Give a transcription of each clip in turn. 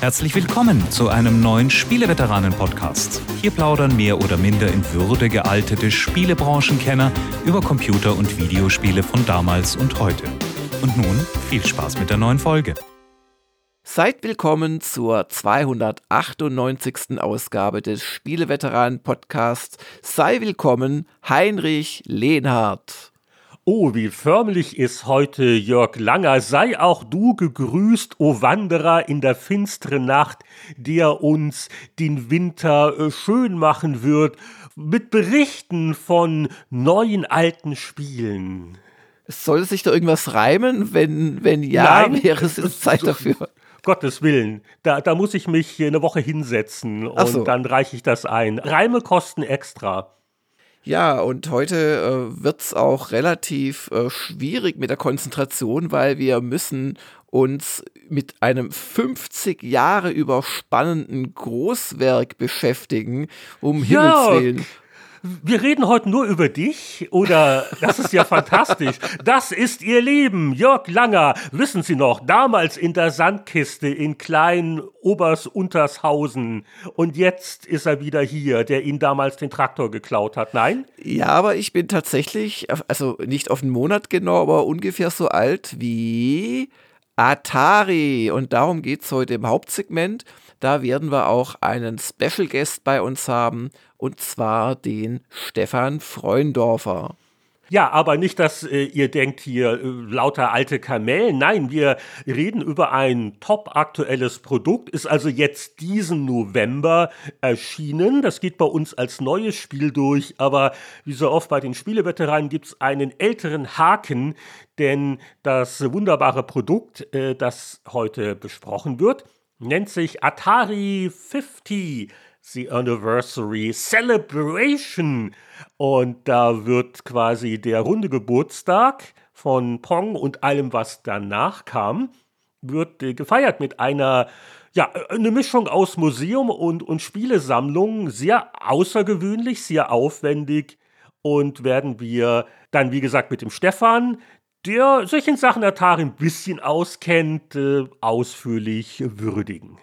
Herzlich willkommen zu einem neuen Spieleveteranen-Podcast. Hier plaudern mehr oder minder in Würde gealtete Spielebranchenkenner über Computer- und Videospiele von damals und heute. Und nun viel Spaß mit der neuen Folge. Seid willkommen zur 298. Ausgabe des Spieleveteranen-Podcasts. Sei willkommen, Heinrich Lehnhardt. Oh, wie förmlich ist heute Jörg Langer. Sei auch du gegrüßt, o Wanderer in der finsteren Nacht, der uns den Winter äh, schön machen wird, mit Berichten von neuen alten Spielen. Soll sich da irgendwas reimen? Wenn, wenn ja, Nein. wäre es jetzt Zeit dafür. Gottes Willen, da, da muss ich mich eine Woche hinsetzen und so. dann reiche ich das ein. Reime kosten extra. Ja, und heute äh, wird es auch relativ äh, schwierig mit der Konzentration, weil wir müssen uns mit einem 50 Jahre überspannenden Großwerk beschäftigen, um Himmels Jörg, Willen. Wir reden heute nur über dich oder das ist ja fantastisch. Das ist ihr Leben, Jörg Langer. Wissen Sie noch, damals in der Sandkiste in Klein Obers Untershausen und jetzt ist er wieder hier, der ihn damals den Traktor geklaut hat. Nein? Ja, aber ich bin tatsächlich, also nicht auf einen Monat genau, aber ungefähr so alt wie Atari. Und darum geht es heute im Hauptsegment. Da werden wir auch einen Special Guest bei uns haben, und zwar den Stefan Freundorfer. Ja, aber nicht, dass äh, ihr denkt hier äh, lauter alte Kamellen. Nein, wir reden über ein top aktuelles Produkt, ist also jetzt diesen November erschienen. Das geht bei uns als neues Spiel durch, aber wie so oft bei den Spieleveteranen gibt es einen älteren Haken, denn das wunderbare Produkt, äh, das heute besprochen wird, nennt sich Atari 50. The Anniversary Celebration. Und da wird quasi der runde Geburtstag von Pong und allem, was danach kam, wird äh, gefeiert mit einer, ja, eine Mischung aus Museum und, und Spielesammlung. Sehr außergewöhnlich, sehr aufwendig. Und werden wir dann, wie gesagt, mit dem Stefan, der sich in Sachen Atari ein bisschen auskennt, äh, ausführlich würdigen.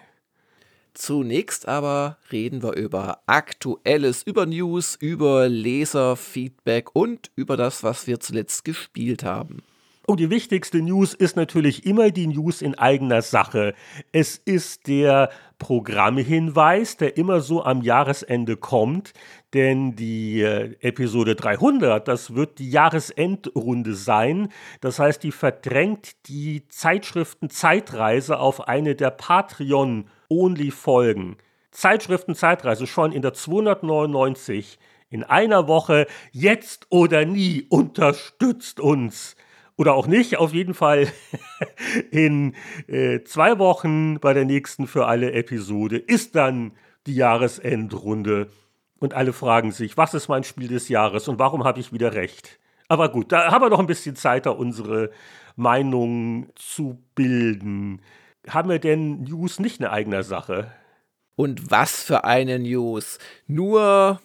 Zunächst aber reden wir über Aktuelles, über News, über Leserfeedback und über das, was wir zuletzt gespielt haben. Oh, die wichtigste News ist natürlich immer die News in eigener Sache. Es ist der Programmhinweis, der immer so am Jahresende kommt, denn die äh, Episode 300, das wird die Jahresendrunde sein. Das heißt, die verdrängt die Zeitschriften Zeitreise auf eine der Patreon-Only-Folgen. Zeitschriften Zeitreise schon in der 299 in einer Woche, jetzt oder nie, unterstützt uns oder auch nicht, auf jeden Fall in äh, zwei Wochen bei der nächsten für alle Episode ist dann die Jahresendrunde und alle fragen sich, was ist mein Spiel des Jahres und warum habe ich wieder recht? Aber gut, da haben wir noch ein bisschen Zeit, da unsere Meinung zu bilden. Haben wir denn News nicht eine eigene Sache? Und was für eine News. Nur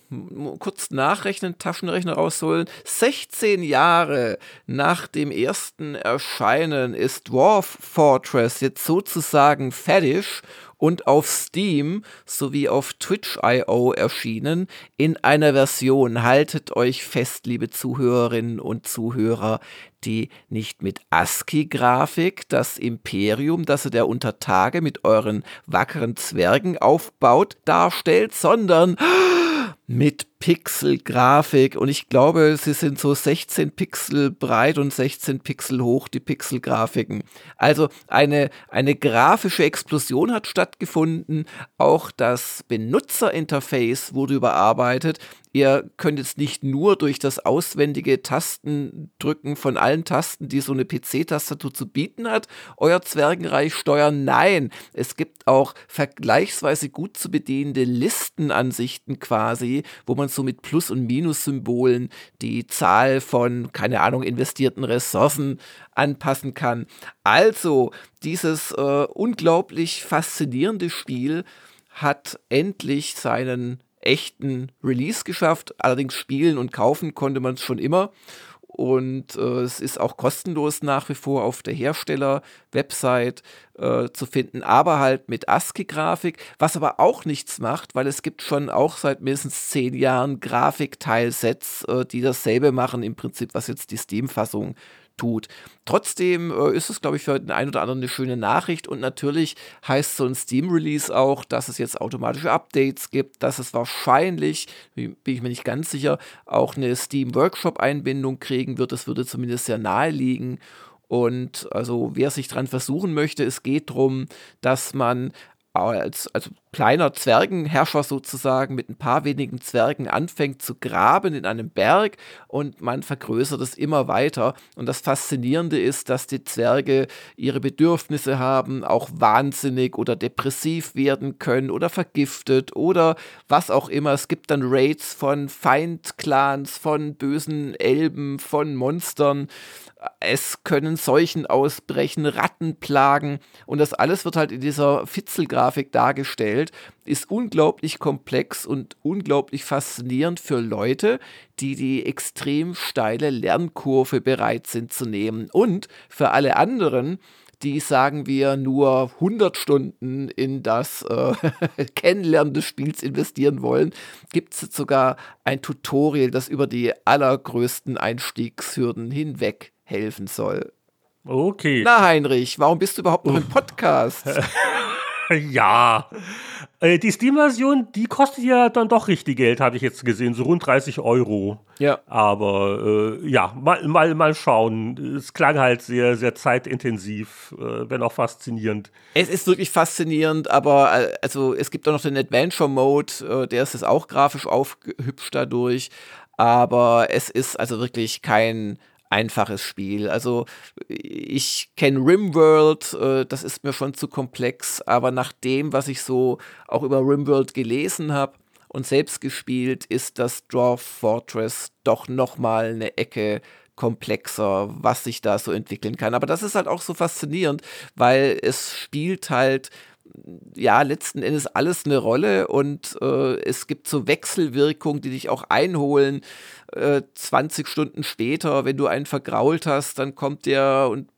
kurz nachrechnen, Taschenrechner rausholen. 16 Jahre nach dem ersten Erscheinen ist Dwarf Fortress jetzt sozusagen fertig und auf Steam sowie auf Twitch.io erschienen in einer Version, haltet euch fest, liebe Zuhörerinnen und Zuhörer, die nicht mit ASCII-Grafik das Imperium, das ihr der Untertage mit euren wackeren Zwergen aufbaut, darstellt, sondern mit Pixel-Grafik und ich glaube, sie sind so 16 Pixel breit und 16 Pixel hoch, die Pixel-Grafiken. Also eine, eine grafische Explosion hat stattgefunden, auch das Benutzerinterface wurde überarbeitet. Ihr könnt jetzt nicht nur durch das auswendige Tastendrücken von allen Tasten, die so eine PC-Tastatur zu bieten hat, euer Zwergenreich steuern. Nein, es gibt auch vergleichsweise gut zu bedienende Listenansichten quasi, wo man so mit Plus- und Minus-Symbolen die Zahl von, keine Ahnung, investierten Ressourcen anpassen kann. Also, dieses äh, unglaublich faszinierende Spiel hat endlich seinen echten Release geschafft. Allerdings spielen und kaufen konnte man es schon immer. Und äh, es ist auch kostenlos nach wie vor auf der Hersteller-Website äh, zu finden, aber halt mit ASCII-Grafik, was aber auch nichts macht, weil es gibt schon auch seit mindestens zehn Jahren Grafikteilsets, äh, die dasselbe machen im Prinzip, was jetzt die Steam-Fassung tut. Trotzdem äh, ist es, glaube ich, für den einen oder anderen eine schöne Nachricht und natürlich heißt so ein Steam-Release auch, dass es jetzt automatische Updates gibt, dass es wahrscheinlich, bin ich mir nicht ganz sicher, auch eine Steam-Workshop-Einbindung kriegen wird. Das würde zumindest sehr nahe liegen. Und also wer sich dran versuchen möchte, es geht darum, dass man als, als kleiner Zwergenherrscher sozusagen mit ein paar wenigen Zwergen anfängt zu graben in einem Berg und man vergrößert es immer weiter. Und das Faszinierende ist, dass die Zwerge ihre Bedürfnisse haben, auch wahnsinnig oder depressiv werden können oder vergiftet oder was auch immer. Es gibt dann Raids von Feindclans, von bösen Elben, von Monstern es können Seuchen ausbrechen, Rattenplagen und das alles wird halt in dieser Fitzelgrafik dargestellt, ist unglaublich komplex und unglaublich faszinierend für Leute, die die extrem steile Lernkurve bereit sind zu nehmen. Und für alle anderen, die, sagen wir, nur 100 Stunden in das äh, Kennenlernen des Spiels investieren wollen, gibt es sogar ein Tutorial, das über die allergrößten Einstiegshürden hinweg helfen soll. Okay. Na, Heinrich, warum bist du überhaupt noch im Podcast? ja. Äh, die Steam-Version, die kostet ja dann doch richtig Geld, habe ich jetzt gesehen, so rund 30 Euro. Ja. Aber äh, ja, mal, mal, mal schauen. Es klang halt sehr, sehr zeitintensiv, äh, wenn auch faszinierend. Es ist wirklich faszinierend, aber äh, also es gibt auch noch den Adventure-Mode, äh, der ist jetzt auch grafisch aufgehübscht dadurch. Aber es ist also wirklich kein einfaches Spiel. Also ich kenne Rimworld, äh, das ist mir schon zu komplex, aber nach dem, was ich so auch über Rimworld gelesen habe und selbst gespielt, ist das Dwarf Fortress doch noch mal eine Ecke komplexer, was sich da so entwickeln kann. Aber das ist halt auch so faszinierend, weil es spielt halt ja, letzten Endes alles eine Rolle und äh, es gibt so Wechselwirkungen, die dich auch einholen. Äh, 20 Stunden später, wenn du einen vergrault hast, dann kommt der und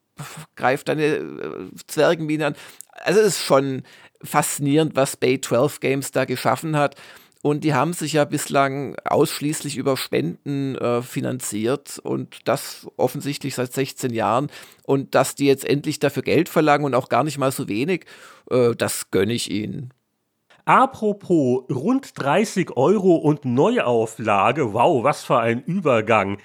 greift deine äh, Zwergenmine an. Also es ist schon faszinierend, was Bay 12 Games da geschaffen hat. Und die haben sich ja bislang ausschließlich über Spenden äh, finanziert und das offensichtlich seit 16 Jahren. Und dass die jetzt endlich dafür Geld verlangen und auch gar nicht mal so wenig, äh, das gönne ich ihnen. Apropos rund 30 Euro und Neuauflage, wow, was für ein Übergang.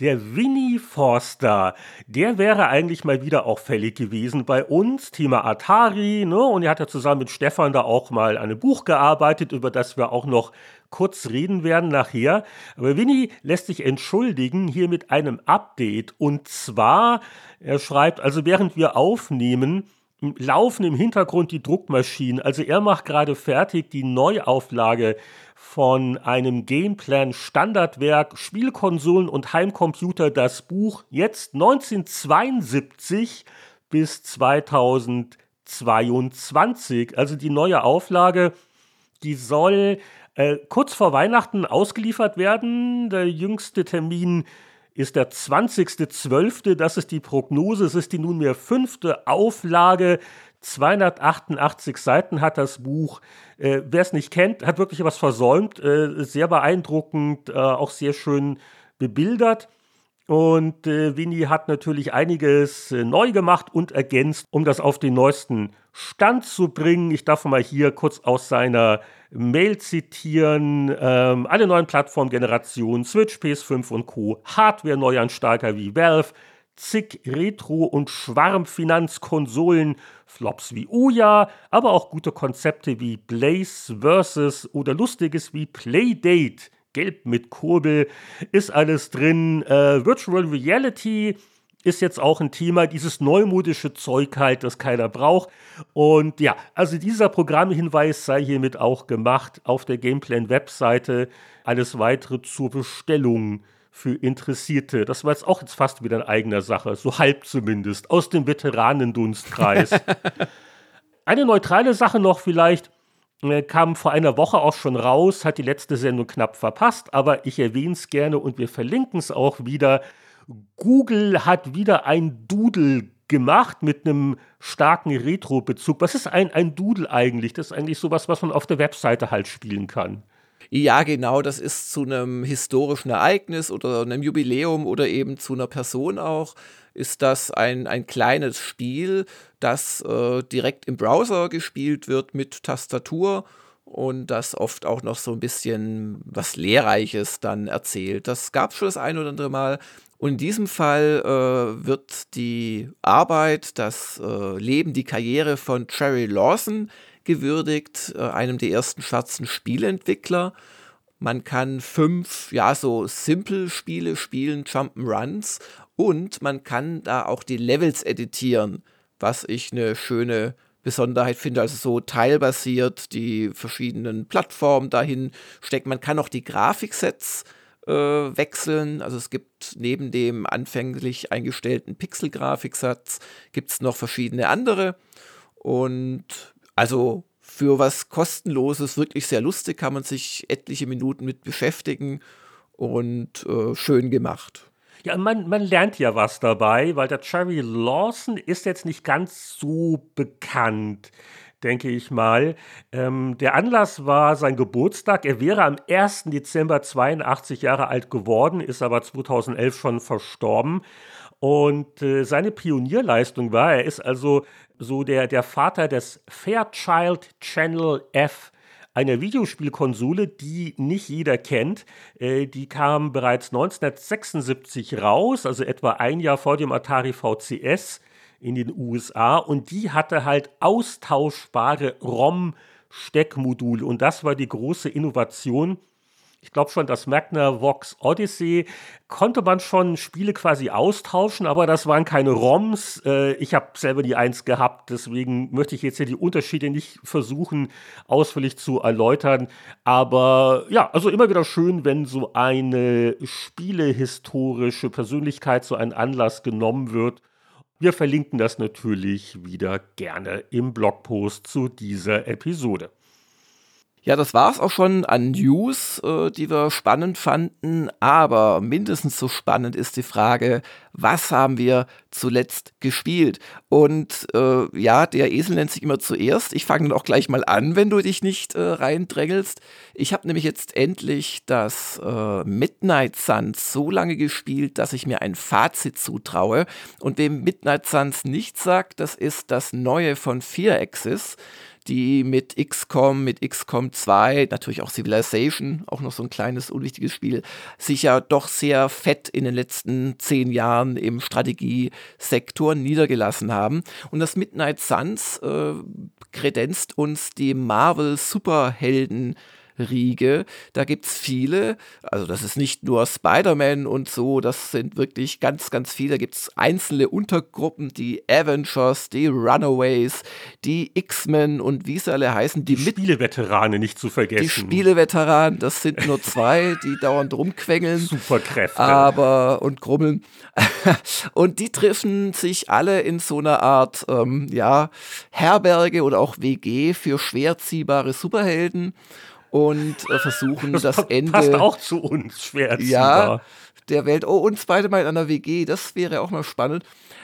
Der Winnie Forster, der wäre eigentlich mal wieder auch fällig gewesen bei uns, Thema Atari, ne? Und er hat ja zusammen mit Stefan da auch mal an einem Buch gearbeitet, über das wir auch noch kurz reden werden nachher. Aber Winnie lässt sich entschuldigen hier mit einem Update. Und zwar, er schreibt, also während wir aufnehmen, laufen im Hintergrund die Druckmaschinen. Also er macht gerade fertig die Neuauflage von einem Gameplan Standardwerk Spielkonsolen und Heimcomputer das Buch jetzt 1972 bis 2022. Also die neue Auflage, die soll äh, kurz vor Weihnachten ausgeliefert werden. Der jüngste Termin ist der 20.12., das ist die Prognose, es ist die nunmehr fünfte Auflage. 288 Seiten hat das Buch. Äh, Wer es nicht kennt, hat wirklich was versäumt. Äh, sehr beeindruckend, äh, auch sehr schön bebildert. Und äh, Winnie hat natürlich einiges äh, neu gemacht und ergänzt, um das auf den neuesten Stand zu bringen. Ich darf mal hier kurz aus seiner Mail zitieren. Ähm, alle neuen Plattformgenerationen, Switch, PS5 und Co. Hardware Neuanstarker wie Valve, zig Retro- und Schwarmfinanzkonsolen, Flops wie Uya, aber auch gute Konzepte wie Blaze Versus oder lustiges wie Playdate gelb mit Kurbel, ist alles drin. Äh, Virtual Reality ist jetzt auch ein Thema, dieses neumodische Zeug halt, das keiner braucht. Und ja, also dieser Programmhinweis sei hiermit auch gemacht auf der Gameplan-Webseite. Alles weitere zur Bestellung für Interessierte. Das war jetzt auch jetzt fast wieder in eigener Sache, so halb zumindest, aus dem Veteranendunstkreis. Eine neutrale Sache noch vielleicht. Äh, kam vor einer Woche auch schon raus, hat die letzte Sendung knapp verpasst, aber ich erwähne es gerne und wir verlinken es auch wieder. Google hat wieder ein Doodle gemacht mit einem starken Retro-Bezug. Was ist ein, ein Doodle eigentlich? Das ist eigentlich sowas, was man auf der Webseite halt spielen kann. Ja, genau, das ist zu einem historischen Ereignis oder einem Jubiläum oder eben zu einer Person auch, ist das ein, ein kleines Spiel, das äh, direkt im Browser gespielt wird mit Tastatur und das oft auch noch so ein bisschen was Lehrreiches dann erzählt. Das gab es schon das ein oder andere Mal. Und in diesem Fall äh, wird die Arbeit, das äh, Leben, die Karriere von Cherry Lawson gewürdigt, äh, einem der ersten schwarzen Spieleentwickler. Man kann fünf, ja, so Simple-Spiele spielen, Jump'n'Runs, und man kann da auch die Levels editieren, was ich eine schöne Besonderheit finde, also so teilbasiert die verschiedenen Plattformen dahin steckt. Man kann auch die Grafiksets äh, wechseln. Also es gibt neben dem anfänglich eingestellten Pixel-Grafiksatz gibt es noch verschiedene andere. Und also für was kostenloses, wirklich sehr lustig, kann man sich etliche Minuten mit beschäftigen und äh, schön gemacht. Ja, man, man lernt ja was dabei, weil der Cherry Lawson ist jetzt nicht ganz so bekannt denke ich mal. Ähm, der Anlass war sein Geburtstag. Er wäre am 1. Dezember 82 Jahre alt geworden, ist aber 2011 schon verstorben. Und äh, seine Pionierleistung war, er ist also so der, der Vater des Fairchild Channel F einer Videospielkonsole, die nicht jeder kennt. Äh, die kam bereits 1976 raus, also etwa ein Jahr vor dem Atari VCS in den USA. Und die hatte halt austauschbare ROM-Steckmodule. Und das war die große Innovation ich glaube schon, das Magna Vox Odyssey konnte man schon Spiele quasi austauschen, aber das waren keine ROMs. Äh, ich habe selber die eins gehabt, deswegen möchte ich jetzt hier die Unterschiede nicht versuchen, ausführlich zu erläutern. Aber ja, also immer wieder schön, wenn so eine spielehistorische Persönlichkeit so ein Anlass genommen wird. Wir verlinken das natürlich wieder gerne im Blogpost zu dieser Episode. Ja, das war's auch schon an News, äh, die wir spannend fanden. Aber mindestens so spannend ist die Frage, was haben wir zuletzt gespielt? Und äh, ja, der Esel nennt sich immer zuerst. Ich fange dann auch gleich mal an, wenn du dich nicht äh, reindrängelst. Ich habe nämlich jetzt endlich das äh, Midnight Suns so lange gespielt, dass ich mir ein Fazit zutraue. Und wem Midnight Suns nicht sagt, das ist das neue von Fear Axis die mit XCOM, mit XCOM 2, natürlich auch Civilization, auch noch so ein kleines, unwichtiges Spiel, sich ja doch sehr fett in den letzten zehn Jahren im Strategiesektor niedergelassen haben. Und das Midnight Suns äh, kredenzt uns die Marvel Superhelden Riege. Da gibt es viele. Also das ist nicht nur Spider-Man und so, das sind wirklich ganz, ganz viele. Da gibt es einzelne Untergruppen, die Avengers, die Runaways, die X-Men und wie sie alle heißen. Die, die Spieleveteranen nicht zu vergessen. Die Spieleveteranen, das sind nur zwei, die dauernd rumquengeln. Superkräfte. Aber und grummeln. und die treffen sich alle in so einer Art, ähm, ja, Herberge oder auch WG für schwer ziehbare Superhelden und äh, versuchen das, das Ende. Passt auch zu uns, schwer Ja, der Welt. Oh, uns beide mal in einer WG, das wäre auch mal spannend.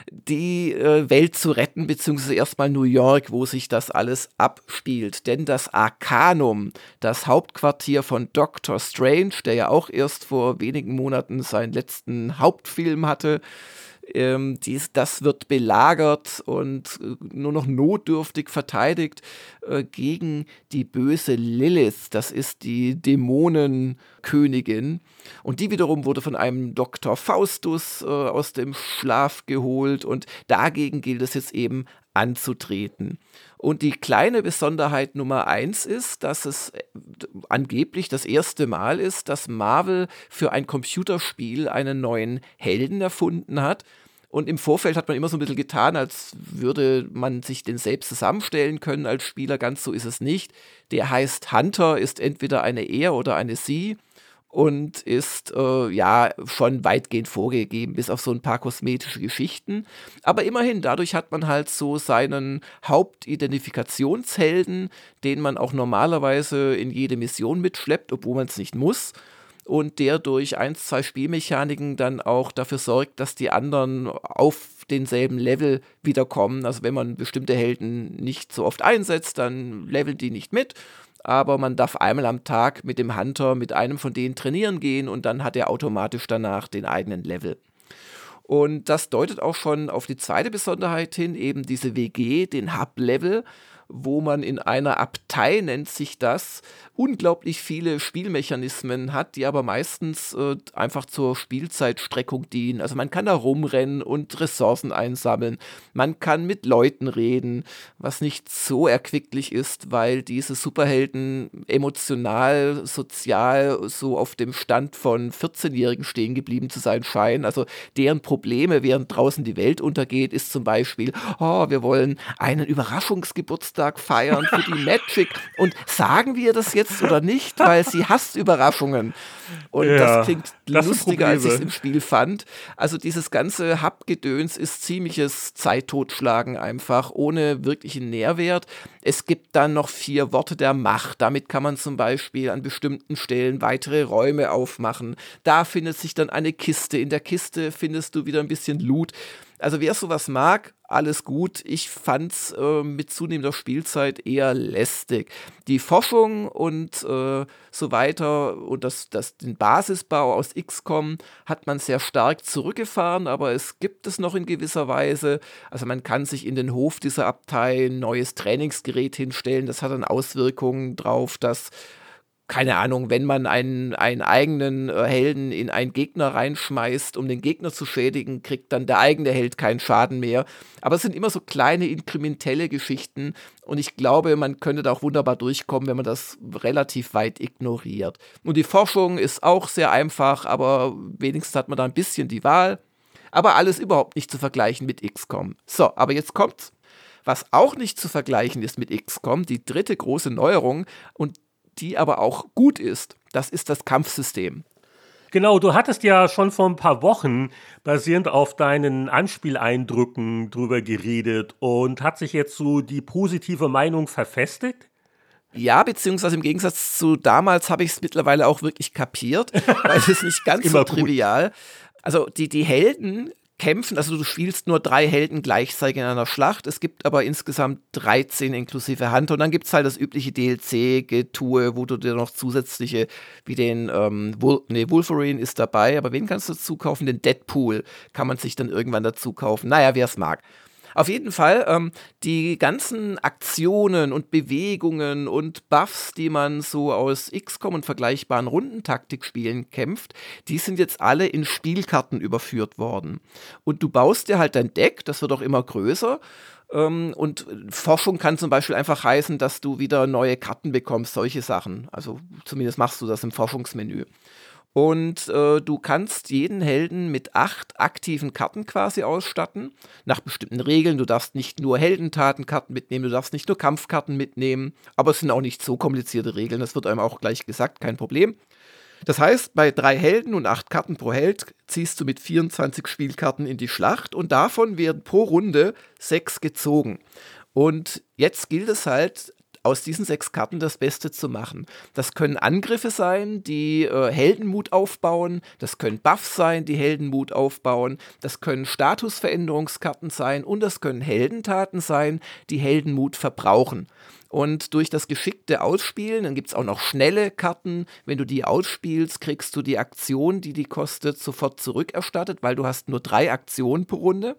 Die äh, Welt zu retten, beziehungsweise erstmal New York, wo sich das alles abspielt. Denn das Arcanum, das Hauptquartier von Doctor Strange, der ja auch erst vor wenigen Monaten seinen letzten Hauptfilm hatte, ähm, dies, das wird belagert und äh, nur noch notdürftig verteidigt äh, gegen die böse Lilith. Das ist die Dämonenkönigin. Und die wiederum wurde von einem Dr. Faustus äh, aus dem Schlaf geholt. Und dagegen gilt es jetzt eben anzutreten. Und die kleine Besonderheit Nummer eins ist, dass es äh, angeblich das erste Mal ist, dass Marvel für ein Computerspiel einen neuen Helden erfunden hat. Und im Vorfeld hat man immer so ein bisschen getan, als würde man sich den selbst zusammenstellen können als Spieler. Ganz so ist es nicht. Der heißt Hunter, ist entweder eine Er oder eine Sie und ist äh, ja schon weitgehend vorgegeben, bis auf so ein paar kosmetische Geschichten. Aber immerhin, dadurch hat man halt so seinen Hauptidentifikationshelden, den man auch normalerweise in jede Mission mitschleppt, obwohl man es nicht muss. und der durch ein, zwei Spielmechaniken dann auch dafür sorgt, dass die anderen auf denselben Level wiederkommen. Also wenn man bestimmte Helden nicht so oft einsetzt, dann leveln die nicht mit aber man darf einmal am Tag mit dem Hunter, mit einem von denen trainieren gehen und dann hat er automatisch danach den eigenen Level. Und das deutet auch schon auf die zweite Besonderheit hin, eben diese WG, den Hub-Level wo man in einer Abtei, nennt sich das, unglaublich viele Spielmechanismen hat, die aber meistens äh, einfach zur Spielzeitstreckung dienen. Also man kann da rumrennen und Ressourcen einsammeln. Man kann mit Leuten reden, was nicht so erquicklich ist, weil diese Superhelden emotional, sozial so auf dem Stand von 14-Jährigen stehen geblieben zu sein scheinen. Also deren Probleme, während draußen die Welt untergeht, ist zum Beispiel, oh, wir wollen einen Überraschungsgeburtstag Geburtstag feiern für die Magic. Und sagen wir das jetzt oder nicht, weil sie hasst Überraschungen. Und ja, das klingt das lustiger, als ich es im Spiel fand. Also dieses ganze Hub-Gedöns ist ziemliches Zeittotschlagen einfach, ohne wirklichen Nährwert. Es gibt dann noch vier Worte der Macht. Damit kann man zum Beispiel an bestimmten Stellen weitere Räume aufmachen. Da findet sich dann eine Kiste. In der Kiste findest du wieder ein bisschen Loot. Also wer sowas mag, alles gut. Ich fand's äh, mit zunehmender Spielzeit eher lästig. Die Forschung und äh, so weiter und das, das, den Basisbau aus XCOM hat man sehr stark zurückgefahren, aber es gibt es noch in gewisser Weise. Also man kann sich in den Hof dieser Abtei ein neues Trainingsgerät hinstellen. Das hat dann Auswirkungen drauf, dass keine Ahnung, wenn man einen, einen eigenen äh, Helden in einen Gegner reinschmeißt, um den Gegner zu schädigen, kriegt dann der eigene Held keinen Schaden mehr. Aber es sind immer so kleine inkrementelle Geschichten und ich glaube, man könnte da auch wunderbar durchkommen, wenn man das relativ weit ignoriert. Und die Forschung ist auch sehr einfach, aber wenigstens hat man da ein bisschen die Wahl. Aber alles überhaupt nicht zu vergleichen mit XCOM. So, aber jetzt kommt's. Was auch nicht zu vergleichen ist mit XCOM, die dritte große Neuerung, und die aber auch gut ist, das ist das Kampfsystem. Genau, du hattest ja schon vor ein paar Wochen basierend auf deinen Anspieleindrücken drüber geredet und hat sich jetzt so die positive Meinung verfestigt? Ja, beziehungsweise im Gegensatz zu damals habe ich es mittlerweile auch wirklich kapiert, weil es ist nicht ganz so trivial. Also die, die Helden kämpfen. Also du spielst nur drei Helden gleichzeitig in einer Schlacht. Es gibt aber insgesamt 13 inklusive Hunter. Und dann gibt es halt das übliche DLC-Getue, wo du dir noch zusätzliche, wie den, ähm, Wol nee, Wolverine ist dabei, aber wen kannst du dazu kaufen? Den Deadpool kann man sich dann irgendwann dazu kaufen. Naja, wer es mag. Auf jeden Fall, ähm, die ganzen Aktionen und Bewegungen und Buffs, die man so aus XCOM und vergleichbaren Rundentaktikspielen kämpft, die sind jetzt alle in Spielkarten überführt worden. Und du baust dir halt dein Deck, das wird auch immer größer. Ähm, und Forschung kann zum Beispiel einfach heißen, dass du wieder neue Karten bekommst, solche Sachen. Also zumindest machst du das im Forschungsmenü. Und äh, du kannst jeden Helden mit acht aktiven Karten quasi ausstatten, nach bestimmten Regeln. Du darfst nicht nur Heldentatenkarten mitnehmen, du darfst nicht nur Kampfkarten mitnehmen, aber es sind auch nicht so komplizierte Regeln, das wird einem auch gleich gesagt, kein Problem. Das heißt, bei drei Helden und acht Karten pro Held ziehst du mit 24 Spielkarten in die Schlacht und davon werden pro Runde sechs gezogen. Und jetzt gilt es halt, aus diesen sechs Karten das Beste zu machen. Das können Angriffe sein, die äh, Heldenmut aufbauen, das können Buffs sein, die Heldenmut aufbauen, das können Statusveränderungskarten sein und das können Heldentaten sein, die Heldenmut verbrauchen. Und durch das geschickte Ausspielen, dann gibt es auch noch schnelle Karten. Wenn du die ausspielst, kriegst du die Aktion, die die kostet, sofort zurückerstattet, weil du hast nur drei Aktionen pro Runde.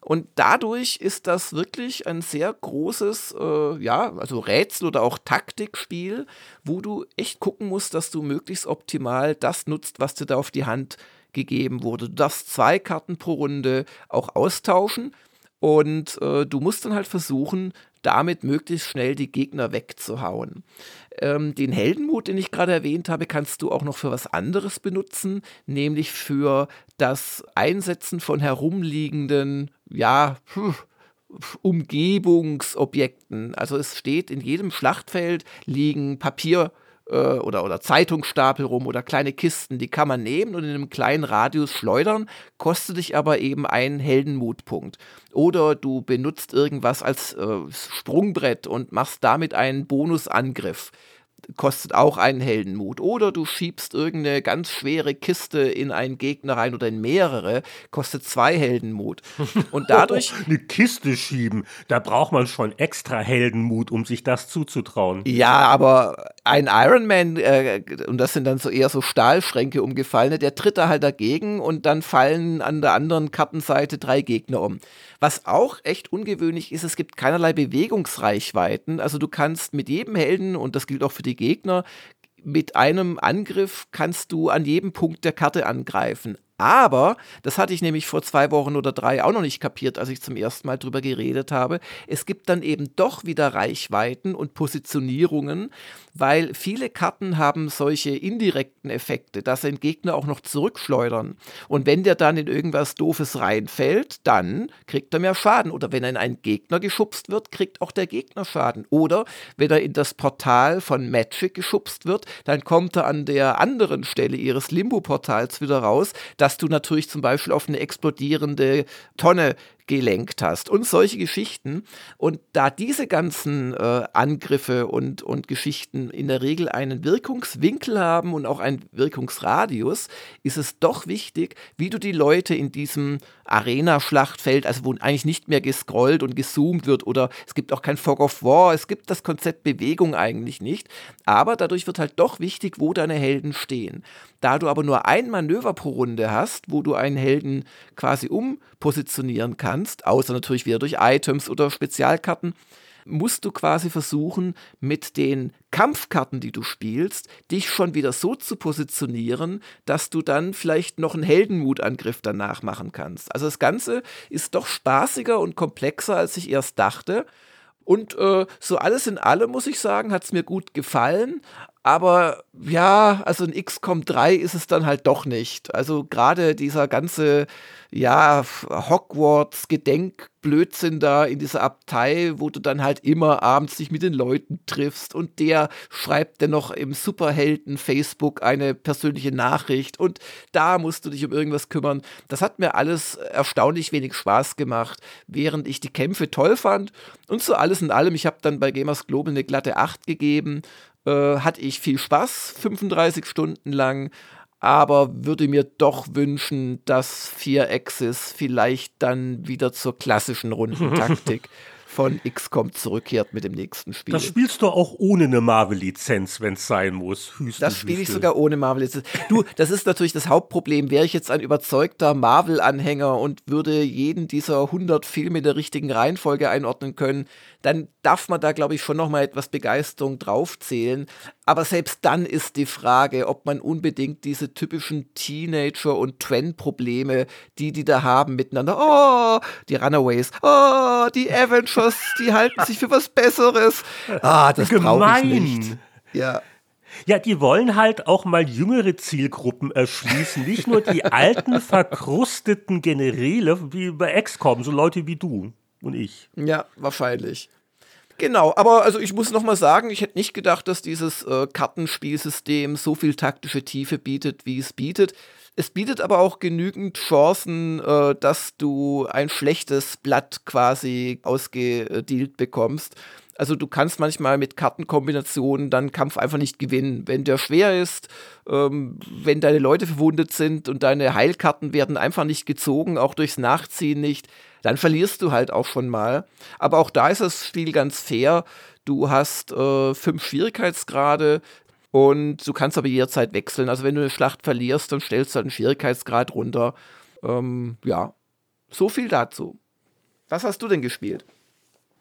Und dadurch ist das wirklich ein sehr großes, äh, ja, also Rätsel oder auch Taktikspiel, wo du echt gucken musst, dass du möglichst optimal das nutzt, was dir da auf die Hand gegeben wurde. Du darfst zwei Karten pro Runde auch austauschen und äh, du musst dann halt versuchen, damit möglichst schnell die Gegner wegzuhauen. Ähm, den Heldenmut, den ich gerade erwähnt habe, kannst du auch noch für was anderes benutzen, nämlich für das Einsetzen von herumliegenden, ja, Umgebungsobjekten. Also es steht in jedem Schlachtfeld liegen Papier äh, oder, oder Zeitungsstapel rum oder kleine Kisten, die kann man nehmen und in einem kleinen Radius schleudern, kostet dich aber eben einen Heldenmutpunkt. Oder du benutzt irgendwas als äh, Sprungbrett und machst damit einen Bonusangriff. kostet auch einen Heldenmut. Oder du schiebst irgendeine ganz schwere Kiste in einen Gegner rein oder in mehrere, kostet zwei Heldenmut. Und dadurch. Eine Kiste schieben, da braucht man schon extra Heldenmut, um sich das zuzutrauen. Ja, aber ein Ironman, äh, und das sind dann so eher so Stahlschränke umgefallene, der tritt da halt dagegen und dann fallen an der anderen Kartenseite drei Gegner um. Was auch echt ungewöhnlich ist, es gibt keinerlei Bewegungsreichweiten. Also du kannst mit jedem Helden, und das gilt auch für die Gegner, mit einem Angriff kannst du an jedem Punkt der Karte angreifen. Aber, das hatte ich nämlich vor zwei Wochen oder drei auch noch nicht kapiert, als ich zum ersten Mal drüber geredet habe, es gibt dann eben doch wieder Reichweiten und Positionierungen, weil viele Karten haben solche indirekten Effekte, dass ein Gegner auch noch zurückschleudern. Und wenn der dann in irgendwas Doofes reinfällt, dann kriegt er mehr Schaden. Oder wenn er in einen Gegner geschubst wird, kriegt auch der Gegner Schaden. Oder wenn er in das Portal von Magic geschubst wird, dann kommt er an der anderen Stelle ihres Limbo-Portals wieder raus. Da dass du natürlich zum Beispiel auf eine explodierende Tonne gelenkt hast und solche Geschichten. Und da diese ganzen äh, Angriffe und, und Geschichten in der Regel einen Wirkungswinkel haben und auch einen Wirkungsradius, ist es doch wichtig, wie du die Leute in diesem Arena-Schlachtfeld, also wo eigentlich nicht mehr gescrollt und gezoomt wird oder es gibt auch kein Fog of War, es gibt das Konzept Bewegung eigentlich nicht, aber dadurch wird halt doch wichtig, wo deine Helden stehen. Da du aber nur ein Manöver pro Runde hast, wo du einen Helden quasi umpositionieren kannst, kannst, außer natürlich wieder durch Items oder Spezialkarten, musst du quasi versuchen, mit den Kampfkarten, die du spielst, dich schon wieder so zu positionieren, dass du dann vielleicht noch einen Heldenmutangriff danach machen kannst. Also das Ganze ist doch spaßiger und komplexer, als ich erst dachte. Und äh, so alles in allem, muss ich sagen, hat es mir gut gefallen. Aber ja, also in XCOM 3 ist es dann halt doch nicht. Also gerade dieser ganze ja, Hogwarts-Gedenkblödsinn da in dieser Abtei, wo du dann halt immer abends dich mit den Leuten triffst und der schreibt dann noch im Superhelden Facebook eine persönliche Nachricht und da musst du dich um irgendwas kümmern. Das hat mir alles erstaunlich wenig Spaß gemacht, während ich die Kämpfe toll fand und so alles in allem. Ich habe dann bei Gamers Global eine glatte 8 gegeben. Äh, hatte ich viel Spaß, 35 Stunden lang aber würde mir doch wünschen, dass 4 Axis vielleicht dann wieder zur klassischen Rundentaktik von XCOM zurückkehrt mit dem nächsten Spiel. Das spielst du auch ohne eine Marvel-Lizenz, wenn es sein muss. Hüste, das spiele ich sogar ohne Marvel-Lizenz. Du, das ist natürlich das Hauptproblem. Wäre ich jetzt ein überzeugter Marvel-Anhänger und würde jeden dieser 100 Filme der richtigen Reihenfolge einordnen können, dann darf man da, glaube ich, schon noch mal etwas Begeisterung draufzählen. Aber selbst dann ist die Frage, ob man unbedingt diese typischen Teenager- und Trend-Probleme, die die da haben, miteinander, oh, die Runaways, oh, die Avengers, die halten sich für was Besseres. Ah, das brauche ich nicht. Ja. Ja, die wollen halt auch mal jüngere Zielgruppen erschließen, nicht nur die alten, verkrusteten Generäle wie bei XCOM, so Leute wie du und ich. Ja, wahrscheinlich. Genau, aber also ich muss noch mal sagen, ich hätte nicht gedacht, dass dieses äh, Kartenspielsystem so viel taktische Tiefe bietet, wie es bietet. Es bietet aber auch genügend Chancen, äh, dass du ein schlechtes Blatt quasi ausgedealt bekommst. Also du kannst manchmal mit Kartenkombinationen dann Kampf einfach nicht gewinnen. Wenn der schwer ist, ähm, wenn deine Leute verwundet sind und deine Heilkarten werden einfach nicht gezogen, auch durchs Nachziehen nicht, dann verlierst du halt auch schon mal. Aber auch da ist das Spiel ganz fair. Du hast äh, fünf Schwierigkeitsgrade und du kannst aber jederzeit wechseln. Also wenn du eine Schlacht verlierst, dann stellst du halt einen Schwierigkeitsgrad runter. Ähm, ja, so viel dazu. Was hast du denn gespielt?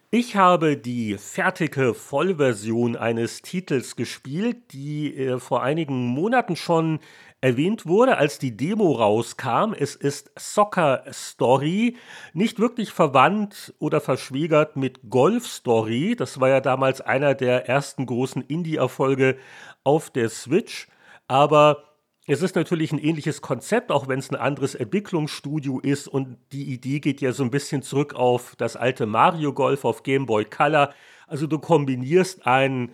Ich habe die fertige Vollversion eines Titels gespielt, die äh, vor einigen Monaten schon erwähnt wurde, als die Demo rauskam. Es ist Soccer Story, nicht wirklich verwandt oder verschwägert mit Golf Story. Das war ja damals einer der ersten großen Indie-Erfolge auf der Switch. Aber es ist natürlich ein ähnliches Konzept, auch wenn es ein anderes Entwicklungsstudio ist und die Idee geht ja so ein bisschen zurück auf das alte Mario Golf auf Game Boy Color. Also du kombinierst ein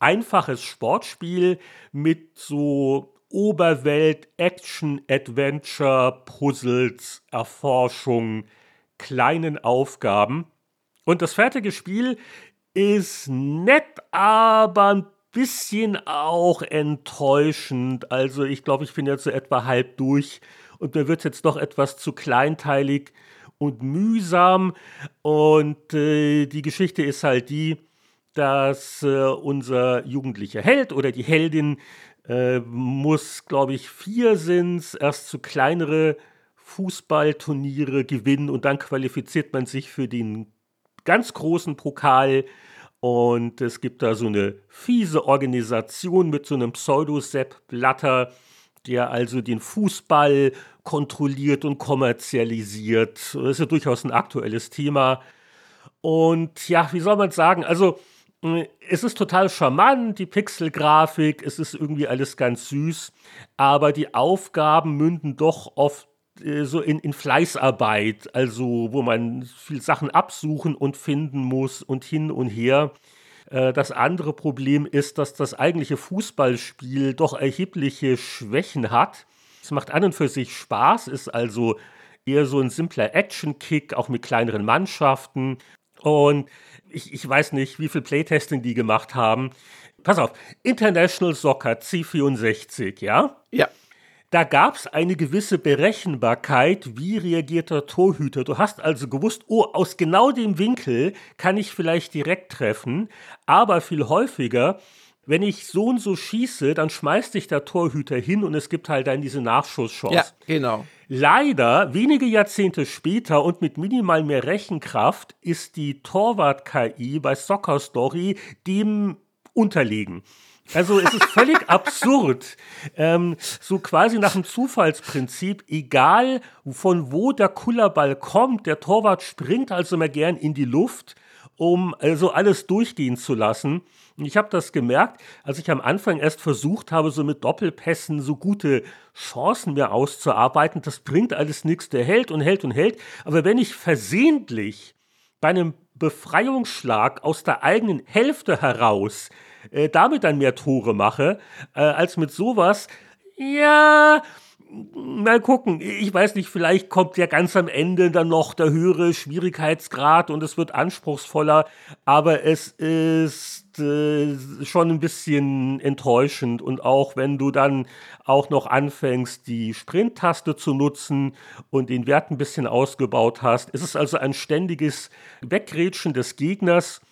einfaches Sportspiel mit so Oberwelt, Action, Adventure, Puzzles, Erforschung, kleinen Aufgaben. Und das fertige Spiel ist nett, aber ein bisschen auch enttäuschend. Also ich glaube, ich bin jetzt so etwa halb durch und mir wird jetzt doch etwas zu kleinteilig und mühsam. Und äh, die Geschichte ist halt die, dass äh, unser jugendlicher Held oder die Heldin äh, muss, glaube ich, vier sind erst zu kleinere Fußballturniere gewinnen und dann qualifiziert man sich für den ganz großen Pokal. Und es gibt da so eine fiese Organisation mit so einem Pseudo-Sepp Blatter, der also den Fußball kontrolliert und kommerzialisiert. Das ist ja durchaus ein aktuelles Thema. Und ja, wie soll man sagen? Also, es ist total charmant, die Pixelgrafik, es ist irgendwie alles ganz süß, aber die Aufgaben münden doch oft äh, so in, in Fleißarbeit, also wo man viel Sachen absuchen und finden muss und hin und her. Äh, das andere Problem ist, dass das eigentliche Fußballspiel doch erhebliche Schwächen hat. Es macht an und für sich Spaß, ist also eher so ein simpler Action-Kick, auch mit kleineren Mannschaften. Und ich, ich weiß nicht, wie viel Playtesting die gemacht haben. Pass auf, International Soccer C64, ja? Ja. Da gab es eine gewisse Berechenbarkeit, wie reagiert der Torhüter. Du hast also gewusst, oh, aus genau dem Winkel kann ich vielleicht direkt treffen, aber viel häufiger, wenn ich so und so schieße, dann schmeißt sich der Torhüter hin und es gibt halt dann diese Nachschusschance. Ja, genau. Leider, wenige Jahrzehnte später und mit minimal mehr Rechenkraft, ist die Torwart-KI bei Soccer Story dem unterlegen. Also es ist völlig absurd, ähm, so quasi nach dem Zufallsprinzip, egal von wo der Kullerball kommt, der Torwart springt also immer gern in die Luft, um also alles durchgehen zu lassen. Und ich habe das gemerkt, als ich am Anfang erst versucht habe, so mit Doppelpässen so gute Chancen mir auszuarbeiten. Das bringt alles nichts, der hält und hält und hält. Aber wenn ich versehentlich bei einem Befreiungsschlag aus der eigenen Hälfte heraus äh, damit dann mehr Tore mache, äh, als mit sowas. Ja, mal gucken. Ich weiß nicht, vielleicht kommt ja ganz am Ende dann noch der höhere Schwierigkeitsgrad und es wird anspruchsvoller, aber es ist äh, schon ein bisschen enttäuschend und auch wenn du dann auch noch anfängst, die Sprint-Taste zu nutzen und den Wert ein bisschen ausgebaut hast, ist es also ein ständiges Wegrätschen des Gegners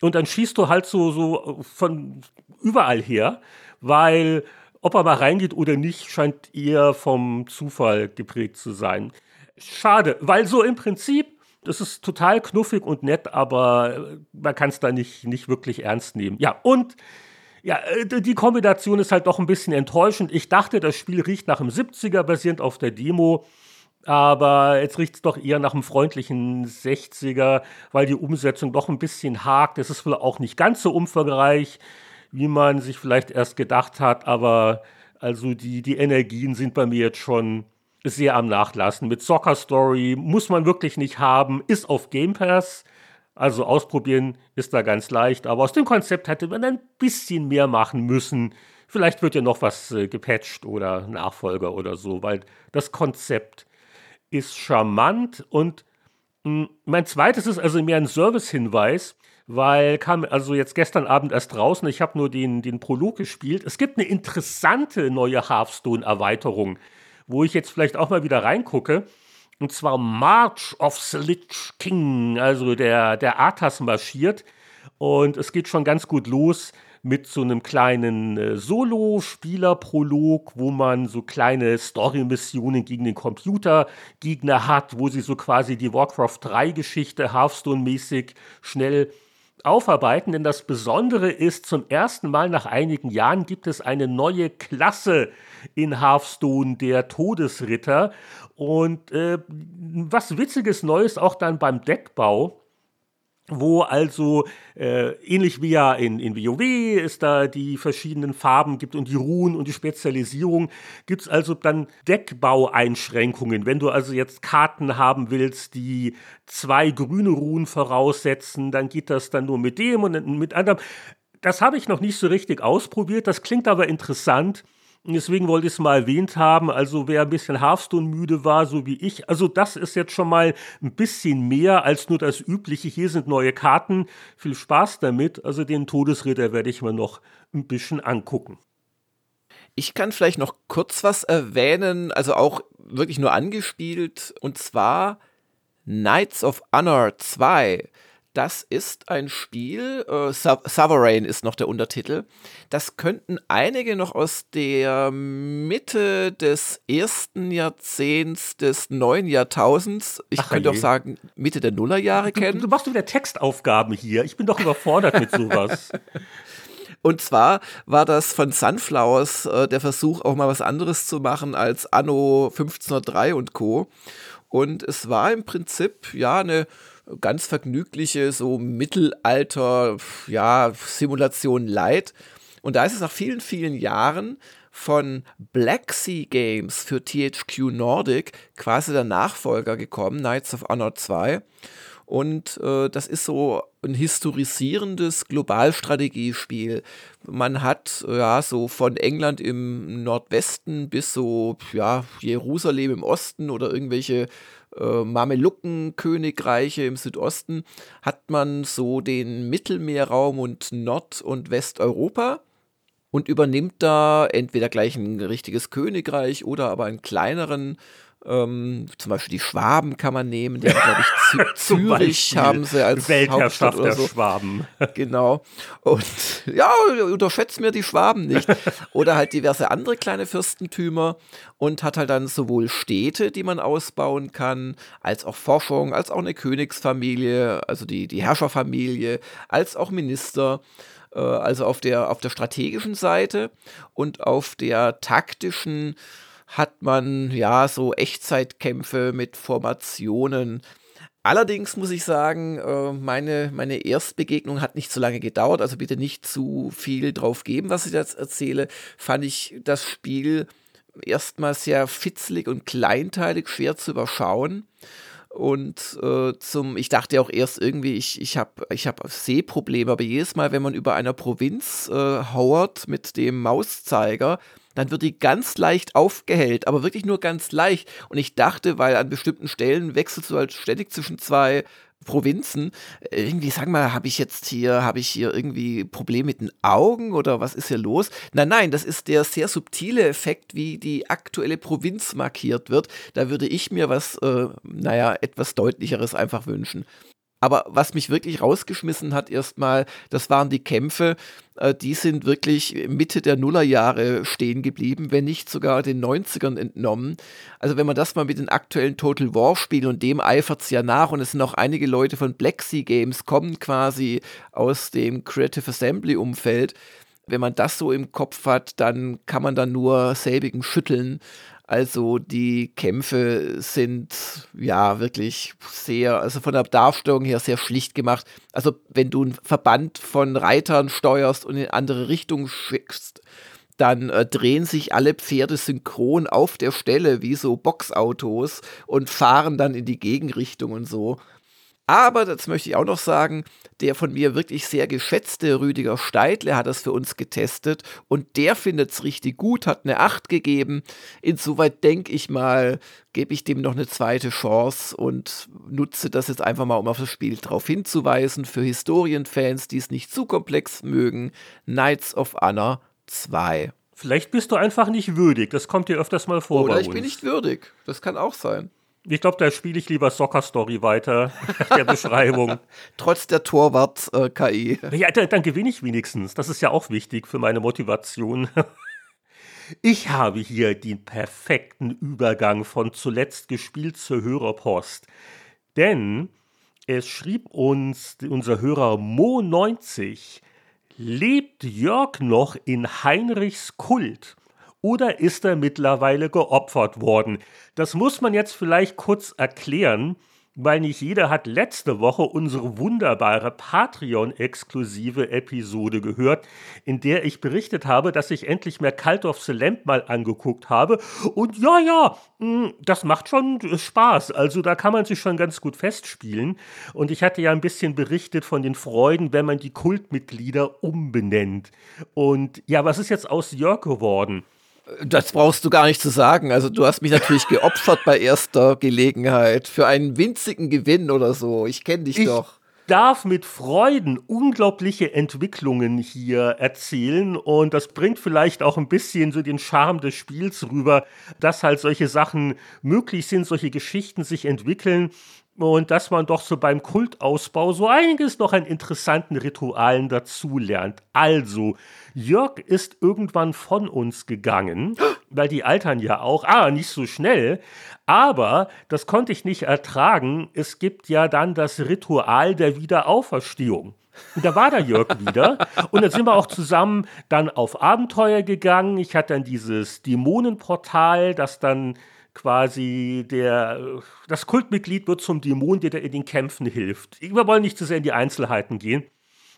und dann schießt du halt so, so von überall her, weil ob er mal reingeht oder nicht, scheint eher vom Zufall geprägt zu sein. Schade, weil so im Prinzip, das ist total knuffig und nett, aber man kann es da nicht, nicht wirklich ernst nehmen. Ja, und ja, äh, die Kombination ist halt doch ein bisschen enttäuschend. Ich dachte, das Spiel riecht nach einem 70er, basierend auf der Demo. Aber jetzt riecht es doch eher nach einem freundlichen 60er, weil die Umsetzung doch ein bisschen hakt. Es ist wohl auch nicht ganz so umfangreich, wie man sich vielleicht erst gedacht hat. Aber also die, die Energien sind bei mir jetzt schon sehr am Nachlassen. Mit Soccer Story muss man wirklich nicht haben, ist auf Game Pass. Also ausprobieren ist da ganz leicht. Aber aus dem Konzept hätte man ein bisschen mehr machen müssen. Vielleicht wird ja noch was äh, gepatcht oder Nachfolger oder so, weil das Konzept ist charmant und mh, hm, mein zweites ist also mehr ein Service-Hinweis, weil kam also jetzt gestern Abend erst draußen, ich habe nur den, den Prolog gespielt. Es gibt eine interessante neue Hearthstone-Erweiterung, wo ich jetzt vielleicht auch mal wieder reingucke. Und zwar March of the Lich King, also der, der Arthas marschiert. Und es geht schon ganz gut los mit so einem kleinen äh, Solo-Spieler-Prolog, wo man so kleine Story-Missionen gegen den Computergegner hat, wo sie so quasi die Warcraft 3-Geschichte Hearthstone-mäßig schnell aufarbeiten, denn das Besondere ist, zum ersten Mal nach einigen Jahren gibt es eine neue Klasse in Hearthstone, der Todesritter. Und äh, was witziges Neues auch dann beim Deckbau wo also äh, ähnlich wie ja in, in WoW es da die verschiedenen Farben gibt und die Ruhen und die Spezialisierung, gibt es also dann Deckbaueinschränkungen. Wenn du also jetzt Karten haben willst, die zwei grüne Ruhen voraussetzen, dann geht das dann nur mit dem und mit anderem. Das habe ich noch nicht so richtig ausprobiert, das klingt aber interessant. Deswegen wollte ich es mal erwähnt haben. Also wer ein bisschen Hearthstone müde war, so wie ich, also das ist jetzt schon mal ein bisschen mehr als nur das Übliche. Hier sind neue Karten. Viel Spaß damit. Also den Todesritter werde ich mir noch ein bisschen angucken. Ich kann vielleicht noch kurz was erwähnen, also auch wirklich nur angespielt, und zwar Knights of Honor 2. Das ist ein Spiel, äh, Sovereign ist noch der Untertitel. Das könnten einige noch aus der Mitte des ersten Jahrzehnts des neuen Jahrtausends, ich Ach, könnte je. auch sagen Mitte der Nullerjahre kennen. Du, du machst wieder Textaufgaben hier. Ich bin doch überfordert mit sowas. Und zwar war das von Sunflowers äh, der Versuch, auch mal was anderes zu machen als Anno 1503 und Co. Und es war im Prinzip ja eine ganz vergnügliche, so Mittelalter, ja, Simulation Light. Und da ist es nach vielen, vielen Jahren von Black Sea Games für THQ Nordic quasi der Nachfolger gekommen, Knights of Honor 2. Und äh, das ist so ein historisierendes Globalstrategiespiel. Man hat ja so von England im Nordwesten bis so ja Jerusalem im Osten oder irgendwelche äh, Mamelucken-Königreiche im Südosten hat man so den Mittelmeerraum und Nord- und Westeuropa und übernimmt da entweder gleich ein richtiges Königreich oder aber einen kleineren ähm, zum Beispiel die Schwaben kann man nehmen, der glaube ich Zürich haben sie als Weltherrschaft oder so. der Schwaben. Genau. Und ja, unterschätzt mir die Schwaben nicht. Oder halt diverse andere kleine Fürstentümer und hat halt dann sowohl Städte, die man ausbauen kann, als auch Forschung, als auch eine Königsfamilie, also die, die Herrscherfamilie, als auch Minister äh, also auf der, auf der strategischen Seite und auf der taktischen hat man ja so Echtzeitkämpfe mit Formationen. Allerdings muss ich sagen, äh, meine, meine Erstbegegnung hat nicht so lange gedauert, also bitte nicht zu viel drauf geben, was ich jetzt erzähle. Fand ich das Spiel erstmal sehr fitzlig und kleinteilig, schwer zu überschauen. Und äh, zum, ich dachte auch erst irgendwie, ich, ich habe ich hab Sehprobleme, aber jedes Mal, wenn man über einer Provinz äh, hauert mit dem Mauszeiger, dann wird die ganz leicht aufgehellt, aber wirklich nur ganz leicht. Und ich dachte, weil an bestimmten Stellen wechselst du halt ständig zwischen zwei Provinzen. Irgendwie, sag mal, habe ich jetzt hier, habe ich hier irgendwie Probleme mit den Augen oder was ist hier los? Nein, nein, das ist der sehr subtile Effekt, wie die aktuelle Provinz markiert wird. Da würde ich mir was, äh, naja, etwas deutlicheres einfach wünschen. Aber was mich wirklich rausgeschmissen hat erstmal, das waren die Kämpfe, äh, die sind wirklich Mitte der Nullerjahre stehen geblieben, wenn nicht sogar den 90ern entnommen. Also wenn man das mal mit den aktuellen Total War spielen und dem eifert es ja nach und es sind auch einige Leute von Black Sea Games kommen quasi aus dem Creative Assembly Umfeld. Wenn man das so im Kopf hat, dann kann man dann nur selbigen schütteln. Also die Kämpfe sind ja wirklich sehr, also von der Darstellung her sehr schlicht gemacht. Also wenn du einen Verband von Reitern steuerst und in andere Richtungen schickst, dann äh, drehen sich alle Pferde synchron auf der Stelle wie so Boxautos und fahren dann in die Gegenrichtung und so. Aber, das möchte ich auch noch sagen, der von mir wirklich sehr geschätzte Rüdiger Steidle hat das für uns getestet und der findet es richtig gut, hat eine 8 gegeben. Insoweit denke ich mal, gebe ich dem noch eine zweite Chance und nutze das jetzt einfach mal, um auf das Spiel drauf hinzuweisen. Für Historienfans, die es nicht zu komplex mögen, Knights of Honor 2. Vielleicht bist du einfach nicht würdig, das kommt dir öfters mal vor. Oder ich bin nicht würdig, das kann auch sein. Ich glaube, da spiele ich lieber Soccer Story weiter, der Beschreibung. Trotz der Torwart-KI. Ja, dann, dann gewinne ich wenigstens. Das ist ja auch wichtig für meine Motivation. Ich habe hier den perfekten Übergang von zuletzt gespielt zur Hörerpost. Denn es schrieb uns unser Hörer Mo90, lebt Jörg noch in Heinrichs Kult? Oder ist er mittlerweile geopfert worden? Das muss man jetzt vielleicht kurz erklären, weil nicht jeder hat letzte Woche unsere wunderbare Patreon-exklusive Episode gehört, in der ich berichtet habe, dass ich endlich mehr Cult of the Lamp mal angeguckt habe. Und ja, ja, hm, das macht schon Spaß. Also da kann man sich schon ganz gut festspielen. Und ich hatte ja ein bisschen berichtet von den Freuden, wenn man die Kultmitglieder umbenennt. Und ja, was ist jetzt aus Jörg geworden? Das brauchst du gar nicht zu sagen. Also du hast mich natürlich geopfert bei erster Gelegenheit für einen winzigen Gewinn oder so. Ich kenne dich ich doch. darf mit Freuden unglaubliche Entwicklungen hier erzählen und das bringt vielleicht auch ein bisschen so den Charme des Spiels rüber, dass halt solche Sachen möglich sind, solche Geschichten sich entwickeln und dass man doch so beim Kultausbau so einiges noch an interessanten Ritualen dazulernt. Also, Jörg ist irgendwann von uns gegangen, weil die altern ja auch, ah, nicht so schnell, aber das konnte ich nicht ertragen. Es gibt ja dann das Ritual der Wiederauferstehung. Und da war der Jörg wieder. Und dann sind wir auch zusammen dann auf Abenteuer gegangen. Ich hatte dann dieses Dämonenportal, das dann quasi der, das Kultmitglied wird zum Dämon, der in den Kämpfen hilft. Wir wollen nicht zu sehr in die Einzelheiten gehen.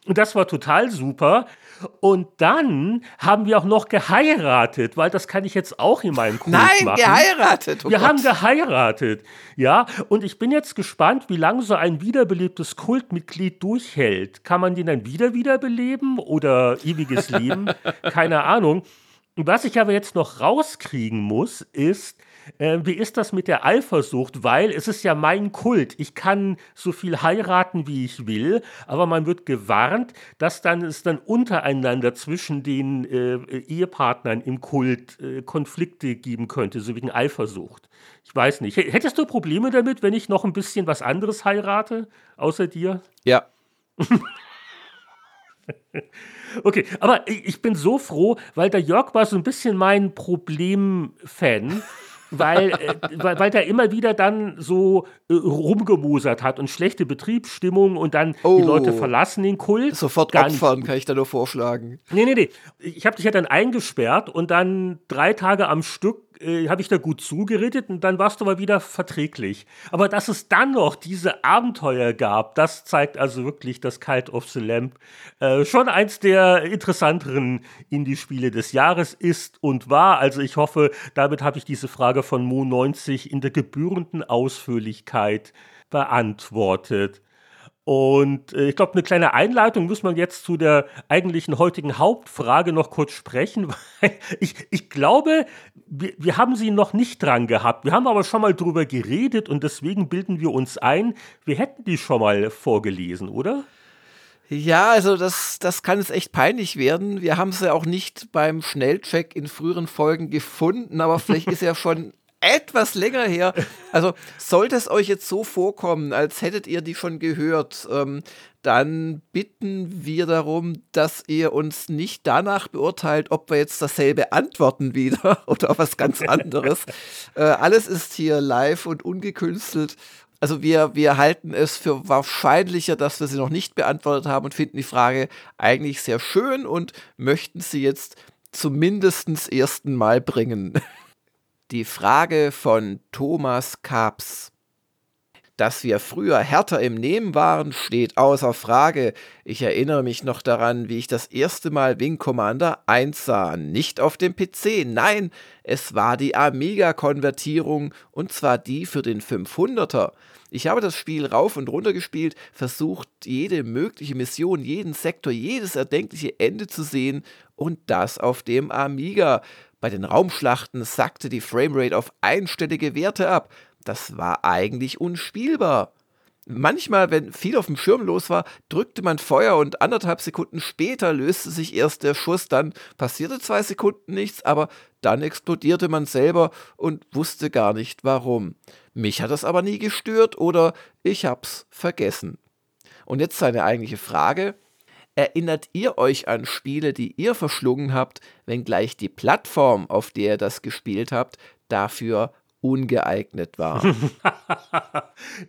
Und das war total super. Und dann haben wir auch noch geheiratet, weil das kann ich jetzt auch in meinem Kult Nein, machen. geheiratet. Oh wir Gott. haben geheiratet. Ja, und ich bin jetzt gespannt, wie lange so ein wiederbelebtes Kultmitglied durchhält. Kann man den dann wieder wiederbeleben oder ewiges Leben? Keine Ahnung. Was ich aber jetzt noch rauskriegen muss, ist, äh, wie ist das mit der Eifersucht? Weil es ist ja mein Kult. Ich kann so viel heiraten, wie ich will, aber man wird gewarnt, dass dann es dann untereinander zwischen den äh, Ehepartnern im Kult äh, Konflikte geben könnte, so wegen Eifersucht. Ich weiß nicht. Hättest du Probleme damit, wenn ich noch ein bisschen was anderes heirate, außer dir? Ja. Okay, aber ich ich bin so froh, weil der Jörg war so ein bisschen mein Problemfan. weil, äh, weil, weil der immer wieder dann so äh, rumgemosert hat und schlechte Betriebsstimmung und dann Oh. die Leute verlassen den Kult. Sofort Gar opfern, kann ich da nur vorschlagen. Nee, nee, nee. Ich habe dich ja dann eingesperrt und dann drei Tage am Stück äh, habe ich da gut zugeredet und dann warst du aber wieder verträglich. Aber dass es dann noch diese Abenteuer gab, das zeigt also wirklich, dass Cult of the Lamp äh, schon eins der interessanteren Indie-Spiele des Jahres ist und war. Also ich hoffe, damit habe ich diese Frage von Mo90 in der gebührenden Ausführlichkeit beantwortet. Und äh, ich glaube, eine kleine Einleitung muss man jetzt zu der eigentlichen heutigen Hauptfrage noch kurz sprechen, weil ich, ich glaube, wir, wir haben sie noch nicht dran gehabt. Wir haben aber schon mal drüber geredet und deswegen bilden wir uns ein, wir hätten die schon mal vorgelesen, oder? Ja, also das, das kann jetzt echt peinlich werden. Wir haben es ja auch nicht beim Schnellcheck in früheren Folgen gefunden, aber vielleicht ist ja schon etwas länger her. Also sollte es euch jetzt so vorkommen, als hättet ihr die schon gehört, ähm, dann bitten wir darum, dass ihr uns nicht danach beurteilt, ob wir jetzt dasselbe antworten wieder oder was ganz anderes. äh, alles ist hier live und ungekünstelt. Also wir, wir halten es für wahrscheinlicher, dass wir sie noch nicht beantwortet haben und finden die Frage eigentlich sehr schön und möchten sie jetzt zumindest ersten Mal bringen. Die Frage von Thomas Kaps. Dass wir früher härter im Nehmen waren, steht außer Frage. Ich erinnere mich noch daran, wie ich das erste Mal Wing Commander 1 sah. Nicht auf dem PC, nein, es war die Amiga-Konvertierung und zwar die für den 500er. Ich habe das Spiel rauf und runter gespielt, versucht, jede mögliche Mission, jeden Sektor, jedes erdenkliche Ende zu sehen und das auf dem Amiga. Bei den Raumschlachten sackte die Framerate auf einstellige Werte ab. Das war eigentlich unspielbar. Manchmal, wenn viel auf dem Schirm los war, drückte man Feuer und anderthalb Sekunden später löste sich erst der Schuss, dann passierte zwei Sekunden nichts, aber dann explodierte man selber und wusste gar nicht warum. Mich hat das aber nie gestört oder ich hab's vergessen. Und jetzt seine eigentliche Frage. Erinnert ihr euch an Spiele, die ihr verschlungen habt, wenngleich die Plattform, auf der ihr das gespielt habt, dafür ungeeignet war?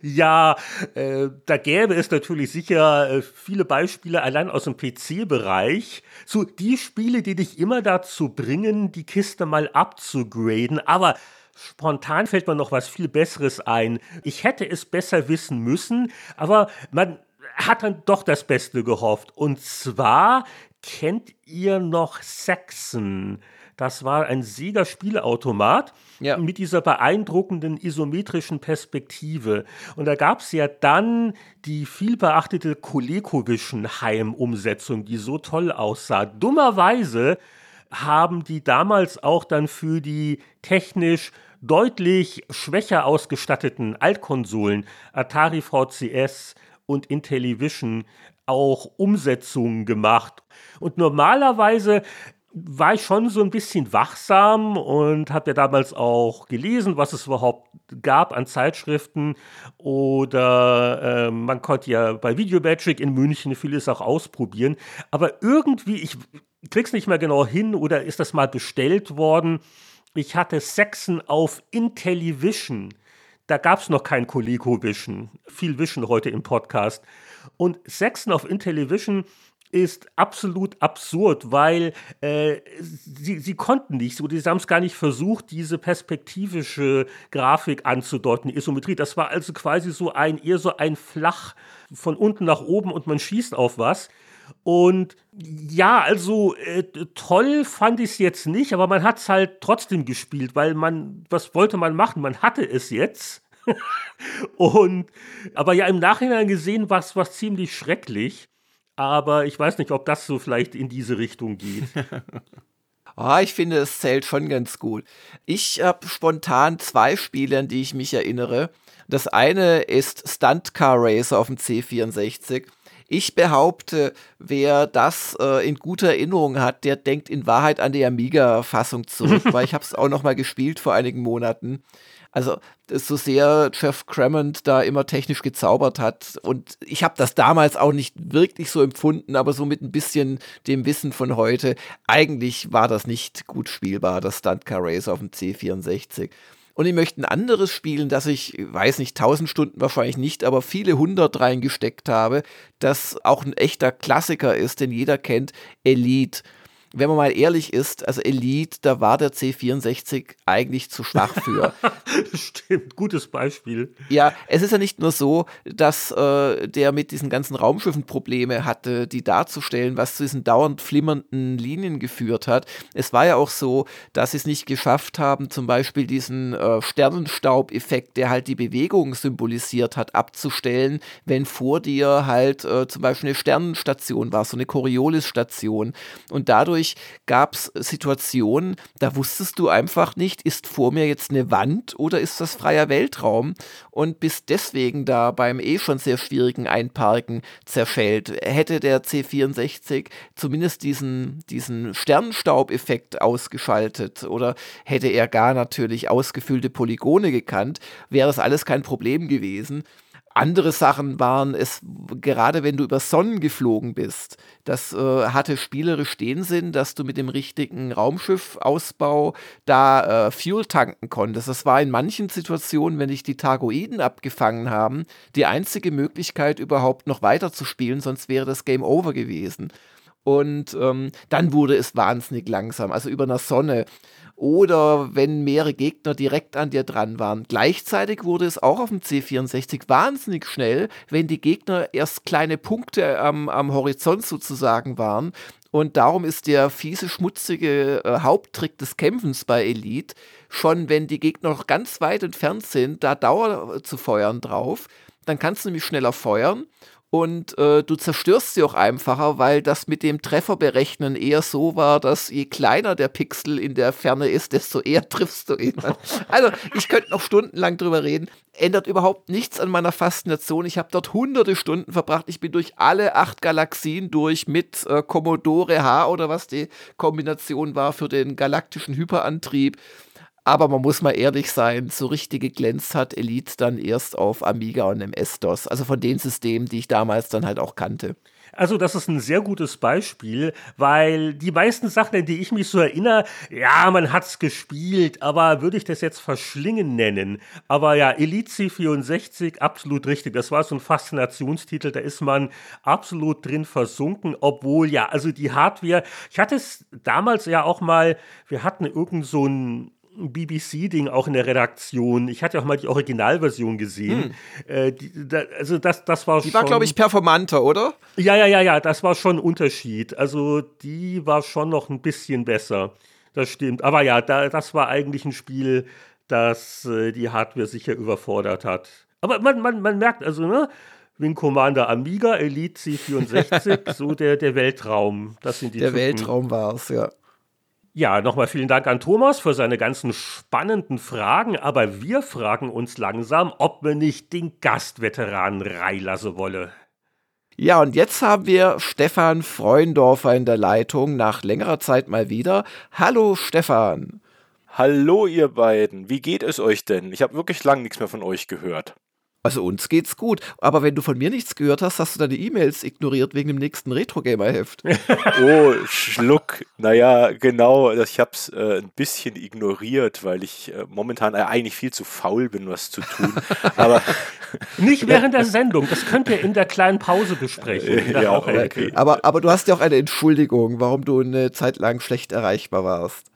Ja, äh, da gäbe es natürlich sicher äh, viele Beispiele allein aus dem PC-Bereich. So die Spiele, die dich immer dazu bringen, die Kiste mal abzugraden. Aber spontan fällt mir noch was viel Besseres ein. Ich hätte es besser wissen müssen, aber man hat dann doch das Beste gehofft. Und zwar kennt ihr noch Saxon? Das war ein Sega-Spielautomat Ja. mit dieser beeindruckenden isometrischen Perspektive. Und da gab es ja dann die viel beachtete ColecoVision-Heim-Umsetzung, die so toll aussah. Dummerweise haben die damals auch dann für die technisch deutlich schwächer ausgestatteten Altkonsolen Atari VCS und Intellivision auch Umsetzungen gemacht. Und normalerweise war ich schon so ein bisschen wachsam und habe ja damals auch gelesen, was es überhaupt gab an Zeitschriften. Oder äh, man konnte ja bei Videomagic in München vieles auch ausprobieren. Aber irgendwie, ich krieg's nicht mehr genau hin oder ist das mal bestellt worden. Ich hatte Sexen auf Intellivision. Da gab es noch kein ColecoVision. Viel Vision heute im Podcast. Und Sexen auf Intellivision ist absolut absurd, weil äh, sie, sie konnten nicht so, sie haben es gar nicht versucht, diese perspektivische Grafik anzudeuten, Isometrie. Das war also quasi so ein, eher so ein Flach von unten nach oben und man schießt auf was. Und ja, also äh, toll fand ich es jetzt nicht, aber man hat es halt trotzdem gespielt, weil man, was wollte man machen? Man hatte es jetzt. und aber ja, im Nachhinein gesehen war es ziemlich schrecklich aber ich weiß nicht, ob das so vielleicht in diese Richtung geht. oh, ich finde, es zählt schon ganz gut. Ich habe spontan zwei Spiele, an die ich mich erinnere. Das eine ist Stunt Car Racer auf dem C64. Ich behaupte, wer das äh, in guter Erinnerung hat, der denkt in Wahrheit an die Amiga-Fassung zurück, weil ich habe es auch noch mal gespielt vor einigen Monaten. Also so sehr Jeff Cremont da immer technisch gezaubert hat. Und ich habe das damals auch nicht wirklich so empfunden, aber so mit ein bisschen dem Wissen von heute. Eigentlich war das nicht gut spielbar, das Stunt Car Race auf dem C64. Und ich möchte ein anderes spielen, das ich, weiß nicht, tausend Stunden wahrscheinlich nicht, aber viele hundert reingesteckt habe, das auch ein echter Klassiker ist, den jeder kennt, Elite wenn man mal ehrlich ist, also Elite, da war der C64 eigentlich zu schwach für. Stimmt, gutes Beispiel. Ja, es ist ja nicht nur so, dass äh, der mit diesen ganzen Raumschiffen Probleme hatte, die darzustellen, was zu diesen dauernd flimmernden Linien geführt hat. Es war ja auch so, dass sie es nicht geschafft haben, zum Beispiel diesen äh, Sternenstaubeffekt, der halt die Bewegung symbolisiert hat, abzustellen, wenn vor dir halt äh, zum Beispiel eine Sternenstation war, so eine Coriolis-Station. Und dadurch dadurch gab es Situationen, da wusstest du einfach nicht, ist vor mir jetzt eine Wand oder ist das freier Weltraum und bist deswegen da beim eh schon sehr schwierigen Einparken zerschellt. Hätte der C64 zumindest diesen, diesen Sternstaubeffekt ausgeschaltet oder hätte er gar natürlich ausgefüllte Polygone gekannt, wäre das alles kein Problem gewesen. Andere Sachen waren es, gerade wenn du über Sonnen geflogen bist, das äh, hatte spielerisch den Sinn, dass du mit dem richtigen Raumschiffausbau da äh, Fuel tanken konntest. Das war in manchen Situationen, wenn dich die Targoiden abgefangen haben, die einzige Möglichkeit überhaupt noch weiter zu spielen, sonst wäre das Game Over gewesen. Und ähm, dann wurde es wahnsinnig langsam, also über einer Sonne oder wenn mehrere Gegner direkt an dir dran waren. Gleichzeitig wurde es auch auf dem C64 wahnsinnig schnell, wenn die Gegner erst kleine Punkte am, am Horizont sozusagen waren. Und darum ist der fiese, schmutzige äh, Haupttrick des Kämpfens bei Elite schon, wenn die Gegner noch ganz weit entfernt sind, da Dauer zu feuern drauf. Dann kannst du nämlich schneller feuern und äh, du zerstörst sie auch einfacher, weil das mit dem Trefferberechnen eher so war, dass je kleiner der Pixel in der Ferne ist, desto eher triffst du ihn. Also ich könnte noch stundenlang drüber reden. Ändert überhaupt nichts an meiner Faszination. Ich habe dort hunderte Stunden verbracht. Ich bin durch alle acht Galaxien durch mit äh, Commodore H oder was die Kombination war für den galaktischen Hyperantrieb. Aber man muss mal ehrlich sein, so richtig geglänzt hat Elite dann erst auf Amiga und MS-DOS. Also von den Systemen, die ich damals dann halt auch kannte. Also das ist ein sehr gutes Beispiel, weil die meisten Sachen, an die ich mich so erinnere, ja, man hat's gespielt, aber würde ich das jetzt verschlingen nennen? Aber ja, Elite C64, absolut richtig. Das war so ein Faszinationstitel, da ist man absolut drin versunken, obwohl ja, also die Hardware, ich hatte es damals ja auch mal, wir hatten irgend so ein BBC-Ding auch in der Redaktion. Ich hatte auch mal die Originalversion gesehen. Hm. Äh, die, da, also das, das war die schon. Die war, glaube ich, performanter, oder? Ja, ja, ja, ja, das war schon ein Unterschied. Also die war schon noch ein bisschen besser. Das stimmt. Aber ja, da, das war eigentlich ein Spiel, das äh, die Hardware sicher überfordert hat. Aber man, man, man merkt also, ne? Wing Commander Amiga, Elite C64, so der, der Weltraum. Das sind die Der Typen. Weltraum war es, ja. Ja, nochmal vielen Dank an Thomas für seine ganzen spannenden Fragen, aber wir fragen uns langsam, ob wir nicht den Gastveteranen reinlassen wolle. Ja, und jetzt haben wir Stefan Freundorfer in der Leitung, nach längerer Zeit mal wieder. Hallo Stefan. Hallo ihr beiden, wie geht es euch denn? Ich habe wirklich lang nichts mehr von euch gehört. Also uns geht's gut, aber wenn du von mir nichts gehört hast, hast du deine E-Mails ignoriert wegen dem nächsten Retro-Gamer-Heft. oh, Schluck. Naja, genau, ich hab's äh, ein bisschen ignoriert, weil ich äh, momentan äh, eigentlich viel zu faul bin, was zu tun. aber Nicht während der Sendung, das könnt ihr in der kleinen Pause besprechen. ja, okay. aber, aber du hast ja auch eine Entschuldigung, warum du eine Zeit lang schlecht erreichbar warst.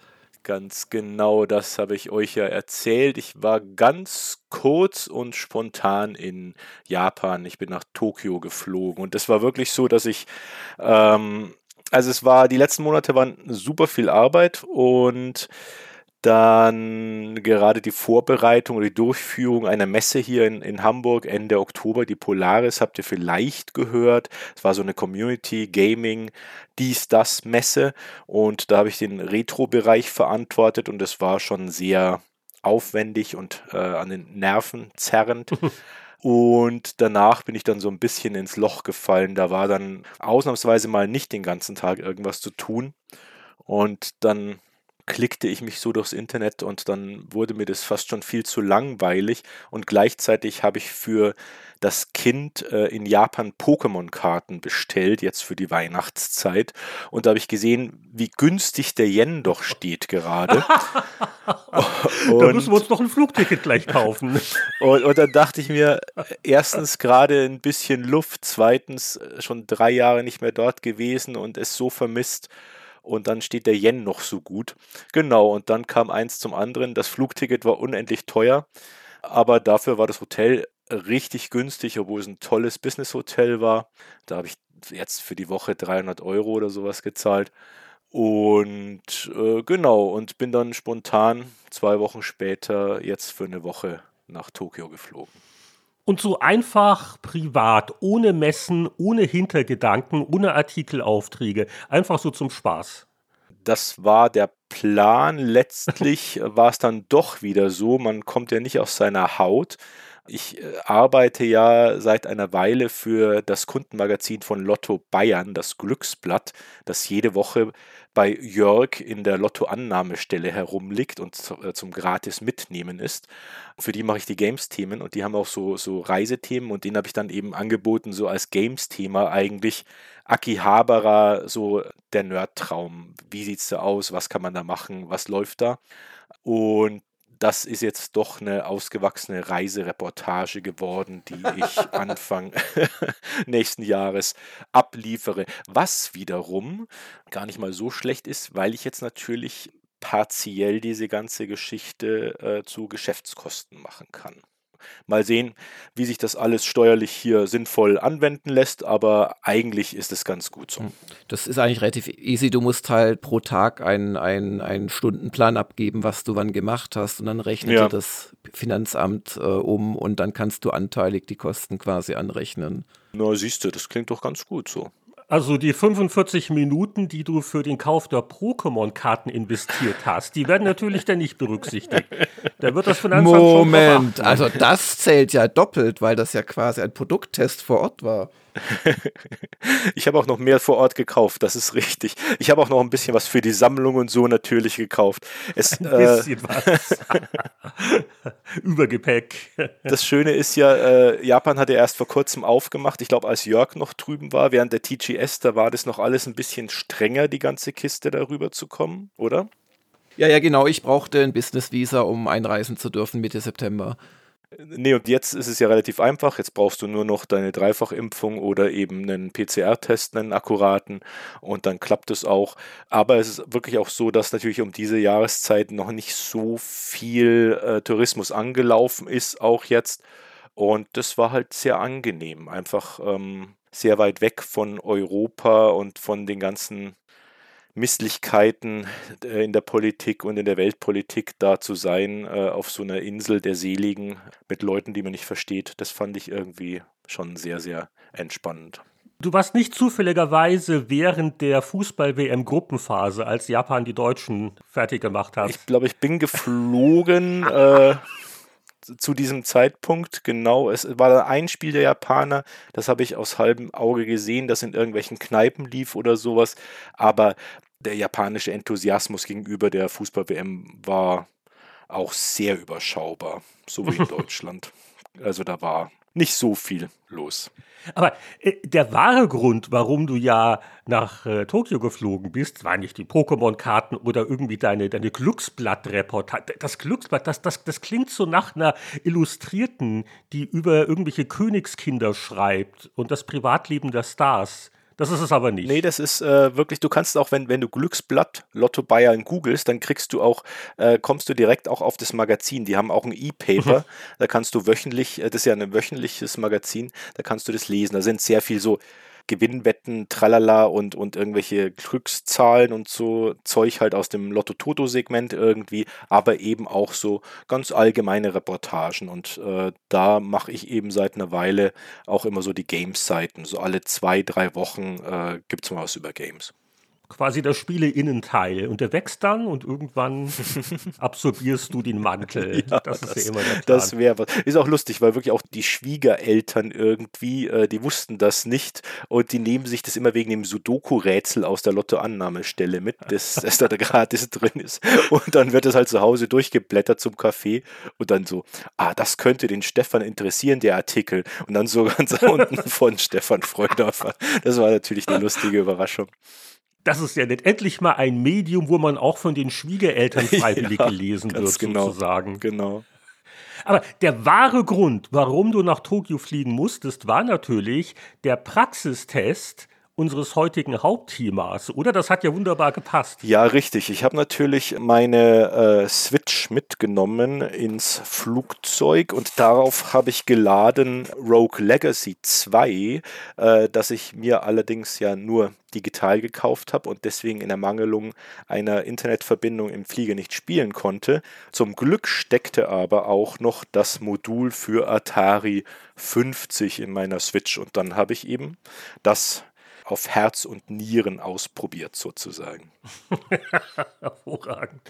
Ganz genau, das habe ich euch ja erzählt. Ich war ganz kurz und spontan in Japan. Ich bin nach Tokio geflogen und es war wirklich so, dass ich, ähm, also es war, die letzten Monate waren super viel Arbeit und dann gerade die Vorbereitung oder die Durchführung einer Messe hier in, in Hamburg Ende Oktober, die Polaris, habt ihr vielleicht gehört. Es war so eine Community Gaming dies, das Messe und da habe ich den Retro-Bereich verantwortet und es war schon sehr aufwendig und äh, an den Nerven zerrend. Und danach bin ich dann so ein bisschen ins Loch gefallen. Da war dann ausnahmsweise mal nicht den ganzen Tag irgendwas zu tun. Und dann klickte ich mich so durchs Internet und dann wurde mir das fast schon viel zu langweilig und gleichzeitig habe ich für das Kind äh, in Japan Pokémon-Karten bestellt, jetzt für die Weihnachtszeit. Und da habe ich gesehen, wie günstig der Yen doch steht gerade. da müssen wir uns noch ein Flugticket gleich kaufen. und, und dann dachte ich mir, erstens gerade ein bisschen Luft, zweitens äh, schon drei Jahre nicht mehr dort gewesen und es so vermisst und dann steht der Yen noch so gut. Genau, und dann kam eins zum anderen. Das Flugticket war unendlich teuer, aber dafür war das Hotel richtig günstig, obwohl es ein tolles Business-Hotel war. Da habe ich jetzt für die Woche 300 Euro oder sowas gezahlt. Und äh, genau, und bin dann spontan zwei Wochen später jetzt für eine Woche nach Tokio geflogen. Und so einfach privat, ohne Messen, ohne Hintergedanken, ohne Artikelaufträge, einfach so zum Spaß. Das war der Plan. Letztlich war es dann doch wieder so, man kommt ja nicht aus seiner Haut. Ich äh, arbeite ja seit einer Weile für das Kundenmagazin von Lotto Bayern, das Glücksblatt, das jede Woche bei Jörg in der Lottoannahmestelle herumliegt und äh, zum gratis mitnehmen ist. Für die mache ich die Games-Themen und die haben auch so, so Reisethemen und den habe ich dann eben angeboten, so als Games-Thema eigentlich Akihabara, so der Nerd-Traum. Wie sieht es da aus? Was kann man da machen? Was läuft da? Und das ist jetzt doch eine ausgewachsene Reisereportage geworden, die ich Anfang nächsten Jahres abliefere. Was wiederum gar nicht mal so schlecht ist, weil ich jetzt natürlich partiell diese ganze Geschichte äh, zu Geschäftskosten machen kann. Mal sehen, wie sich das alles steuerlich hier sinnvoll anwenden lässt, aber eigentlich ist es ganz gut so. Hm. Das ist eigentlich relativ easy. Du musst halt pro Tag einen, einen, einen Stundenplan abgeben, was du wann gemacht hast und dann rechnet ja. dir das Finanzamt äh, um und dann kannst du anteilig die Kosten quasi anrechnen. Na, siehst du, das klingt doch ganz gut so. Also die 45 Minuten, die du für den Kauf der Pokémon-Karten investiert hast, die werden natürlich dann nicht berücksichtigt. Da wird das Finanzamt Moment, also das zählt ja doppelt, weil das ja quasi ein Produkttest vor Ort war. ich habe auch noch mehr vor Ort gekauft, das ist richtig. Ich habe auch noch ein bisschen was für die Sammlung und so natürlich gekauft. Es, ein bisschen äh, was. Übergepäck. das Schöne ist ja, äh, Japan hat ja erst vor kurzem aufgemacht. Ich glaube, als Jörg noch drüben war, während der TGS, da war das noch alles ein bisschen strenger, die ganze Kiste darüber zu kommen, oder? Ja, ja, genau. Ich brauchte ein Business-Visa, um einreisen zu dürfen Mitte September. Nee, und jetzt ist es ja relativ einfach. Jetzt brauchst du nur noch deine Dreifachimpfung oder eben einen PCR-Test, einen akkuraten und dann klappt es auch. Aber es ist wirklich auch so, dass natürlich um diese Jahreszeit noch nicht so viel äh, Tourismus angelaufen ist, auch jetzt. Und das war halt sehr angenehm. Einfach ähm, sehr weit weg von Europa und von den ganzen Misslichkeiten äh, in der Politik und in der Weltpolitik da zu sein, äh, auf so einer Insel der Seligen mit Leuten, die man nicht versteht, das fand ich irgendwie schon sehr, sehr entspannend. Du warst nicht zufälligerweise während der Fußball-WM-Gruppenphase, als Japan die Deutschen fertig gemacht hat. Ich glaube, ich bin geflogen äh, zu diesem Zeitpunkt. Genau, es war ein Spiel der Japaner, das habe ich aus halbem Auge gesehen, das in irgendwelchen Kneipen lief oder sowas. Aber der japanische Enthusiasmus gegenüber der Fußball-WM war auch sehr überschaubar, so wie in Deutschland. Also da war nicht so viel los. Aber äh, der wahre Grund, warum du ja nach äh, Tokio geflogen bist, war nicht die Pokémon-Karten oder irgendwie deine, deine Glücksblatt-Reportage. Das Glücksblatt, das, das, das klingt so nach einer Illustrierten, die über irgendwelche Königskinder schreibt und das Privatleben der Stars. Das ist es aber nicht. Nee, das ist äh, wirklich, du kannst auch, wenn, wenn du Glücksblatt Lotto Bayern googelst, dann kriegst du auch, äh, kommst du direkt auch auf das Magazin. Die haben auch ein E-Paper, mhm. da kannst du wöchentlich, äh, das ist ja ein wöchentliches Magazin, da kannst du das lesen. Da sind sehr viel so Gewinnwetten, tralala und, und irgendwelche Glückszahlen und so Zeug halt aus dem Lotto-Toto-Segment irgendwie, aber eben auch so ganz allgemeine Reportagen. Und äh, da mache ich eben seit einer Weile auch immer so die Games-Seiten. So alle zwei, drei Wochen äh, gibt es mal was über Games quasi der Spiele-Innenteil. Und der wächst dann und irgendwann absorbierst du den Mantel. ja, das ist das, ja immer der Plan. Das wäre was. Ist auch lustig, weil wirklich auch die Schwiegereltern irgendwie, äh, die wussten das nicht und die nehmen sich das immer wegen dem Sudoku-Rätsel aus der Lottoannahmestelle mit, das, das da gratis drin ist. Und dann wird es halt zu Hause durchgeblättert zum Kaffee und dann so, ah, das könnte den Stefan interessieren, der Artikel. Und dann so ganz unten von Stefan Freundorfer. Das war natürlich eine lustige Überraschung das ist ja nicht endlich mal ein Medium, wo man auch von den Schwiegereltern freiwillig ja, gelesen wird, genau, sozusagen. Genau. Aber der wahre Grund, warum du nach Tokio fliegen musstest, war natürlich der Praxistest unseres heutigen Hauptthemas, oder? Das hat ja wunderbar gepasst. Ja, richtig. Ich habe natürlich meine äh, Switch mitgenommen ins Flugzeug und darauf habe ich geladen Rogue Legacy 2, äh, das ich mir allerdings ja nur digital gekauft habe und deswegen in Ermangelung einer Internetverbindung im Flieger nicht spielen konnte. Zum Glück steckte aber auch noch das Modul für Atari 50 in meiner Switch und dann habe ich eben das auf Herz und Nieren ausprobiert, sozusagen. Hervorragend.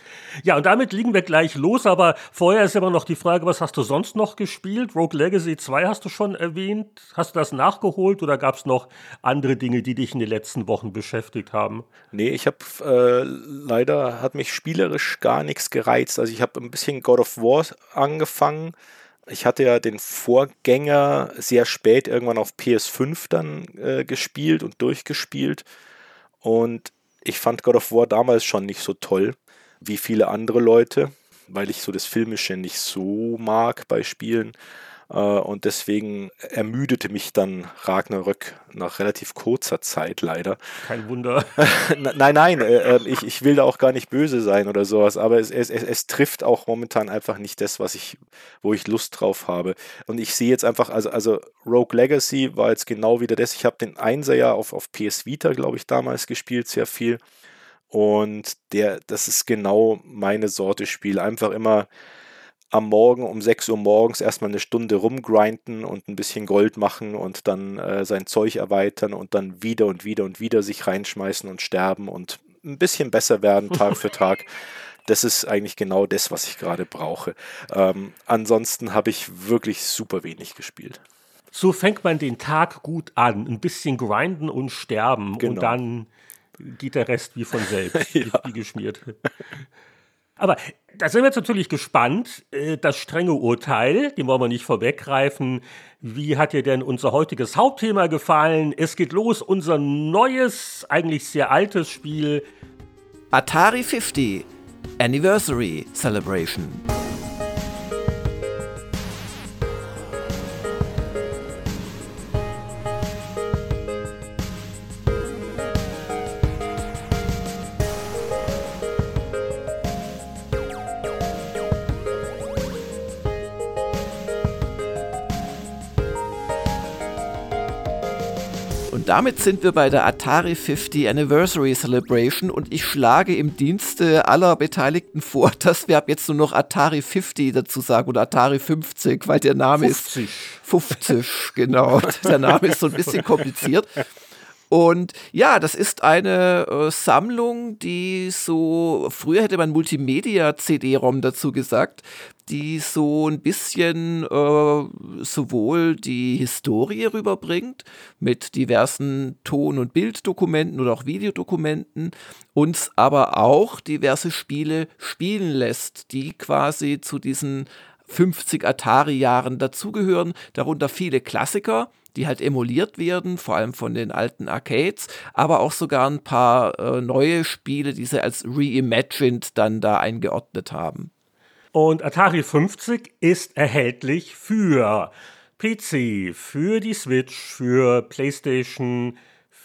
Ja, und damit liegen wir gleich los, aber vorher ist immer noch die Frage, was hast du sonst noch gespielt? Rogue Legacy 2 hast du schon erwähnt. Hast du das nachgeholt oder gab es noch andere Dinge, die dich in den letzten Wochen beschäftigt haben? Nee, ich habe äh, leider hat mich spielerisch gar nichts gereizt. Also ich habe ein bisschen God of War angefangen ich hatte ja den Vorgänger sehr spät irgendwann auf PS5 dann äh, gespielt und durchgespielt. Und ich fand God of War damals schon nicht so toll wie viele andere Leute, weil ich so das Filmische nicht so mag bei Spielen. Äh, und deswegen ermüdete mich dann Ragnarök nach relativ kurzer Zeit leider. Kein Wunder. nein, nein, äh, äh, ich, ich will da auch gar nicht böse sein oder sowas, aber es, es, es, es trifft auch momentan einfach nicht das, was ich, wo ich Lust drauf habe. Und ich sehe jetzt einfach, also, also Rogue Legacy war jetzt genau wieder das. Ich habe den Einser ja auf, auf PS Vita, glaube ich, damals gespielt, sehr viel. Und der, das ist genau meine Sorte Spiel. Einfach immer am Morgen um 6 Uhr morgens erstmal eine Stunde rumgrinden und ein bisschen Gold machen und dann äh, sein Zeug erweitern und dann wieder und wieder und wieder sich reinschmeißen und sterben und ein bisschen besser werden Tag für Tag. Das ist eigentlich genau das, was ich gerade brauche. Ähm, ansonsten habe ich wirklich super wenig gespielt. So fängt man den Tag gut an. Ein bisschen grinden und sterben genau. und dann geht der Rest wie von selbst, ja. wie geschmiert. Aber da sind wir jetzt natürlich gespannt. Äh, das strenge Urteil, dem wollen wir nicht vorweggreifen. Wie hat dir denn unser heutiges Hauptthema gefallen? Es geht los, unser neues, eigentlich sehr altes Spiel. Atari 50 Anniversary Celebration. Damit sind wir bei der Atari 50 Anniversary Celebration und ich schlage im Dienste aller Beteiligten vor, dass wir ab jetzt nur noch Atari 50 dazu sagen oder Atari 50, weil der Name 50. ist 50, genau. Der Name ist so ein bisschen kompliziert. Und ja, das ist eine äh, Sammlung, die so, früher hätte man Multimedia-CD-ROM dazu gesagt, die so ein bisschen äh, sowohl die Historie rüberbringt mit diversen Ton- und Bilddokumenten oder auch Videodokumenten, uns aber auch diverse Spiele spielen lässt, die quasi zu diesen 50 Atari-Jahren dazugehören, darunter viele Klassiker, die halt emuliert werden, vor allem von den alten Arcades, aber auch sogar ein paar äh, neue Spiele, die sie als reimagined dann da eingeordnet haben. Und Atari 50 ist erhältlich für PC, für die Switch, für PlayStation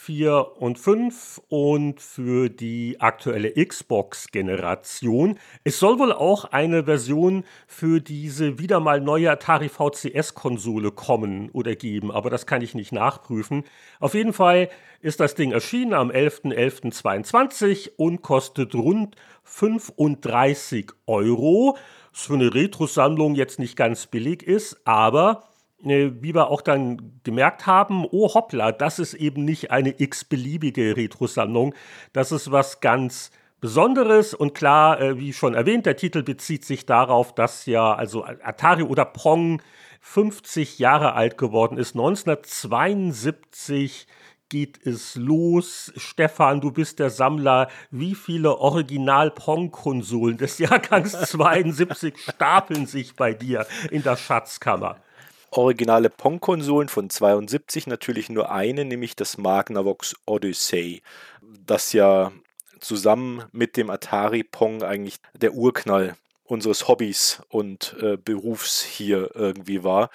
4 und 5 und für die aktuelle Xbox-Generation. Es soll wohl auch eine Version für diese wieder mal neue Atari VCS-Konsole kommen oder geben, aber das kann ich nicht nachprüfen. Auf jeden Fall ist das Ding erschienen am 11.11.22 und kostet rund 35 Euro. Für eine Retro-Sammlung jetzt nicht ganz billig ist, aber äh, wie wir auch dann gemerkt haben, oh hoppla, das ist eben nicht eine x-beliebige Retro-Sammlung. Das ist was ganz Besonderes und klar, äh, wie schon erwähnt, der Titel bezieht sich darauf, dass ja also Atari oder Pong 50 Jahre alt geworden ist. 1972 geht es los. Stefan, du bist der Sammler. Wie viele Original-Pong-Konsolen des Jahrgangs 72 stapeln sich bei dir in der Schatzkammer? originale Pong-Konsolen von 72 natürlich nur eine, nämlich das Magnavox Odyssey, das ja zusammen mit dem Atari Pong eigentlich der Urknall unseres Hobbys und äh, Berufs hier irgendwie war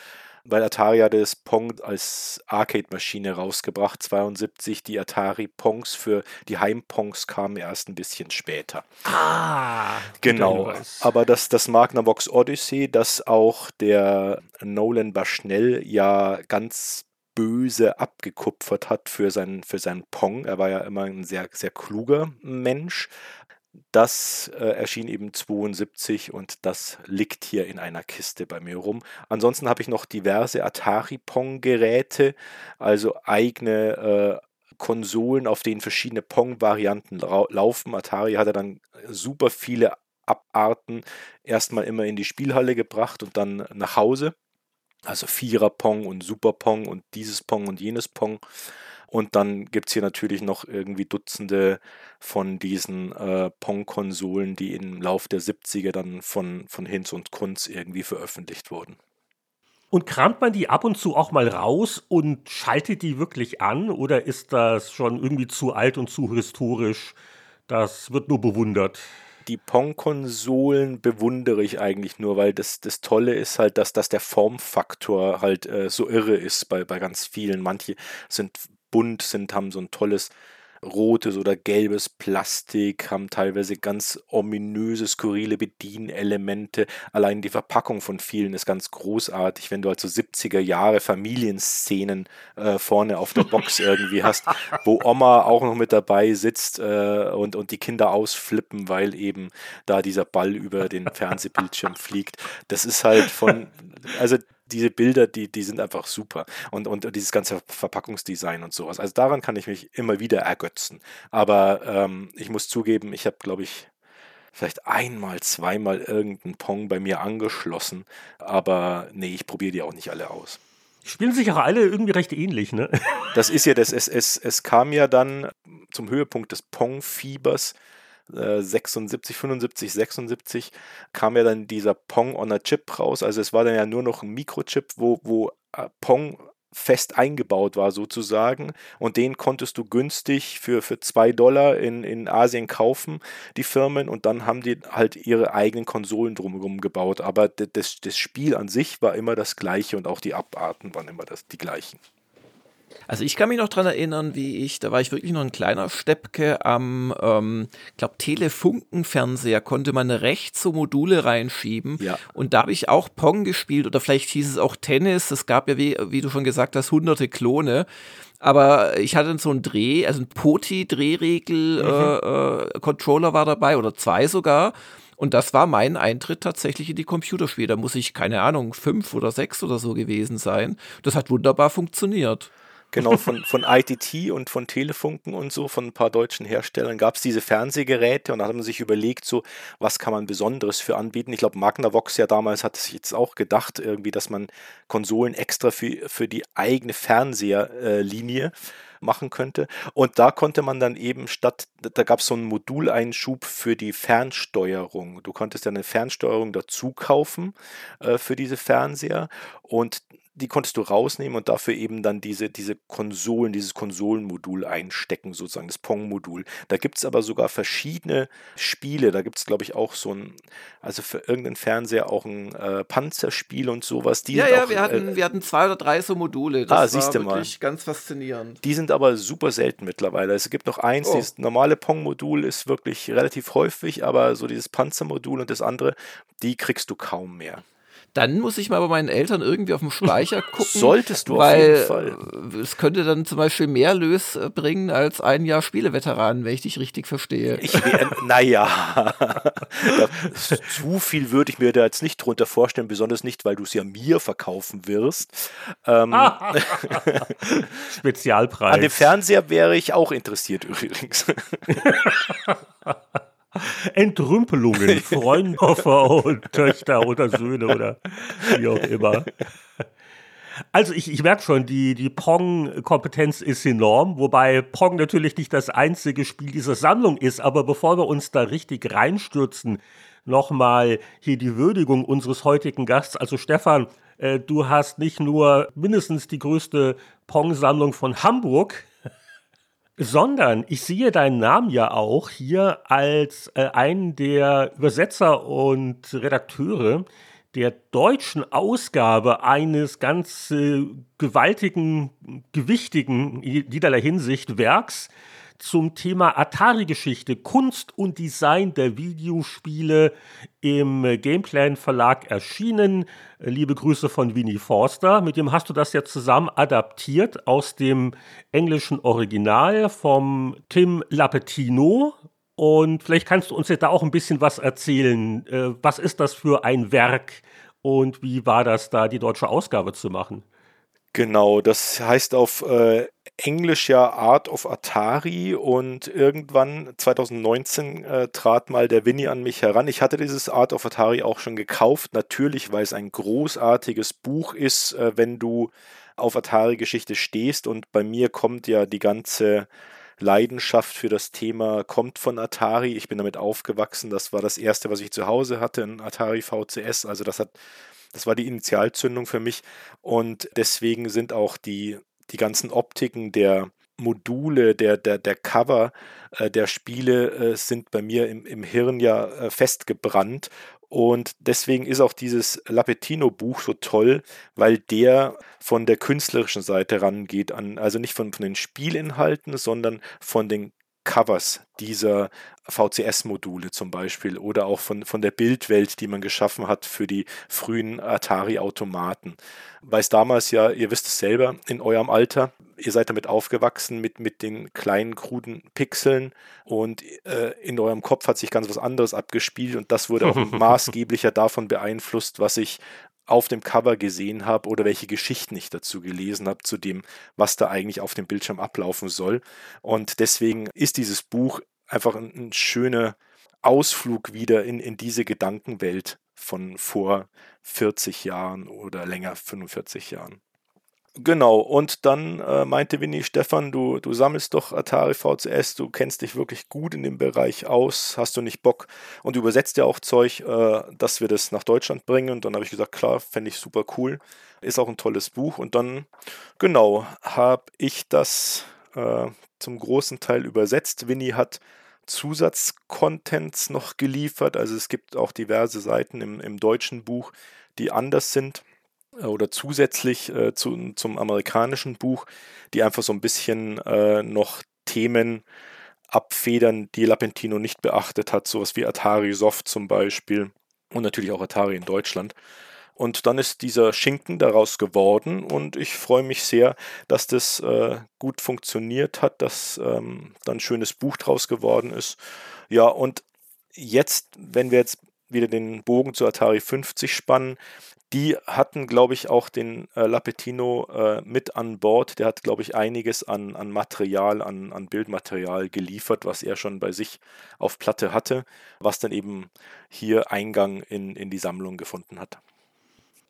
weil Atari hatte das Pong als Arcade-Maschine rausgebracht, 72. Die Atari Pongs für die Heimpongs kamen erst ein bisschen später. Ah, genau. Aber das, das Magnavox Odyssey, das auch der Nolan Bushnell ja ganz böse abgekupfert hat für seinen, für seinen Pong. Er war ja immer ein sehr, sehr kluger Mensch, das äh, erschien eben 72 und das liegt hier in einer Kiste bei mir rum. Ansonsten habe ich noch diverse Atari Pong-Geräte, also eigene äh, Konsolen, auf denen verschiedene Pong-Varianten laufen. Atari hatte dann super viele Abarten erstmal immer in die Spielhalle gebracht und dann nach Hause. Also Vierer Pong und Super Pong und dieses Pong und jenes Pong. Und dann gibt es hier natürlich noch irgendwie Dutzende von diesen äh, Pong-Konsolen, die im Lauf der 70er dann von, von Hinz und Kunz irgendwie veröffentlicht wurden. Und kramt man die ab und zu auch mal raus und schaltet die wirklich an? Oder ist das schon irgendwie zu alt und zu historisch? Das wird nur bewundert die Pong-Konsolen bewundere ich eigentlich nur, weil das, das Tolle ist halt, dass, dass der Formfaktor halt äh, so irre ist bei, bei ganz vielen. Manche sind bunt sind, haben so ein tolles rotes oder gelbes Plastik, haben teilweise ganz ominöse, skurrile Bedienelemente. Allein die Verpackung von vielen ist ganz großartig, wenn du also 70er Jahre Familienszenen äh, vorne auf der Box irgendwie hast, wo Oma auch noch mit dabei sitzt äh, und, und die Kinder ausflippen, weil eben da dieser Ball über den Fernsehbildschirm fliegt. Das ist halt von, also diese Bilder, die, die sind einfach super. Und, und dieses ganze Verpackungsdesign und sowas. Also daran kann ich mich immer wieder ergötzen. Aber ähm, ich muss zugeben, ich habe, glaube ich, vielleicht einmal, zweimal irgendeinen Pong bei mir angeschlossen. Aber nee, ich probiere die auch nicht alle aus. Spielen sich auch alle irgendwie recht ähnlich, ne? Das ist ja das, es, es, es kam ja dann zum Höhepunkt des Pong-Fiebers 76, 75, 76 kam ja dann dieser Pong on a Chip raus. Also es war dann ja nur noch ein Mikrochip, wo, wo äh, Pong fest eingebaut war sozusagen und den konntest du günstig für, für zwei Dollar in, in Asien kaufen, die Firmen und dann haben die halt ihre eigenen Konsolen drumherum gebaut, aber das, das Spiel an sich war immer das gleiche und auch die Abarten waren immer das, die gleichen. Also ich kann mich noch daran erinnern, wie ich, da war ich wirklich noch ein kleiner Steppke am, ähm, glaube Telefunken-Fernseher konnte man rechts so Module reinschieben Ja. und da habe ich auch Pong gespielt oder vielleicht hieß es auch Tennis. Es gab ja, wie, wie du schon gesagt hast, hunderte Klone. Aber ich hatte so einen Dreh, also ein Poti-Drehregel-Controller war dabei oder zwei sogar. Und das war mein Eintritt tatsächlich in die Computerspiele. Da muss ich, keine Ahnung, fünf oder sechs oder so gewesen sein. Das hat wunderbar funktioniert. Genau, von, von ITT und von Telefunken und so, von ein paar deutschen Herstellern gab es diese Fernsehgeräte und da hat man sich überlegt, so, was kann man Besonderes für anbieten. Ich glaube, Magnavox ja damals hat sich jetzt auch gedacht, irgendwie, dass man Konsolen extra für, für die eigene Fernseherlinie machen könnte. Und da konnte man dann eben statt, da gab es so einen Moduleinschub für die Fernsteuerung. Du konntest ja eine Fernsteuerung dazu kaufen äh, für diese Fernseher und die konntest du rausnehmen und dafür eben dann diese, diese Konsolen, dieses Konsolenmodul einstecken, sozusagen, das Pong-Modul. Da gibt es aber sogar verschiedene Spiele. Da gibt es, glaube ich, auch so ein, also für irgendeinen Fernseher auch ein äh, Panzerspiel und sowas. Die ja, ja, auch, wir hatten, äh, wir hatten zwei oder drei so Module. Das Ah, war siehste mal. wirklich ganz faszinierend. die sind aber super selten mittlerweile. Es gibt noch eins, Oh. dieses normale Pong-Modul ist wirklich relativ häufig, aber so dieses Panzermodul und das andere, die kriegst du kaum mehr. Dann muss ich mal bei meinen Eltern irgendwie auf dem Speicher gucken. Solltest du auf weil jeden Fall. es könnte dann zum Beispiel mehr Lös äh, bringen als ein Jahr Spieleveteran, wenn ich dich richtig verstehe. Ich wär, naja, zu viel würde ich mir da jetzt nicht drunter vorstellen, besonders nicht, weil du es ja mir verkaufen wirst. Ähm. Spezialpreis. An dem Fernseher wäre ich auch interessiert übrigens. Entrümpelungen, Freundoffer und Töchter oder Söhne oder wie auch immer. Also ich, ich merke schon, die, die Pong-Kompetenz ist enorm, wobei Pong natürlich nicht das einzige Spiel dieser Sammlung ist. Aber bevor wir uns da richtig reinstürzen, nochmal hier die Würdigung unseres heutigen Gasts. Also Stefan, äh, du hast nicht nur mindestens die größte Pong-Sammlung von Hamburg, sondern ich sehe deinen Namen ja auch hier als äh, einen der Übersetzer und Redakteure der deutschen Ausgabe eines ganz äh, gewaltigen, gewichtigen, in jederlei Hinsicht Werks zum Thema Atari-Geschichte, Kunst und Design der Videospiele im Gameplan Verlag erschienen. Liebe Grüße von Winnie Forster. Mit dem hast du das ja zusammen adaptiert aus dem englischen Original vom Tim Lapetino. Und vielleicht kannst du uns jetzt da auch ein bisschen was erzählen. Äh, was ist das für ein Werk und wie war das da, die deutsche Ausgabe zu machen? Genau, das heißt auf äh, Englisch ja Art of Atari und irgendwann 2019 äh, trat mal der Winnie an mich heran. Ich hatte dieses Art of Atari auch schon gekauft, natürlich, weil es ein großartiges Buch ist, äh, wenn du auf Atari-Geschichte stehst und bei mir kommt ja die ganze Leidenschaft für das Thema kommt von Atari. Ich bin damit aufgewachsen. Das war das erste, was ich zu Hause hatte, ein Atari VCS. Also das hat das war die Initialzündung für mich und deswegen sind auch die, die ganzen Optiken der Module, der, der, der Cover äh, der Spiele äh, sind bei mir im, im Hirn ja äh, festgebrannt. Und deswegen ist auch dieses Lapetino-Buch so toll, weil der von der künstlerischen Seite rangeht, an, also nicht von, von den Spielinhalten, sondern von den Covers dieser VCS-Module zum Beispiel oder auch von, von der Bildwelt, die man geschaffen hat für die frühen Atari-Automaten. Weil es damals ja, ihr wisst es selber, in eurem Alter, ihr seid damit aufgewachsen mit, mit den kleinen, kruden Pixeln und äh, in eurem Kopf hat sich ganz was anderes abgespielt und das wurde auch maßgeblicher davon beeinflusst, was ich auf dem Cover gesehen habe oder welche Geschichten ich dazu gelesen habe, zu dem, was da eigentlich auf dem Bildschirm ablaufen soll. Und deswegen ist dieses Buch einfach ein, ein schöner Ausflug wieder in, in diese Gedankenwelt von vor 40 Jahren oder länger 45 Jahren. Genau, und dann äh, meinte Winnie, Stefan, du, du sammelst doch Atari VCS, du kennst dich wirklich gut in dem Bereich aus, hast du nicht Bock und übersetzt ja auch Zeug, äh, dass wir das nach Deutschland bringen. Und dann habe ich gesagt, klar, fände ich super cool. Ist auch ein tolles Buch. Und dann, genau, habe ich das äh, zum großen Teil übersetzt. Winnie hat Zusatzcontents noch geliefert. Also es gibt auch diverse Seiten im, im deutschen Buch, die anders sind. Oder zusätzlich äh, zu, zum amerikanischen Buch, die einfach so ein bisschen äh, noch Themen abfedern, die Lapentino nicht beachtet hat, sowas wie Atari Soft zum Beispiel und natürlich auch Atari in Deutschland. Und dann ist dieser Schinken daraus geworden und ich freue mich sehr, dass das äh, gut funktioniert hat, dass ähm, dann ein schönes Buch draus geworden ist. Ja, und jetzt, wenn wir jetzt wieder den Bogen zu Atari 50 spannen, die hatten, glaube ich, auch den äh, Lapetino äh, mit an Bord. Der hat, glaube ich, einiges an, an Material, an, an Bildmaterial geliefert, was er schon bei sich auf Platte hatte, was dann eben hier Eingang in, in die Sammlung gefunden hat.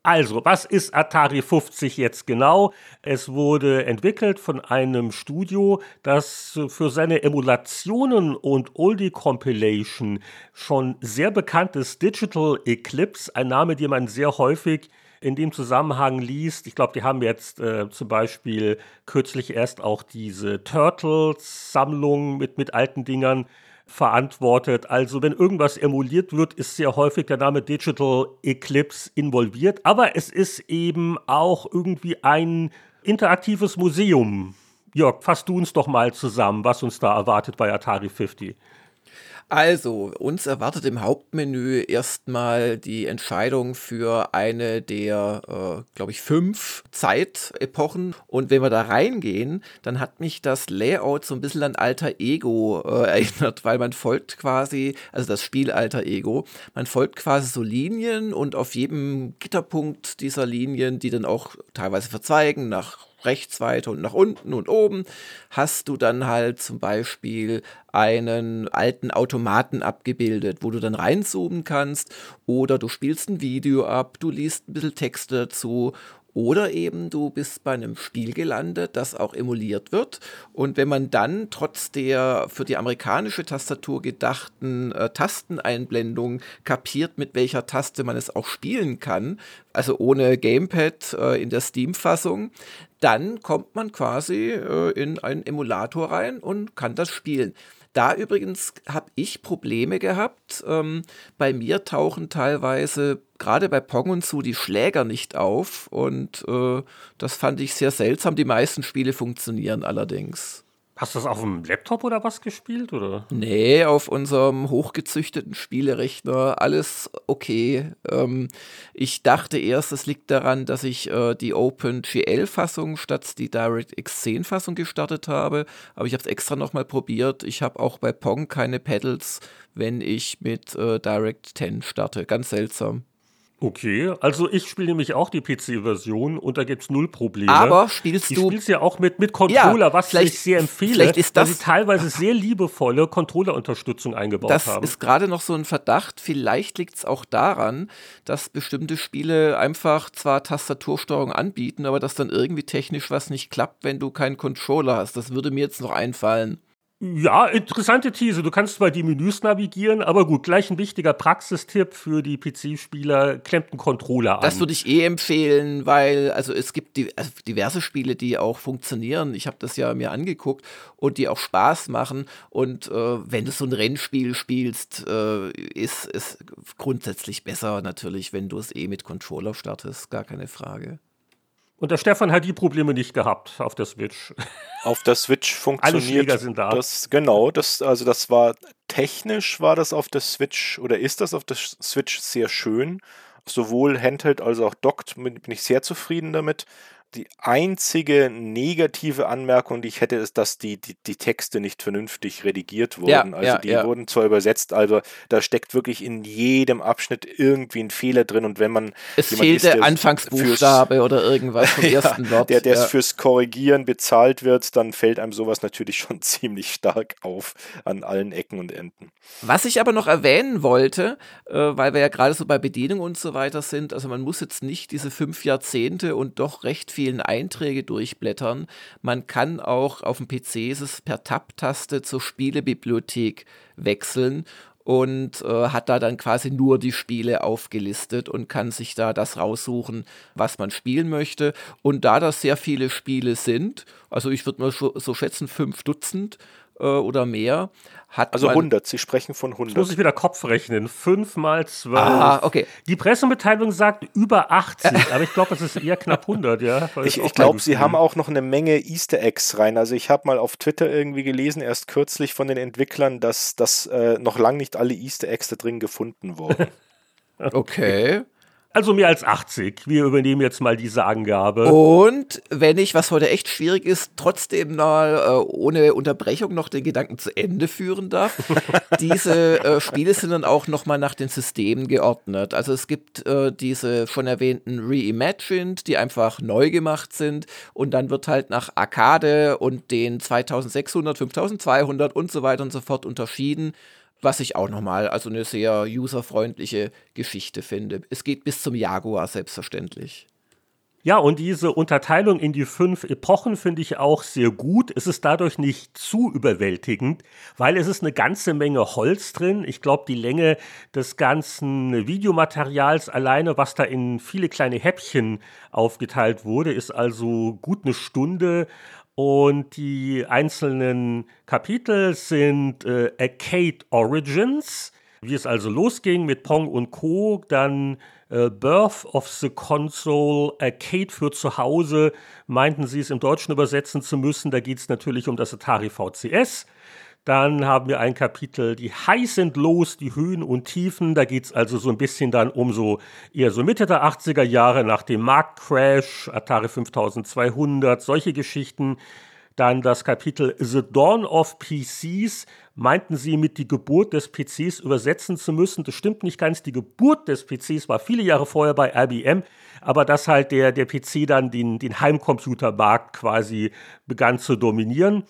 Also, was ist Atari 50 jetzt genau? Es wurde entwickelt von einem Studio, das für seine Emulationen und Oldie Compilation schon sehr bekannt ist. Digital Eclipse, ein Name, den man sehr häufig in dem Zusammenhang liest. Ich glaube, die haben jetzt äh, zum Beispiel kürzlich erst auch diese Turtles-Sammlung mit, mit alten Dingern verantwortet. Also wenn irgendwas emuliert wird, ist sehr häufig der Name Digital Eclipse involviert. Aber es ist eben auch irgendwie ein interaktives Museum. Jörg, fass du uns doch mal zusammen, was uns da erwartet bei Atari 50. Also, uns erwartet im Hauptmenü erstmal die Entscheidung für eine der, äh, glaube ich, fünf Zeitepochen. Und wenn wir da reingehen, dann hat mich das Layout so ein bisschen an Alter Ego äh, erinnert, weil man folgt quasi, also das Spiel Alter Ego, man folgt quasi so Linien und auf jedem Gitterpunkt dieser Linien, die dann auch teilweise verzweigen nach rechts weiter und nach unten und oben hast du dann halt zum Beispiel einen alten Automaten abgebildet, wo du dann reinzoomen kannst oder du spielst ein Video ab, du liest ein bisschen Texte dazu oder eben du bist bei einem Spiel gelandet, das auch emuliert wird. Und wenn man dann trotz der für die amerikanische Tastatur gedachten äh, Tasteneinblendung kapiert, mit welcher Taste man es auch spielen kann, also ohne Gamepad äh, in der Steam-Fassung, dann kommt man quasi äh, in einen Emulator rein und kann das spielen. Da übrigens habe ich Probleme gehabt. Ähm, bei mir tauchen teilweise gerade bei Pong und so die Schläger nicht auf und äh, das fand ich sehr seltsam. Die meisten Spiele funktionieren allerdings. Hast du das auf dem Laptop oder was gespielt? Oder? Nee, auf unserem hochgezüchteten Spielerechner. Alles okay. Ähm, ich dachte erst, es liegt daran, dass ich äh, die OpenGL-Fassung statt die DirectX 10-Fassung gestartet habe. Aber ich habe es extra nochmal probiert. Ich habe auch bei Pong keine Pedals, wenn ich mit äh, Direct 10 starte. Ganz seltsam. Okay, also ich spiele nämlich auch die PC-Version und da gibt es null Probleme. Aber spielst ich du. spielst ja auch mit, mit Controller, ja, was ich sehr empfehle, vielleicht ist das, weil sie teilweise sehr liebevolle Controller-Unterstützung eingebaut das haben. Das ist gerade noch so ein Verdacht. Vielleicht liegt es auch daran, dass bestimmte Spiele einfach zwar Tastatursteuerung anbieten, aber dass dann irgendwie technisch was nicht klappt, wenn du keinen Controller hast. Das würde mir jetzt noch einfallen. Ja, interessante These. Du kannst zwar die Menüs navigieren, aber gut, gleich ein wichtiger Praxistipp für die PC-Spieler, klemmt einen Controller an. Das würde ich eh empfehlen, weil also es gibt die, also diverse Spiele, die auch funktionieren. Ich habe das ja mir angeguckt und die auch Spaß machen. Und äh, wenn du so ein Rennspiel spielst, äh, ist es grundsätzlich besser natürlich, wenn du es eh mit Controller startest, gar keine Frage. Und der Stefan hat die Probleme nicht gehabt auf der Switch. Auf der Switch funktioniert Alle Schläger sind da. das genau, das also das war technisch war das auf der Switch oder ist das auf der Switch sehr schön, sowohl Handheld als auch dockt bin ich sehr zufrieden damit die einzige negative Anmerkung, die ich hätte, ist, dass die, die, die Texte nicht vernünftig redigiert wurden. Ja, also ja, die ja. wurden zwar übersetzt, aber da steckt wirklich in jedem Abschnitt irgendwie ein Fehler drin und wenn man es fehlt der Anfangsbuchstabe oder irgendwas vom ersten Wort. der, der fürs Korrigieren bezahlt wird, dann fällt einem sowas natürlich schon ziemlich stark auf an allen Ecken und Enden. Was ich aber noch erwähnen wollte, äh, weil wir ja gerade so bei Bedienung und so weiter sind, also man muss jetzt nicht diese fünf Jahrzehnte und doch recht vielen Einträge durchblättern. Man kann auch auf dem PC ist es per Tab-Taste zur Spielebibliothek wechseln und äh, hat da dann quasi nur die Spiele aufgelistet und kann sich da das raussuchen, was man spielen möchte. Und da das sehr viele Spiele sind, also ich würde mal so, so schätzen, fünf Dutzend, äh, oder mehr. Hat also man, 100, Sie sprechen von 100. Jetzt muss ich wieder Kopf rechnen. 5 mal 12. Ah, okay. Die Pressemitteilung sagt über 80, aber ich glaube, es ist eher knapp 100, ja. Ich, ich glaube, sie haben auch noch eine Menge Easter Eggs rein. Also ich habe mal auf Twitter irgendwie gelesen, erst kürzlich von den Entwicklern, dass, dass äh, noch lange nicht alle Easter Eggs da drin gefunden wurden. Okay. Also mehr als 80. Wir übernehmen jetzt mal diese Angabe. Und wenn ich, was heute echt schwierig ist, trotzdem mal äh, ohne Unterbrechung noch den Gedanken zu Ende führen darf, diese äh, Spiele sind dann auch nochmal nach den Systemen geordnet. Also es gibt äh, diese schon erwähnten Reimagined, die einfach neu gemacht sind und dann wird halt nach Arcade und den 2600, 5200 und so weiter und so fort unterschieden was ich auch nochmal, also eine sehr userfreundliche Geschichte finde. Es geht bis zum Jaguar selbstverständlich. Ja, und diese Unterteilung in die fünf Epochen finde ich auch sehr gut. Es ist dadurch nicht zu überwältigend, weil es ist eine ganze Menge Holz drin. Ich glaube, die Länge des ganzen Videomaterials alleine, was da in viele kleine Häppchen aufgeteilt wurde, ist also gut eine Stunde. Und die einzelnen Kapitel sind äh, Arcade Origins, wie es also losging mit Pong und Co. Dann äh, Birth of the Console, Arcade für zu Hause, meinten sie es im Deutschen übersetzen zu müssen. Da geht es natürlich um das Atari VCS. Dann haben wir ein Kapitel, die Highs sind los, die Höhen und Tiefen. Da geht es also so ein bisschen dann um so eher so Mitte der 80er Jahre nach dem Marktcrash, Atari 5200, solche Geschichten. Dann das Kapitel The Dawn of PCs. Meinten sie mit die Geburt des PCs übersetzen zu müssen. Das stimmt nicht ganz. Die Geburt des PCs war viele Jahre vorher bei IBM, aber dass halt der, der PC dann den, den Heimcomputermarkt quasi begann zu dominieren.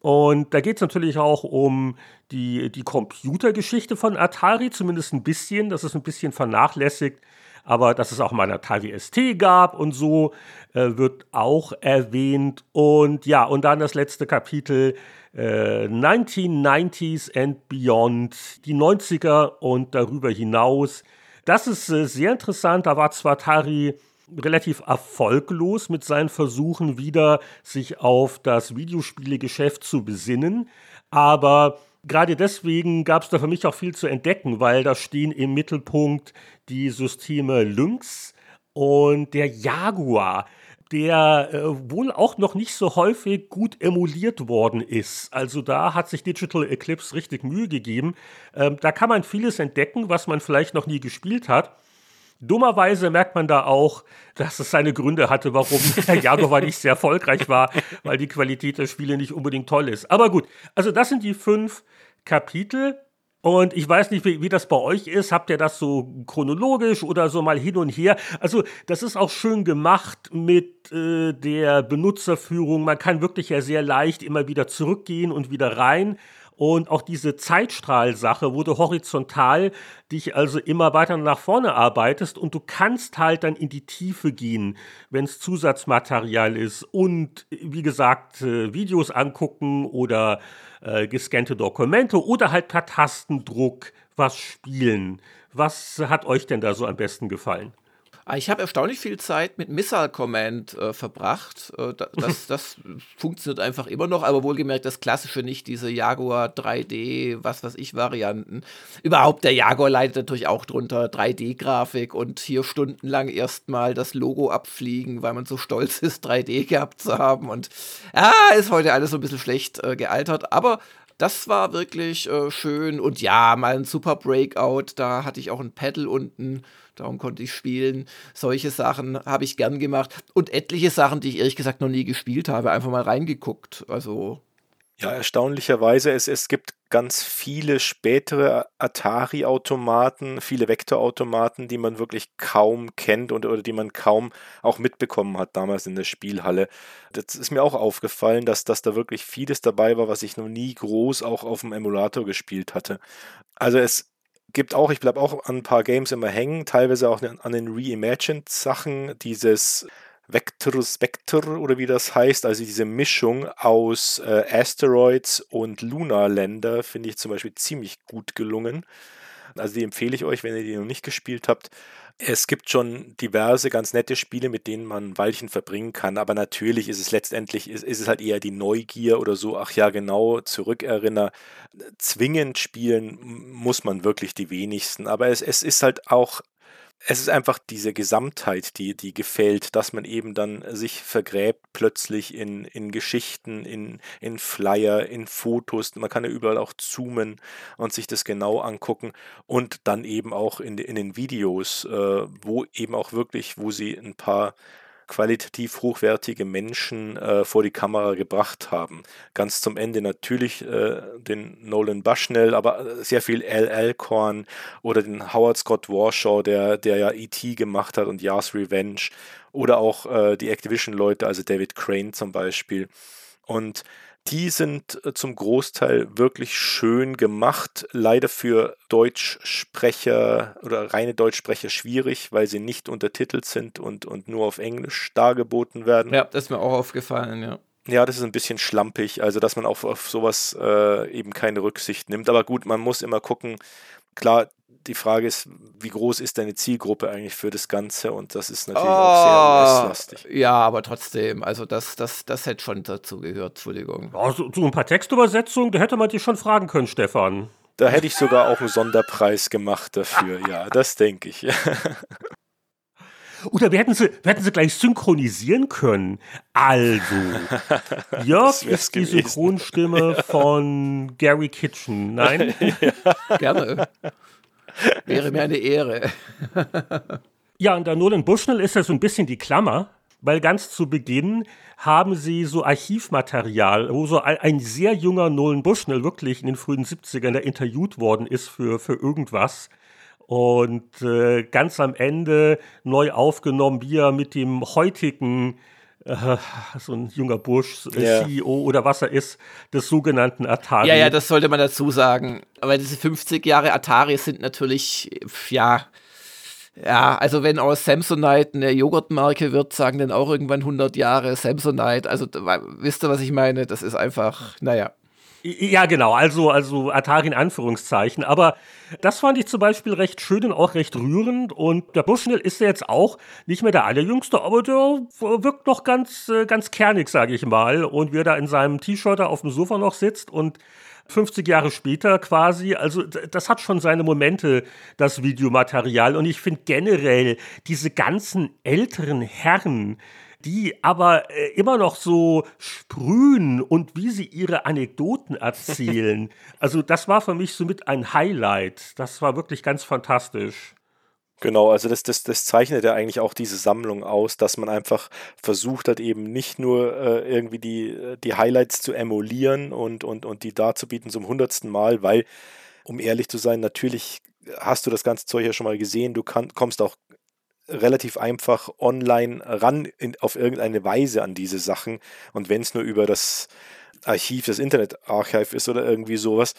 Und da geht es natürlich auch um die, die Computergeschichte von Atari, zumindest ein bisschen. Das ist ein bisschen vernachlässigt. Aber dass es auch mal ein Atari ST gab und so, äh, wird auch erwähnt. Und ja, und dann das letzte Kapitel, äh, 1990s and Beyond, die 90er und darüber hinaus. Das ist äh, sehr interessant. Da war zwar Atari relativ erfolglos mit seinen Versuchen, wieder sich auf das Videospielegeschäft zu besinnen. Aber gerade deswegen gab es da für mich auch viel zu entdecken, weil da stehen im Mittelpunkt die Systeme Lynx und der Jaguar der äh, wohl auch noch nicht so häufig gut emuliert worden ist. Also da hat sich Digital Eclipse richtig Mühe gegeben. Ähm, da kann man vieles entdecken, was man vielleicht noch nie gespielt hat. Dummerweise merkt man da auch, dass es seine Gründe hatte, warum der Jaguar nicht sehr erfolgreich war, weil die Qualität der Spiele nicht unbedingt toll ist. Aber gut, also das sind die fünf Kapitel. Und ich weiß nicht, wie, wie, das bei euch ist. Habt ihr das so chronologisch oder so mal hin und her? Also, das ist auch schön gemacht mit äh, der Benutzerführung. Man kann wirklich ja sehr leicht immer wieder zurückgehen und wieder rein. Und auch diese Zeitstrahlsache, du horizontal dich also immer weiter nach vorne arbeitest und du kannst halt dann in die Tiefe gehen, wenn es Zusatzmaterial ist und wie gesagt äh, Videos angucken oder äh, gescannte Dokumente oder halt per Tastendruck was spielen. Was hat euch denn da so am besten gefallen? Ah, ich habe erstaunlich viel Zeit mit Missile Command äh, verbracht. Äh, das, das funktioniert einfach immer noch, aber wohlgemerkt das klassische nicht, diese Jaguar 3D, was weiß ich, Varianten. Überhaupt der Jaguar leidet natürlich auch drunter 3D-Grafik und hier stundenlang erstmal das Logo abfliegen, weil man so stolz ist, 3D gehabt zu haben. Und ja, ist heute alles so ein bisschen schlecht äh, gealtert, aber das war wirklich äh, schön und ja, mal ein super Breakout. Da hatte ich auch ein Pedal unten Darum konnte ich spielen. Solche Sachen habe ich gern gemacht. Und etliche Sachen, die ich ehrlich gesagt noch nie gespielt habe, einfach mal reingeguckt. Also. Ja, erstaunlicherweise, es, es gibt ganz viele spätere Atari-Automaten, viele Vektorautomaten, die man wirklich kaum kennt und oder die man kaum auch mitbekommen hat damals in der Spielhalle. Das ist mir auch aufgefallen, dass, dass da wirklich vieles dabei war, was ich noch nie groß auch auf dem Emulator gespielt hatte. Also es gibt auch, ich bleibe auch an ein paar Games immer hängen, teilweise auch an den Reimagined Sachen, dieses Vector Spectre oder wie das heißt, also diese Mischung aus äh, Asteroids und Lunarländer finde ich zum Beispiel ziemlich gut gelungen. Also die empfehle ich euch, wenn ihr die noch nicht gespielt habt. Es gibt schon diverse ganz nette Spiele, mit denen man Weilchen verbringen kann, aber natürlich ist es letztendlich, ist, ist es halt eher die Neugier oder so, ach ja, genau, zurückerinner. Zwingend spielen muss man wirklich die wenigsten, aber es, es ist halt auch es ist einfach diese Gesamtheit, die, die gefällt, dass man eben dann sich vergräbt plötzlich in, in Geschichten, in, in Flyer, in Fotos. Man kann ja überall auch zoomen und sich das genau angucken und dann eben auch in, in den Videos, äh, wo eben auch wirklich, wo sie ein paar qualitativ hochwertige Menschen äh, vor die Kamera gebracht haben. Ganz zum Ende natürlich äh, den Nolan Bushnell, aber sehr viel Al Alcorn oder den Howard Scott Warshaw, der, der ja E.T. gemacht hat und Yars Revenge oder auch äh, die Activision-Leute, also David Crane zum Beispiel. Und die sind äh, zum Großteil wirklich schön gemacht. Leider für Deutschsprecher oder reine Deutschsprecher schwierig, weil sie nicht untertitelt sind und, und nur auf Englisch dargeboten werden. Ja, das ist mir auch aufgefallen, ja. Ja, das ist ein bisschen schlampig, also dass man auf, auf sowas äh, eben keine Rücksicht nimmt. Aber gut, man muss immer gucken. Klar, die Frage ist, wie groß ist deine Zielgruppe eigentlich für das Ganze? Und das ist natürlich oh, auch sehr ah, US-lastig. Ja, aber trotzdem, also das, das, das hätte schon dazu gehört, Entschuldigung. Ja, so, so ein paar Textübersetzungen, da hätte man dich schon fragen können, Stefan. Da hätte ich sogar auch einen Sonderpreis gemacht dafür, ja, das denke ich. Oder wir hätten, sie, wir hätten sie gleich synchronisieren können. Also, Jörg ist die Synchronstimme von Gary Kitchen. Nein? ja. Gerne. Wäre mir eine Ehre. ja, und der Nolan Bushnell ist ja so ein bisschen die Klammer, weil ganz zu Beginn haben sie so Archivmaterial, wo so ein sehr junger Nolan Bushnell wirklich in den frühen 70ern der interviewt worden ist für, für irgendwas. Und äh, ganz am Ende neu aufgenommen, wie er mit dem heutigen äh, so ein junger Bursch, äh. CEO oder was er ist, des sogenannten Atari. Ja, ja, das sollte man dazu sagen. Aber diese 50 Jahre Atari sind natürlich, ja, ja, also wenn aus Samsonite eine Joghurtmarke wird, sagen dann auch irgendwann 100 Jahre Samsonite. Also wisst ihr, was ich meine? Das ist einfach, naja. Ja, genau, also, also Atari in Anführungszeichen. Aber das fand ich zum Beispiel recht schön und auch recht rührend. Und der Bushnell ist ja jetzt auch nicht mehr der Allerjüngste, aber der wirkt noch ganz, äh, ganz kernig, sage ich mal. Und wie er da in seinem T-Shirt auf dem Sofa noch sitzt und 50 Jahre später quasi, also das hat schon seine Momente, das Videomaterial. Und ich finde generell diese ganzen älteren Herren, die aber äh, immer noch so sprühen und wie sie ihre Anekdoten erzählen. also das war für mich somit ein Highlight. Das war wirklich ganz fantastisch. Genau, also das, das, das zeichnet ja eigentlich auch diese Sammlung aus, dass man einfach versucht hat, eben nicht nur äh, irgendwie die, die Highlights zu emulieren und, und, und die darzubieten zum hundertsten Mal, weil, um ehrlich zu sein, natürlich hast du das ganze Zeug ja schon mal gesehen, du kann, kommst auch relativ einfach online ran in, auf irgendeine Weise an diese Sachen. Und wenn es nur über das Archiv, das Internetarchiv ist oder irgendwie sowas.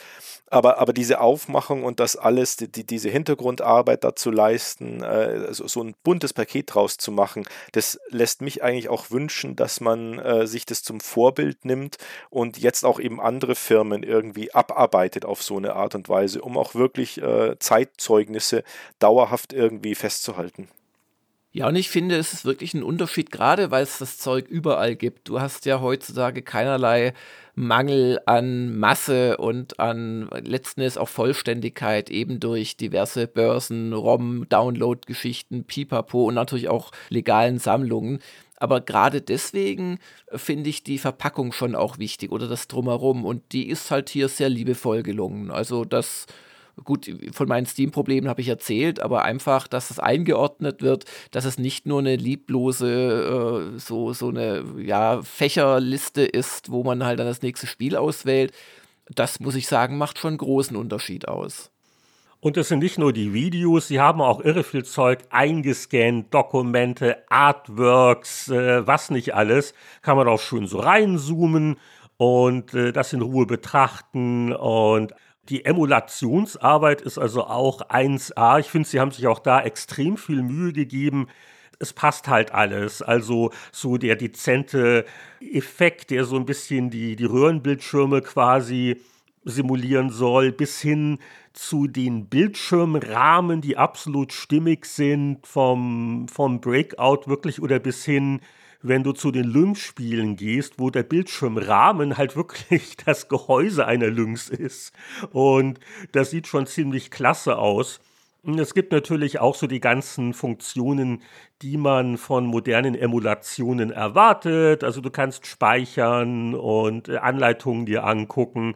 Aber, aber diese Aufmachung und das alles, die, die diese Hintergrundarbeit dazu leisten, äh, so, so, ein buntes Paket draus zu machen, das lässt mich eigentlich auch wünschen, dass man äh, sich das zum Vorbild nimmt und jetzt auch eben andere Firmen irgendwie abarbeitet auf so eine Art und Weise, um auch wirklich äh, Zeitzeugnisse dauerhaft irgendwie festzuhalten. Ja, und ich finde, es ist wirklich ein Unterschied, gerade weil es das Zeug überall gibt. Du hast ja heutzutage keinerlei Mangel an Masse und an letzten Endes auch Vollständigkeit, eben durch diverse Börsen, ROM, Download-Geschichten, Pipapo und natürlich auch legalen Sammlungen. Aber gerade deswegen finde ich die Verpackung schon auch wichtig oder das Drumherum. Und die ist halt hier sehr liebevoll gelungen. Also das gut, von meinen Steam-Problemen habe ich erzählt, aber einfach, dass es eingeordnet wird, dass es nicht nur eine lieblose, äh, so, so eine ja, Fächerliste ist, wo man halt dann das nächste Spiel auswählt. Das muss ich sagen, macht schon großen Unterschied aus. Und es sind nicht nur die Videos, sie haben auch irre viel Zeug eingescannt, Dokumente, Artworks, äh, was nicht alles. Kann man auch schön so reinzoomen und äh, das in Ruhe betrachten und die Emulationsarbeit ist also auch 1A. Ich finde, sie haben sich auch da extrem viel Mühe gegeben. Es passt halt alles. Also so der dezente Effekt, der so ein bisschen die, die Röhrenbildschirme quasi simulieren soll, bis hin zu den Bildschirmrahmen, die absolut stimmig sind, vom, vom Breakout wirklich oder bis hin, wenn du zu den Lynx-Spielen gehst, wo der Bildschirmrahmen halt wirklich das Gehäuse einer Lynx ist. Und das sieht schon ziemlich klasse aus. Es gibt natürlich auch so die ganzen Funktionen, die man von modernen Emulationen erwartet. Also du kannst speichern und äh, Anleitungen dir angucken.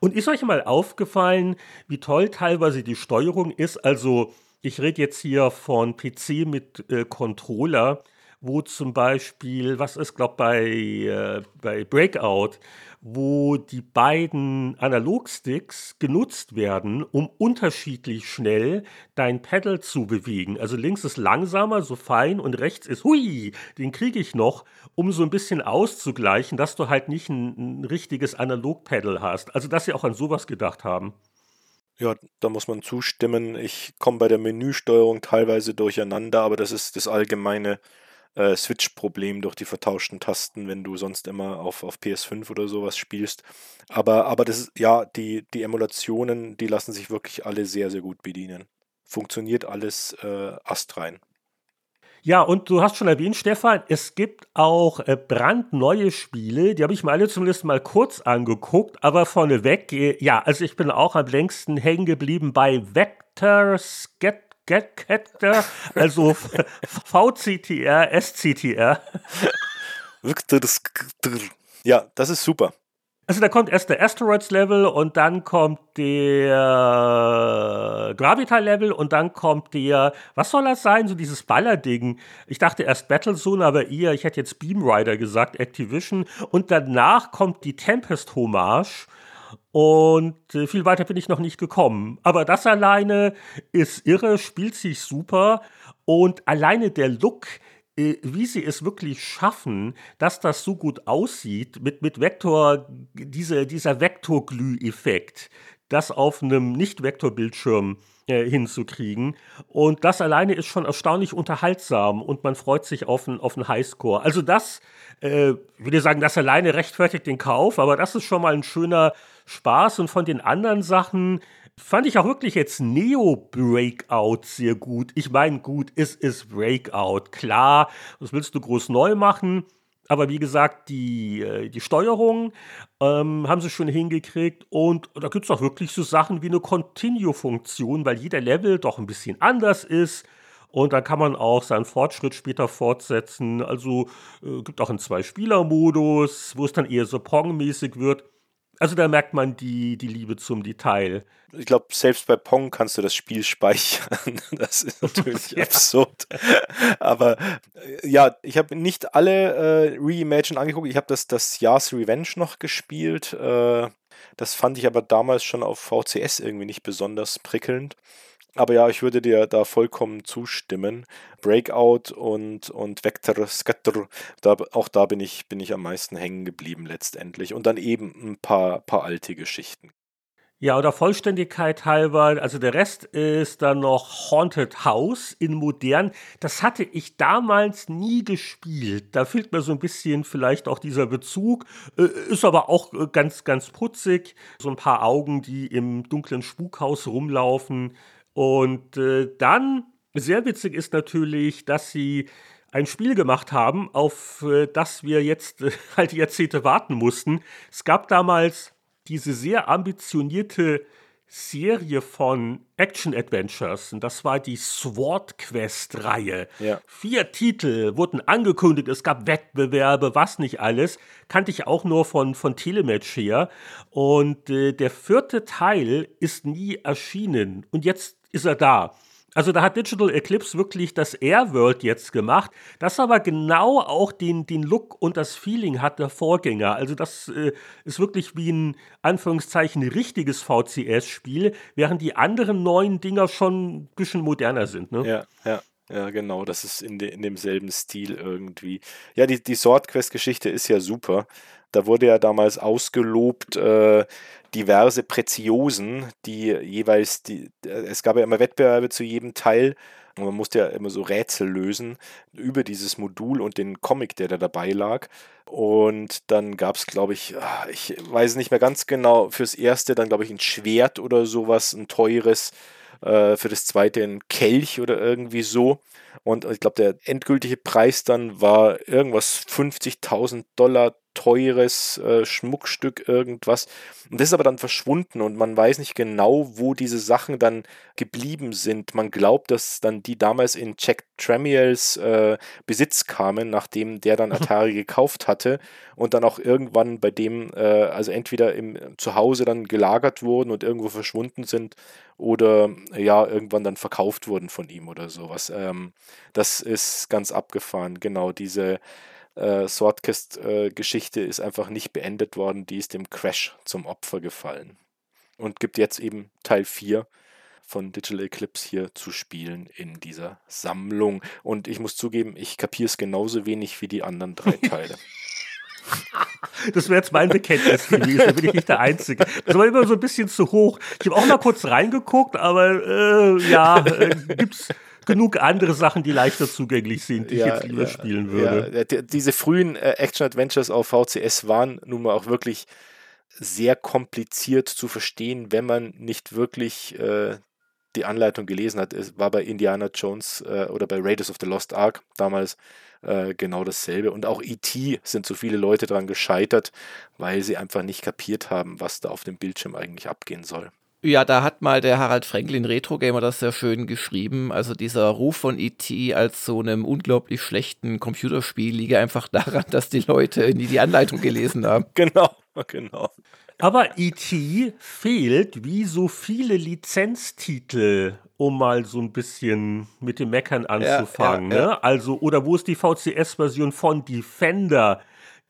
Und ist euch mal aufgefallen, wie toll teilweise die Steuerung ist? Also ich rede jetzt hier von PC mit äh, Controller wo zum Beispiel, was ist, glaube bei, äh, bei Breakout, wo die beiden Analogsticks genutzt werden, um unterschiedlich schnell dein Pedal zu bewegen. Also links ist langsamer, so fein, und rechts ist, hui, den kriege ich noch, um so ein bisschen auszugleichen, dass du halt nicht ein, ein richtiges Analog-Pedal hast. Also, dass sie auch an sowas gedacht haben. Ja, da muss man zustimmen. Ich komme bei der Menüsteuerung teilweise durcheinander, aber das ist das allgemeine äh, Switch-Problem durch die vertauschten Tasten, wenn du sonst immer auf, auf PS5 oder sowas spielst. Aber, aber das ist, ja, die, die Emulationen, die lassen sich wirklich alle sehr, sehr gut bedienen. Funktioniert alles äh, astrein. Ja, und du hast schon erwähnt, Stefan, es gibt auch äh, brandneue Spiele, die habe ich mir alle zumindest mal kurz angeguckt, aber vorneweg, äh, ja, also ich bin auch am längsten hängen geblieben bei Vector Sket Getter, also VCTR, SCTR. Ja, das ist super. Also da kommt erst der Asteroids Level und dann kommt der Gravitar Level und dann kommt der, was soll das sein, so dieses Ballerding. Ich dachte erst Battlezone, aber eher, ich hätte jetzt Beam Rider gesagt, Activision. Und danach kommt die Tempest Hommage und äh, viel weiter bin ich noch nicht gekommen. Aber das alleine ist irre, spielt sich super. Und alleine der Look, äh, wie sie es wirklich schaffen, dass das so gut aussieht, mit, mit Vektor, diese, dieser Vektorglüh-Effekt, das auf einem Nicht-Vektor-Bildschirm äh, hinzukriegen. Und das alleine ist schon erstaunlich unterhaltsam und man freut sich auf einen, auf einen Highscore. Also das, äh, würde sagen, das alleine rechtfertigt den Kauf, aber das ist schon mal ein schöner Spaß und von den anderen Sachen fand ich auch wirklich jetzt Neo Breakout sehr gut. Ich meine, gut, es ist Breakout, klar, das willst du groß neu machen. Aber wie gesagt, die, äh, die Steuerung ähm, haben sie schon hingekriegt und da gibt es auch wirklich so Sachen wie eine Continue-Funktion, weil jeder Level doch ein bisschen anders ist. Und dann kann man auch seinen Fortschritt später fortsetzen. Also äh, gibt auch einen Zwei-Spieler-Modus, wo es dann eher so Pong-mäßig wird. Also da merkt man die, die Liebe zum Detail. Ich glaube, selbst bei Pong kannst du das Spiel speichern. Das ist natürlich ja. absurd. Aber äh, ja, ich habe nicht alle äh, Reimagine angeguckt. Ich habe das, das Yas Revenge noch gespielt. Äh, das fand ich aber damals schon auf VCS irgendwie nicht besonders prickelnd. Aber ja, ich würde dir da vollkommen zustimmen. Breakout und, und Vector Scatter, da, auch da bin ich, bin ich am meisten hängen geblieben letztendlich. Und dann eben ein paar, paar alte Geschichten. Ja, oder Vollständigkeit halber, also der Rest ist dann noch Haunted House in modern. Das hatte ich damals nie gespielt. Da fehlt mir so ein bisschen vielleicht auch dieser Bezug. Äh, ist aber auch äh, ganz, ganz putzig. So ein paar Augen, die im dunklen Spukhaus rumlaufen. Und äh, dann, sehr witzig ist natürlich, dass sie ein Spiel gemacht haben, auf äh, das wir jetzt äh, halt Jahrzehnte warten mussten. Es gab damals diese sehr ambitionierte Serie von Action-Adventures. Und das war die Sword Quest-Reihe. Ja. Vier Titel wurden angekündigt, es gab Wettbewerbe, was nicht alles. Kannte ich auch nur von, von Telematch her. Und äh, der vierte Teil ist nie erschienen. Und jetzt ist er da. Also da hat Digital Eclipse wirklich das Airworld jetzt gemacht, das aber genau auch den, den Look und das Feeling hat der Vorgänger. Also das äh, ist wirklich wie ein Anführungszeichen richtiges VCS-Spiel, während die anderen neuen Dinger schon ein bisschen moderner sind. Ne? Ja, ja. Ja, genau, das ist in, de, in demselben Stil irgendwie. Ja, die, die Sword Quest-Geschichte ist ja super. Da wurde ja damals ausgelobt, äh, diverse Preziosen, die jeweils, die, äh, es gab ja immer Wettbewerbe zu jedem Teil Und man musste ja immer so Rätsel lösen über dieses Modul und den Comic, der da dabei lag. Und dann gab es, glaube ich, ah, ich weiß nicht mehr ganz genau, fürs erste dann, glaube ich, ein Schwert oder sowas, ein teures. Äh, für das zweite ein Kelch oder irgendwie so. Und ich glaube, der endgültige Preis dann war irgendwas 50.000 Dollar teures äh, Schmuckstück, irgendwas. Und das ist aber dann verschwunden und man weiß nicht genau, wo diese Sachen dann geblieben sind. Man glaubt, dass dann die damals in Jack Tramiels äh, Besitz kamen, nachdem der dann Atari gekauft hatte und dann auch irgendwann bei dem, äh, also entweder im Zuhause dann gelagert wurden und irgendwo verschwunden sind oder ja, irgendwann dann verkauft wurden von ihm oder sowas. Ähm, das ist ganz abgefahren, genau diese äh, Swordcast-Geschichte äh, ist einfach nicht beendet worden, die ist dem Crash zum Opfer gefallen. Und gibt jetzt eben Teil 4 von Digital Eclipse hier zu spielen in dieser Sammlung. Und ich muss zugeben, ich kapiere es genauso wenig wie die anderen drei Teile. Das wäre jetzt mein Bekenntnis gewesen, da bin ich nicht der Einzige. Das war immer so ein bisschen zu hoch. Ich habe auch mal kurz reingeguckt, aber äh, ja, äh, gibt's genug andere Sachen, die leichter zugänglich sind, die ja, ich jetzt lieber ja, spielen würde. Ja. Diese frühen äh, Action-Adventures auf VCS waren nun mal auch wirklich sehr kompliziert zu verstehen, wenn man nicht wirklich äh, die Anleitung gelesen hat. Es war bei Indiana Jones äh, oder bei Raiders of the Lost Ark damals äh, genau dasselbe. Und auch E.T. sind so viele Leute daran gescheitert, weil sie einfach nicht kapiert haben, was da auf dem Bildschirm eigentlich abgehen soll. Ja, da hat mal der Harald Franklin Retro Gamer das sehr schön geschrieben. Also dieser Ruf von E.T. als so einem unglaublich schlechten Computerspiel liege einfach daran, dass die Leute nie die Anleitung gelesen haben. Genau, genau. Aber E.T. fehlt wie so viele Lizenztitel, um mal so ein bisschen mit dem Meckern anzufangen. Ja, ja, ja. Ne? Also, oder wo ist die VCS-Version von Defender?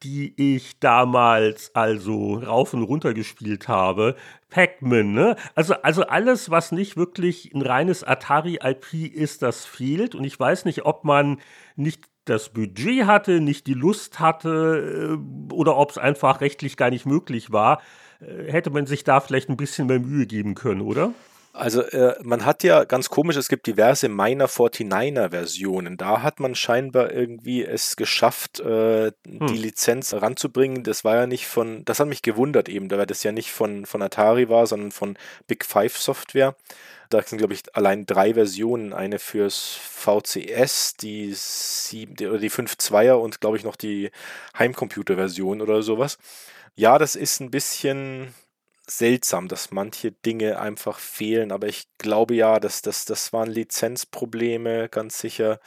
die ich damals also rauf und runter gespielt habe. Pac-Man, ne? Also, also alles, was nicht wirklich ein reines Atari-IP ist, das fehlt. Und ich weiß nicht, ob man nicht das Budget hatte, nicht die Lust hatte äh, oder ob es einfach rechtlich gar nicht möglich war. Äh, hätte man sich da vielleicht ein bisschen mehr Mühe geben können, oder? Also äh, man hat ja ganz komisch, es gibt diverse Miner 49er Versionen. Da hat man scheinbar irgendwie es geschafft, äh, hm. die Lizenz ranzubringen. Das war ja nicht von, das hat mich gewundert eben, weil das ja nicht von, von Atari war, sondern von Big Five Software. Da sind, glaube ich, allein drei Versionen. Eine fürs VCS, die, sieben, die, oder die 5.2er und, glaube ich, noch die Heimcomputer-Version oder sowas. Ja, das ist ein bisschen seltsam, dass manche Dinge einfach fehlen, aber ich glaube ja, dass das, das waren Lizenzprobleme, ganz sicher.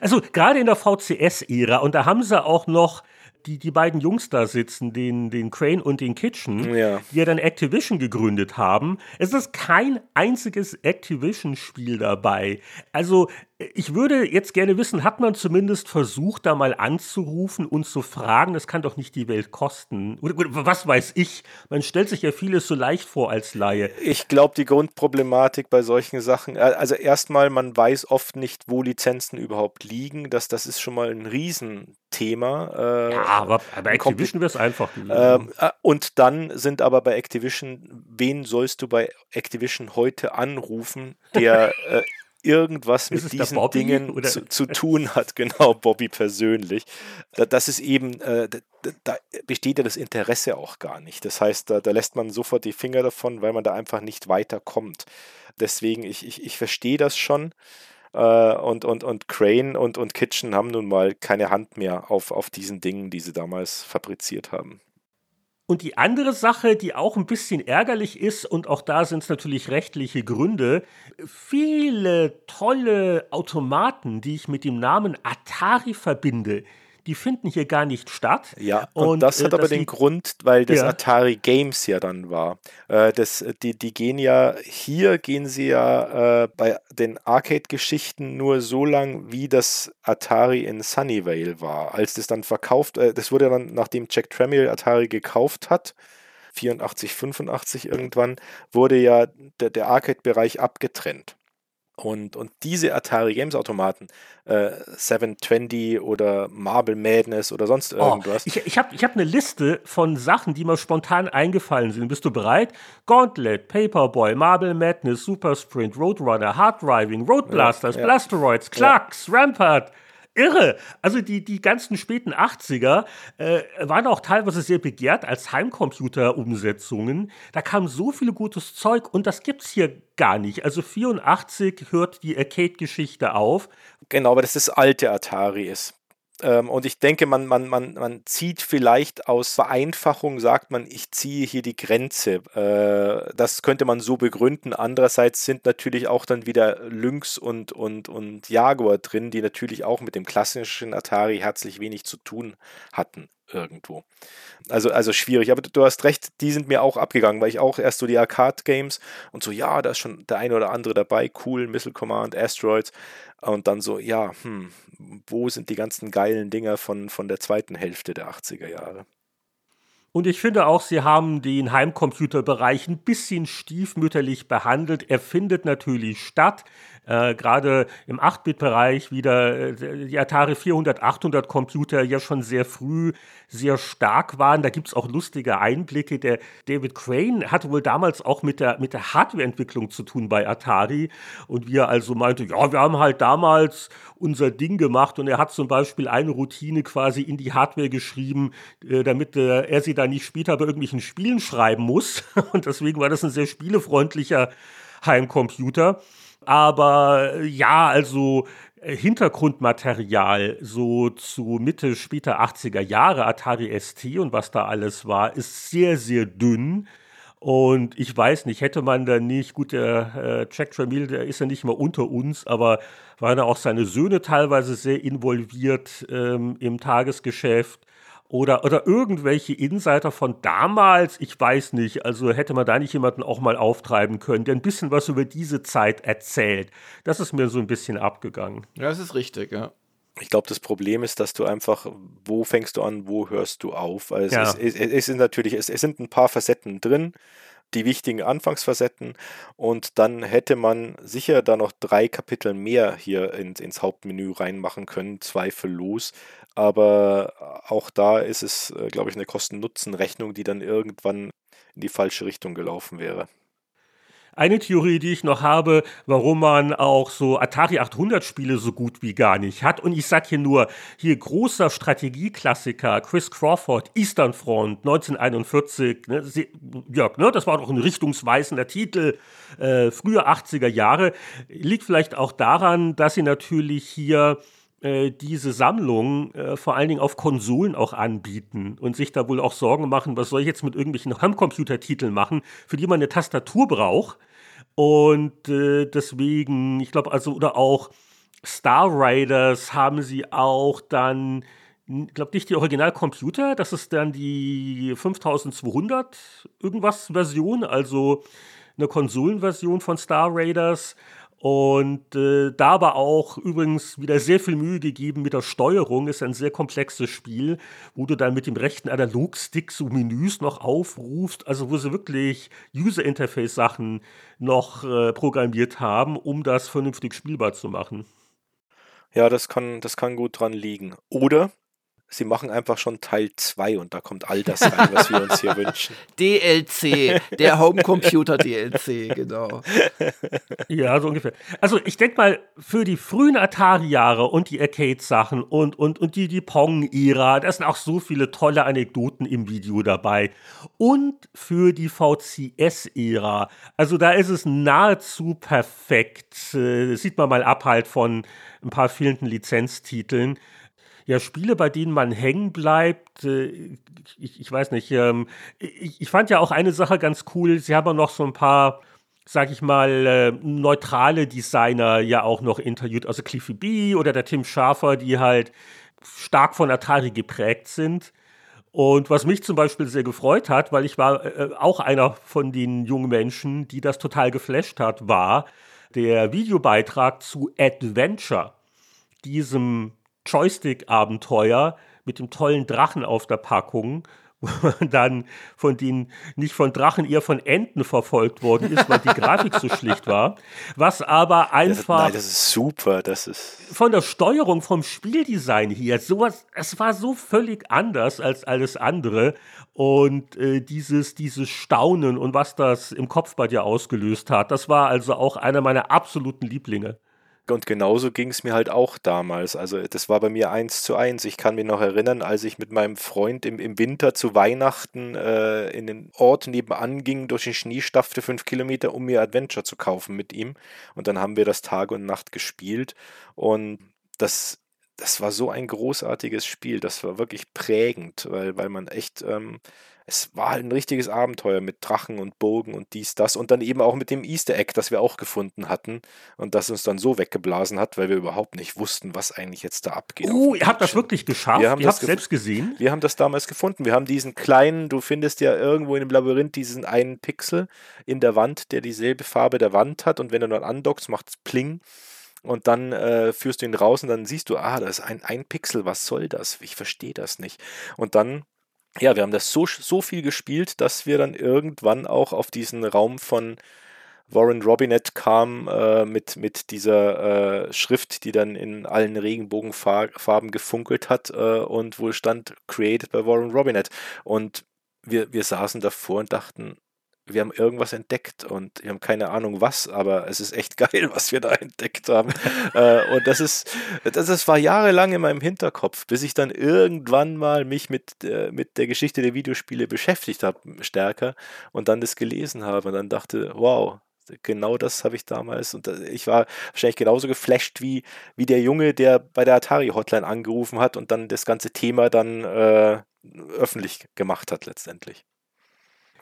Also gerade in der VCS-Ära, und da haben sie auch noch die, die beiden Jungs da sitzen, den, den Crane und den Kitchen, ja. die ja dann Activision gegründet haben. Es ist kein einziges Activision-Spiel dabei. Also ich würde jetzt gerne wissen, hat man zumindest versucht, da mal anzurufen und zu fragen, das kann doch nicht die Welt kosten. Was weiß ich? Man stellt sich ja vieles so leicht vor als Laie. Ich glaube, die Grundproblematik bei solchen Sachen, äh, also erstmal, man weiß oft nicht, wo Lizenzen überhaupt liegen. Das, das ist schon mal ein Riesenthema. Äh, ja, aber bei Activision wäre es einfach. Ähm, äh, und dann sind aber bei Activision, wen sollst du bei Activision heute anrufen, der äh, irgendwas mit diesen Dingen zu, zu, tun hat, genau, Bobby persönlich. Das ist eben, äh, da, da, besteht ja das Interesse auch gar nicht. Das heißt, da, da, lässt man sofort die Finger davon, weil man da einfach nicht weiterkommt. Deswegen, ich, ich, ich verstehe das schon. Äh, und, und, und Crane und, und Kitchen haben nun mal keine Hand mehr auf, auf diesen Dingen, die sie damals fabriziert haben. Und die andere Sache, die auch ein bisschen ärgerlich ist, und auch da sind es natürlich rechtliche Gründe, viele tolle Automaten, die ich mit dem Namen Atari verbinde, die finden hier gar nicht statt. Ja, und, und das hat äh, aber den Grund, weil das ja. Atari Games ja dann war. Äh, das, die, die gehen ja, hier gehen sie ja äh, bei den Arcade-Geschichten nur so lang, wie das Atari in Sunnyvale war. Als das dann verkauft, äh, das wurde dann, nachdem Jack Tramiel Atari gekauft hat, 84, 85 irgendwann, wurde ja der, der Arcade-Bereich abgetrennt. Und, und diese Atari Games Automaten, äh, 720 oder Marble Madness oder sonst oh, irgendwas. Oh, ich ich habe ich hab eine Liste von Sachen, die mir spontan eingefallen sind. Bist du bereit? Gauntlet, Paperboy, Marble Madness, Super Sprint, Roadrunner, Hard Driving, Road Blasters, ja, ja. Blasteroids, Clucks, ja. Rampart, irre. Also die, die ganzen späten 80er äh, waren auch teilweise sehr begehrt als Heimcomputer-Umsetzungen. Da kam so viel gutes Zeug und das gibt's hier gar nicht. Also 84 hört die Arcade-Geschichte auf. Genau, aber das das alte Atari ist. Ähm, und ich denke, man, man, man, man zieht vielleicht aus Vereinfachung, sagt man, ich ziehe hier die Grenze. Äh, das könnte man so begründen. Andererseits sind natürlich auch dann wieder Lynx und, und, und Jaguar drin, die natürlich auch mit dem klassischen Atari herzlich wenig zu tun hatten irgendwo. Also, also schwierig, aber du hast recht, die sind mir auch abgegangen, weil ich auch erst so die Arcade-Games und so, ja, da ist schon der eine oder andere dabei, cool, Missile Command, Asteroids und dann so, ja, hm, wo sind die ganzen geilen Dinger von, von der zweiten Hälfte der 80er Jahre? Und ich finde auch, sie haben den Heimcomputerbereich ein bisschen stiefmütterlich behandelt. Er findet natürlich statt äh, gerade im 8-Bit-Bereich wieder äh, die Atari 400, 800 Computer ja schon sehr früh sehr stark waren. Da gibt es auch lustige Einblicke. Der David Crane hatte wohl damals auch mit der, mit der Hardwareentwicklung zu tun bei Atari und wie er also meinte, ja, wir haben halt damals unser Ding gemacht und er hat zum Beispiel eine Routine quasi in die Hardware geschrieben, äh, damit er sie dann nicht später bei irgendwelchen Spielen schreiben muss. Und deswegen war das ein sehr spielefreundlicher Heimcomputer. Aber ja, also äh, Hintergrundmaterial so zu Mitte, später 80er Jahre, Atari ST und was da alles war, ist sehr, sehr dünn. Und ich weiß nicht, hätte man da nicht, gut, der äh, Jack Tramiel, der ist ja nicht mehr unter uns, aber waren da auch seine Söhne teilweise sehr involviert ähm, im Tagesgeschäft oder, oder irgendwelche Insider von damals, ich weiß nicht, also hätte man da nicht jemanden auch mal auftreiben können, der ein bisschen was über diese Zeit erzählt. Das ist mir so ein bisschen abgegangen. Ja, das ist richtig, ja. Ich glaube, das Problem ist, dass du einfach, wo fängst du an, wo hörst du auf? Also ja. es, es, es, sind natürlich, es, es sind ein paar Facetten drin, die wichtigen Anfangsfacetten und dann hätte man sicher da noch drei Kapitel mehr hier ins, ins Hauptmenü reinmachen können, zweifellos. Aber auch da ist es, äh, glaube ich, eine Kosten-Nutzen-Rechnung, die dann irgendwann in die falsche Richtung gelaufen wäre. Eine Theorie, die ich noch habe, warum man auch so Atari 800 Spiele so gut wie gar nicht hat. Und ich sag hier nur, hier großer Strategieklassiker, Chris Crawford, Eastern Front, 1941, ne, Jörg, ne, das war doch ein richtungsweisender Titel, äh, frühe 80er Jahre. Liegt vielleicht auch daran, dass sie natürlich hier äh, diese Sammlung äh, vor allen Dingen auf Konsolen auch anbieten und sich da wohl auch Sorgen machen, was soll ich jetzt mit irgendwelchen Heimcomputer-Titeln machen, für die man eine Tastatur braucht. Und äh, deswegen, ich glaube, also, oder auch Star Riders haben sie auch dann, ich glaube nicht die Originalcomputer, das ist dann die 5200 irgendwas Version, also eine Konsolenversion von Star Raiders. Und äh, da aber auch übrigens wieder sehr viel Mühe gegeben mit der Steuerung. Ist ein sehr komplexes Spiel, wo du dann mit dem rechten Analogstick so Menüs noch aufrufst. Also wo sie wirklich User Interface Sachen noch äh, programmiert haben, um das vernünftig spielbar zu machen. Ja, das kann, das kann gut dran liegen. Oder sie machen einfach schon Teil 2 und da kommt all das rein, was wir uns hier wünschen. DLC, der Homecomputer DLC, genau. Ja, so ungefähr. Also ich denke mal, für die frühen Atari-Jahre und die Arcade-Sachen und, und, und die, die Pong-Ära, da sind auch so viele tolle Anekdoten im Video dabei. Und für die VCS-Ära, also da ist es nahezu perfekt. Das äh, sieht man mal ab halt von ein paar fehlenden Lizenztiteln ja, Spiele, bei denen man hängen bleibt, äh, ich, ich, weiß nicht, ähm, ich, ich, fand ja auch eine Sache ganz cool, sie haben noch so ein paar, sag ich mal, äh, neutrale Designer ja auch noch interviewt, also Cliffy B oder der Tim Schafer, die halt stark von Atari geprägt sind. Und was mich zum Beispiel sehr gefreut hat, weil ich war äh, auch einer von den jungen Menschen, die das total geflasht hat, war der Videobeitrag zu Adventure, diesem Joystick-Abenteuer mit dem tollen Drachen auf der Packung, wo man dann von den, nicht von Drachen, eher von Enten verfolgt worden ist, weil die Grafik so schlicht war. Was aber einfach. Das, nein, das ist super, das ist. Von der Steuerung, vom Spieldesign hier, sowas, es war so völlig anders als alles andere. Und äh, dieses, dieses Staunen und was das im Kopf bei dir ausgelöst hat, das war also auch einer meiner absoluten Lieblinge. Und genauso ging es mir halt auch damals. Also das war bei mir eins zu eins. Ich kann mich noch erinnern, als ich mit meinem Freund im, im Winter zu Weihnachten äh, in den Ort nebenan ging, durch den Schnee staffte fünf Kilometer, um mir Adventure zu kaufen mit ihm. Und dann haben wir das Tag und Nacht gespielt. Und das, das war so ein großartiges Spiel. Das war wirklich prägend, weil, weil man echt... Ähm, es war halt ein richtiges Abenteuer mit Drachen und Burgen und dies, das und dann eben auch mit dem Easter Egg, das wir auch gefunden hatten und das uns dann so weggeblasen hat, weil wir überhaupt nicht wussten, was eigentlich jetzt da abgeht. Oh, ihr habt das wirklich geschafft? Wir haben ihr das habt selbst gesehen? Wir haben das damals gefunden. Wir haben diesen kleinen, du findest ja irgendwo in dem Labyrinth diesen einen Pixel in der Wand, der dieselbe Farbe der Wand hat und wenn du dann andockst, macht es Pling und dann äh, führst du ihn raus und dann siehst du, ah, das ist ein, ein Pixel, was soll das? Ich verstehe das nicht. Und dann ja, wir haben das so, so viel gespielt, dass wir dann irgendwann auch auf diesen Raum von Warren Robinet kamen äh, mit, mit dieser äh, Schrift, die dann in allen Regenbogenfarben gefunkelt hat äh, und wohl stand Created by Warren Robinet. Und wir, wir saßen davor und dachten, wir haben irgendwas entdeckt und wir haben keine Ahnung was, aber es ist echt geil, was wir da entdeckt haben. äh, und das ist, das, das war jahrelang in meinem Hinterkopf, bis ich dann irgendwann mal mich mit, äh, mit der Geschichte der Videospiele beschäftigt habe, stärker und dann das gelesen habe und dann dachte, wow, genau das habe ich damals und äh, ich war wahrscheinlich genauso geflasht wie, wie der Junge, der bei der Atari Hotline angerufen hat und dann das ganze Thema dann äh, öffentlich gemacht hat letztendlich.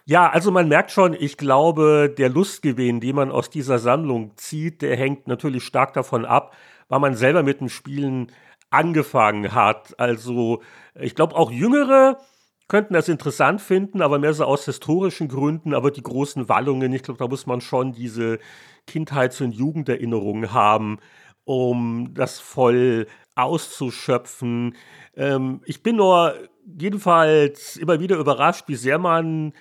Ja, also man merkt schon, ich glaube, der Lustgewinn, den man aus dieser Sammlung zieht, der hängt natürlich stark davon ab, weil man selber mit dem Spielen angefangen hat. Also ich glaube, auch Jüngere könnten das interessant finden, aber mehr so aus historischen Gründen. Aber die großen Wallungen, ich glaube, da muss man schon diese Kindheits- und Jugenderinnerungen haben, um das voll auszuschöpfen. Ähm, ich bin nur jedenfalls immer wieder überrascht, wie sehr man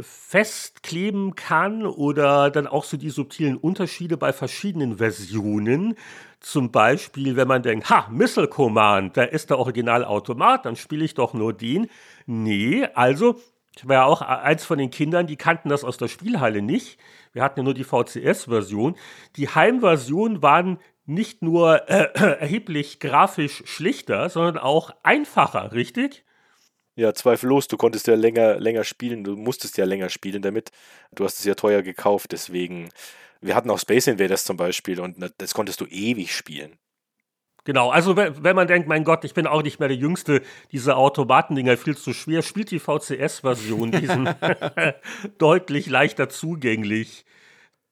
festkleben kann oder dann auch so die subtilen Unterschiede bei verschiedenen Versionen. Zum Beispiel, wenn man denkt, ha, Missile Command, da ist der Originalautomat, dann spiele ich doch nur den. Nee, also, ich war ja auch eins von den Kindern, die kannten das aus der Spielhalle nicht. Wir hatten ja nur die VCS-Version. Die Heimversion waren nicht nur äh, erheblich grafisch schlichter, sondern auch einfacher, richtig? Ja, zweifellos, du konntest ja länger, länger spielen, du musstest ja länger spielen damit. Du hast es ja teuer gekauft, deswegen. Wir hatten auch Space Invaders zum Beispiel und das konntest du ewig spielen. Genau, also wenn, wenn man denkt, mein Gott, ich bin auch nicht mehr der Jüngste, diese Automatendinger viel zu schwer, spielt die VCS-Version, die sind deutlich leichter zugänglich.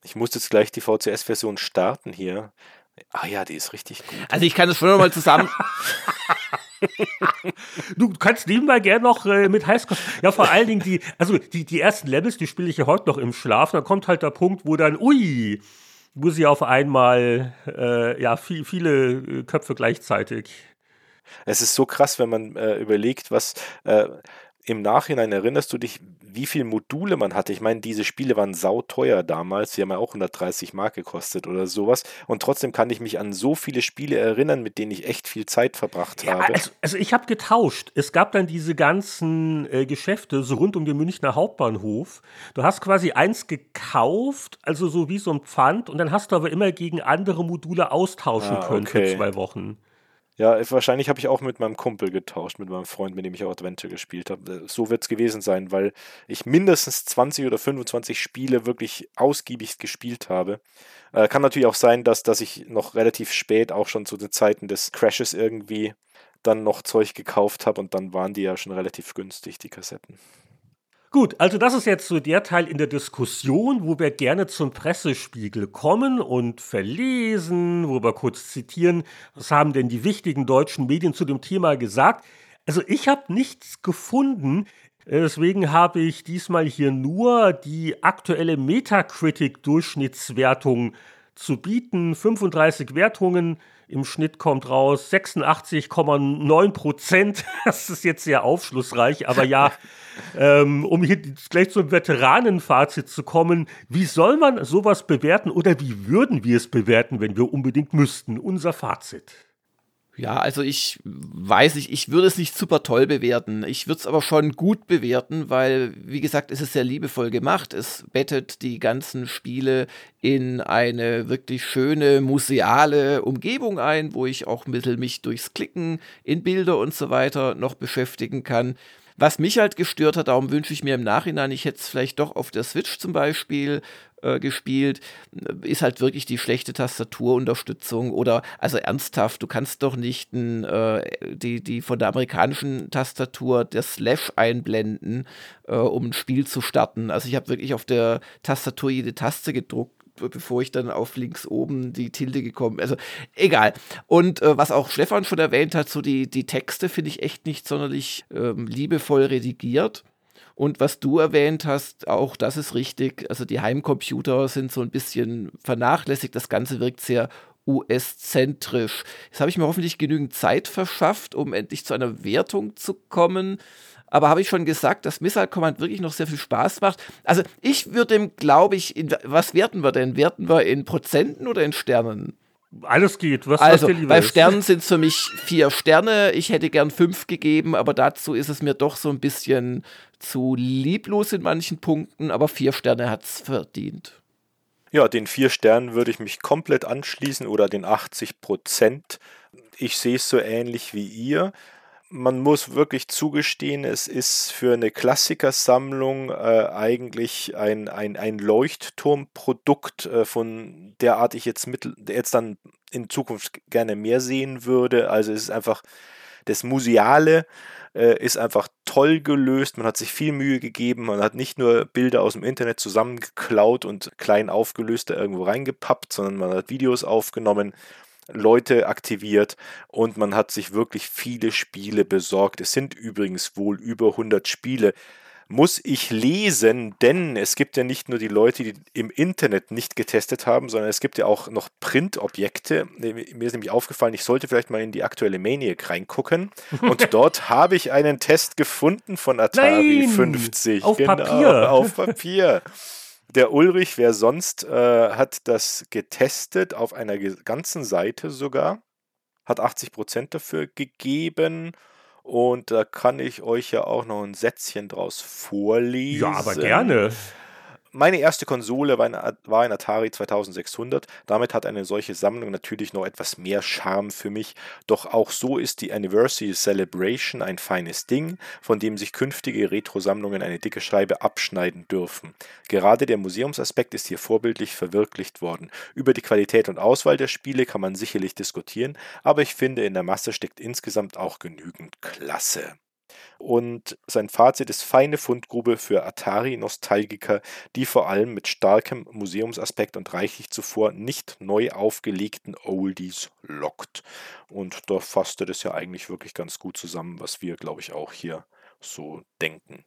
Ich muss jetzt gleich die VCS-Version starten hier. Ah ja, die ist richtig gut. Also ich kann das schon mal zusammen. du kannst nebenbei gerne noch äh, mit Highscore. Ja, vor allen Dingen die, also die, die ersten Levels, die spiele ich ja heute noch im Schlaf. Dann kommt halt der Punkt, wo dann, ui, wo sie auf einmal, äh, ja, viel, viele äh, Köpfe gleichzeitig. Es ist so krass, wenn man äh, überlegt, was äh, im Nachhinein erinnerst du dich, wie viele Module man hatte? Ich meine, diese Spiele waren sauteuer damals. Sie haben ja auch 130 Mark gekostet oder sowas. Und trotzdem kann ich mich an so viele Spiele erinnern, mit denen ich echt viel Zeit verbracht ja, habe. Also, also ich habe getauscht. Es gab dann diese ganzen äh, Geschäfte so rund um den Münchner Hauptbahnhof. Du hast quasi eins gekauft, also so wie so ein Pfand. Und dann hast du aber immer gegen andere Module austauschen ah, können okay. für zwei Wochen. Ja, wahrscheinlich habe ich auch mit meinem Kumpel getauscht, mit meinem Freund, mit dem ich auch Adventure gespielt habe. So wird es gewesen sein, weil ich mindestens 20 oder 25 Spiele wirklich ausgiebig gespielt habe. Äh, kann natürlich auch sein, dass, dass ich noch relativ spät, auch schon zu den Zeiten des Crashes irgendwie, dann noch Zeug gekauft habe und dann waren die ja schon relativ günstig, die Kassetten. Gut, also das ist jetzt so der Teil in der Diskussion, wo wir gerne zum Pressespiegel kommen und verlesen, wo wir kurz zitieren, was haben denn die wichtigen deutschen Medien zu dem Thema gesagt. Also ich habe nichts gefunden, deswegen habe ich diesmal hier nur die aktuelle Metacritic-Durchschnittswertung zu bieten. 35 Wertungen, im Schnitt kommt raus 86,9 Prozent. Das ist jetzt sehr aufschlussreich, aber ja, ähm, um hier gleich zum Veteranenfazit zu kommen, wie soll man sowas bewerten oder wie würden wir es bewerten, wenn wir unbedingt müssten? Unser Fazit. Ja, also ich weiß nicht, ich würde es nicht super toll bewerten. Ich würde es aber schon gut bewerten, weil, wie gesagt, es ist sehr liebevoll gemacht. Es bettet die ganzen Spiele in eine wirklich schöne museale Umgebung ein, wo ich auch mittel mich durchs Klicken in Bilder und so weiter noch beschäftigen kann. Was mich halt gestört hat, darum wünsche ich mir im Nachhinein, ich hätte es vielleicht doch auf der Switch zum Beispiel äh, gespielt, ist halt wirklich die schlechte Tastaturunterstützung oder also ernsthaft, du kannst doch nicht n, äh, die, die von der amerikanischen Tastatur der Slash einblenden, äh, um ein Spiel zu starten. Also ich habe wirklich auf der Tastatur jede Taste gedruckt bevor ich dann auf links oben die Tilde gekommen Also egal. Und äh, was auch Stefan schon erwähnt hat, so die, die Texte finde ich echt nicht sonderlich ähm, liebevoll redigiert. Und was du erwähnt hast, auch das ist richtig. Also die Heimcomputer sind so ein bisschen vernachlässigt. Das Ganze wirkt sehr US-zentrisch. Jetzt habe ich mir hoffentlich genügend Zeit verschafft, um endlich zu einer Wertung zu kommen. Aber habe ich schon gesagt, dass Missile Command wirklich noch sehr viel Spaß macht. Also ich würde dem, glaube ich, in, was werten wir denn? Werten wir in Prozenten oder in Sternen? Alles geht. Was, also, was bei Sternen sind es für mich vier Sterne. Ich hätte gern fünf gegeben, aber dazu ist es mir doch so ein bisschen zu lieblos in manchen Punkten. Aber vier Sterne hat es verdient. Ja, den vier Sternen würde ich mich komplett anschließen oder den 80 Prozent. Ich sehe es so ähnlich wie ihr man muss wirklich zugestehen, es ist für eine Klassikersammlung äh, eigentlich ein, ein, ein Leuchtturmprodukt, äh, von der Art ich jetzt, mittel, jetzt dann in Zukunft gerne mehr sehen würde. Also es ist einfach, das Museale äh, ist einfach toll gelöst. Man hat sich viel Mühe gegeben. Man hat nicht nur Bilder aus dem Internet zusammengeklaut und klein aufgelöst da irgendwo reingepappt, sondern man hat Videos aufgenommen Leute aktiviert und man hat sich wirklich viele Spiele besorgt. Es sind übrigens wohl über 100 Spiele. Muss ich lesen, denn es gibt ja nicht nur die Leute, die im Internet nicht getestet haben, sondern es gibt ja auch noch Printobjekte. Mir ist nämlich aufgefallen, ich sollte vielleicht mal in die aktuelle Maniac reingucken. Und dort habe ich einen Test gefunden von Atari Nein, 50. Auf genau, Papier. Auf Papier. Der Ulrich, wer sonst, äh, hat das getestet auf einer ganzen Seite sogar, hat 80% dafür gegeben. Und da kann ich euch ja auch noch ein Sätzchen draus vorlesen. Ja, aber gerne. Meine erste Konsole war ein, war ein, Atari 2600. Damit hat eine solche Sammlung natürlich noch etwas mehr Charme für mich. Doch auch so ist die Anniversary Celebration ein feines Ding, von dem sich künftige Retro-Sammlungen eine dicke Scheibe abschneiden dürfen. Gerade der Museumsaspekt ist hier vorbildlich verwirklicht worden. Über die Qualität und Auswahl der Spiele kann man sicherlich diskutieren, aber ich finde, in der Masse steckt insgesamt auch genügend Klasse. Und sein Fazit ist feine Fundgrube für Atari-Nostalgiker, die vor allem mit starkem Museumsaspekt und reichlich zuvor nicht neu aufgelegten Oldies lockt. Und da fasste das ja eigentlich wirklich ganz gut zusammen, was wir, glaube ich, auch hier so denken.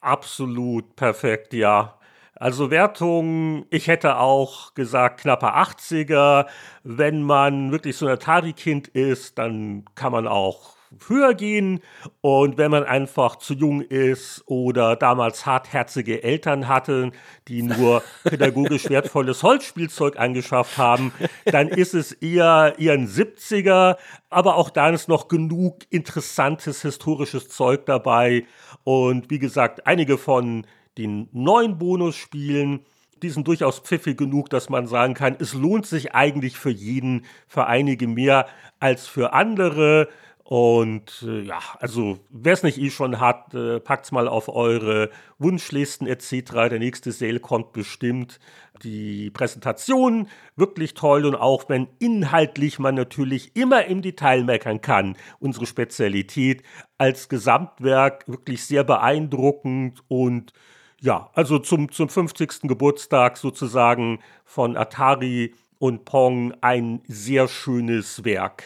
Absolut perfekt, ja. Also Wertung, ich hätte auch gesagt knapper 80er. Wenn man wirklich so ein Atari-Kind ist, dann kann man auch höher gehen. Und wenn man einfach zu jung ist oder damals hartherzige Eltern hatte, die nur pädagogisch wertvolles Holzspielzeug angeschafft haben, dann ist es eher, eher ein 70er. Aber auch da ist noch genug interessantes historisches Zeug dabei. Und wie gesagt, einige von den neuen Bonusspielen, die sind durchaus pfiffig genug, dass man sagen kann, es lohnt sich eigentlich für jeden, für einige mehr als für andere. Und äh, ja, also wer es nicht eh schon hat, äh, packt's mal auf eure Wunschlisten etc. Der nächste Sale kommt bestimmt. Die Präsentation wirklich toll und auch wenn inhaltlich man natürlich immer im Detail meckern kann, unsere Spezialität als Gesamtwerk wirklich sehr beeindruckend und ja, also zum, zum 50. Geburtstag sozusagen von Atari und Pong ein sehr schönes Werk.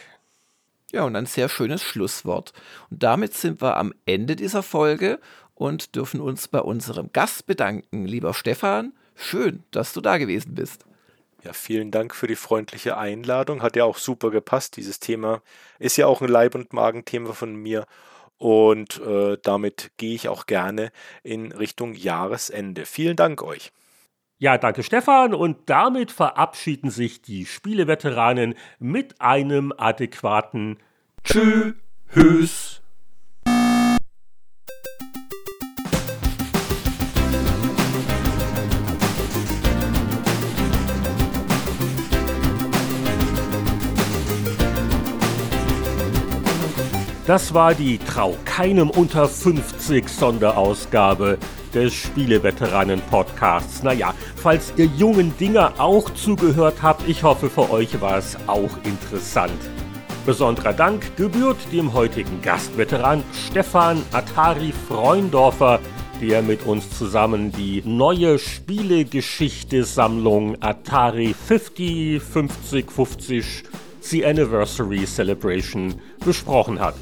Ja, und ein sehr schönes Schlusswort. Und damit sind wir am Ende dieser Folge und dürfen uns bei unserem Gast bedanken. Lieber Stefan, schön, dass du da gewesen bist. Ja, vielen Dank für die freundliche Einladung. Hat ja auch super gepasst. Dieses Thema ist ja auch ein Leib- und Magenthema von mir. Und äh, damit gehe ich auch gerne in Richtung Jahresende. Vielen Dank euch. Ja, danke Stefan. Und damit verabschieden sich die Spieleveteranen mit einem adäquaten Tschüss. Das war die Trau keinem unter 50 Sonderausgabe des Spieleveteranen-Podcasts. Naja, falls ihr jungen Dinger auch zugehört habt, ich hoffe, für euch war es auch interessant. Besonderer Dank gebührt dem heutigen Gastveteran Stefan Atari Freundorfer, der mit uns zusammen die neue Spielegeschichte-Sammlung Atari 50 50 50 The Anniversary Celebration besprochen hat.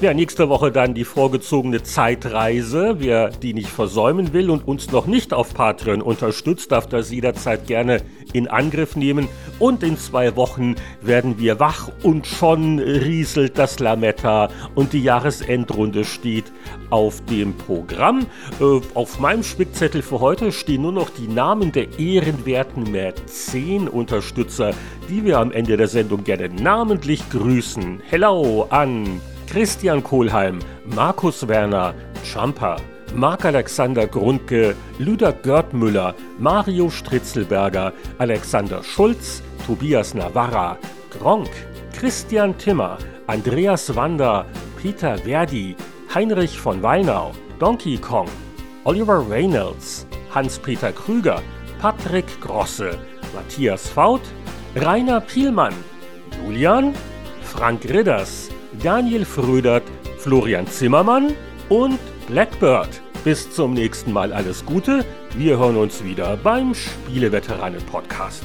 Ja, nächste Woche dann die vorgezogene Zeitreise. Wer die nicht versäumen will und uns noch nicht auf Patreon unterstützt, darf das jederzeit gerne in Angriff nehmen. Und in zwei Wochen werden wir wach und schon rieselt das Lametta und die Jahresendrunde steht auf dem Programm. Äh, auf meinem Spickzettel für heute stehen nur noch die Namen der ehrenwerten Mäzen-Unterstützer, die wir am Ende der Sendung gerne namentlich grüßen. Hello an Christian Kohlheim, Markus Werner, Champa, Marc-Alexander Grundke, Lüder Görtmüller, Mario Stritzelberger, Alexander Schulz, Tobias Navarra, Gronk, Christian Timmer, Andreas Wander, Peter Verdi, Heinrich von Weinau, Donkey Kong, Oliver Reynolds, Hans-Peter Krüger, Patrick Grosse, Matthias Faut, Rainer Pielmann, Julian, Frank Ridders, Daniel Frödert, Florian Zimmermann und Blackbird. Bis zum nächsten Mal alles Gute. Wir hören uns wieder beim Spieleveteranen Podcast.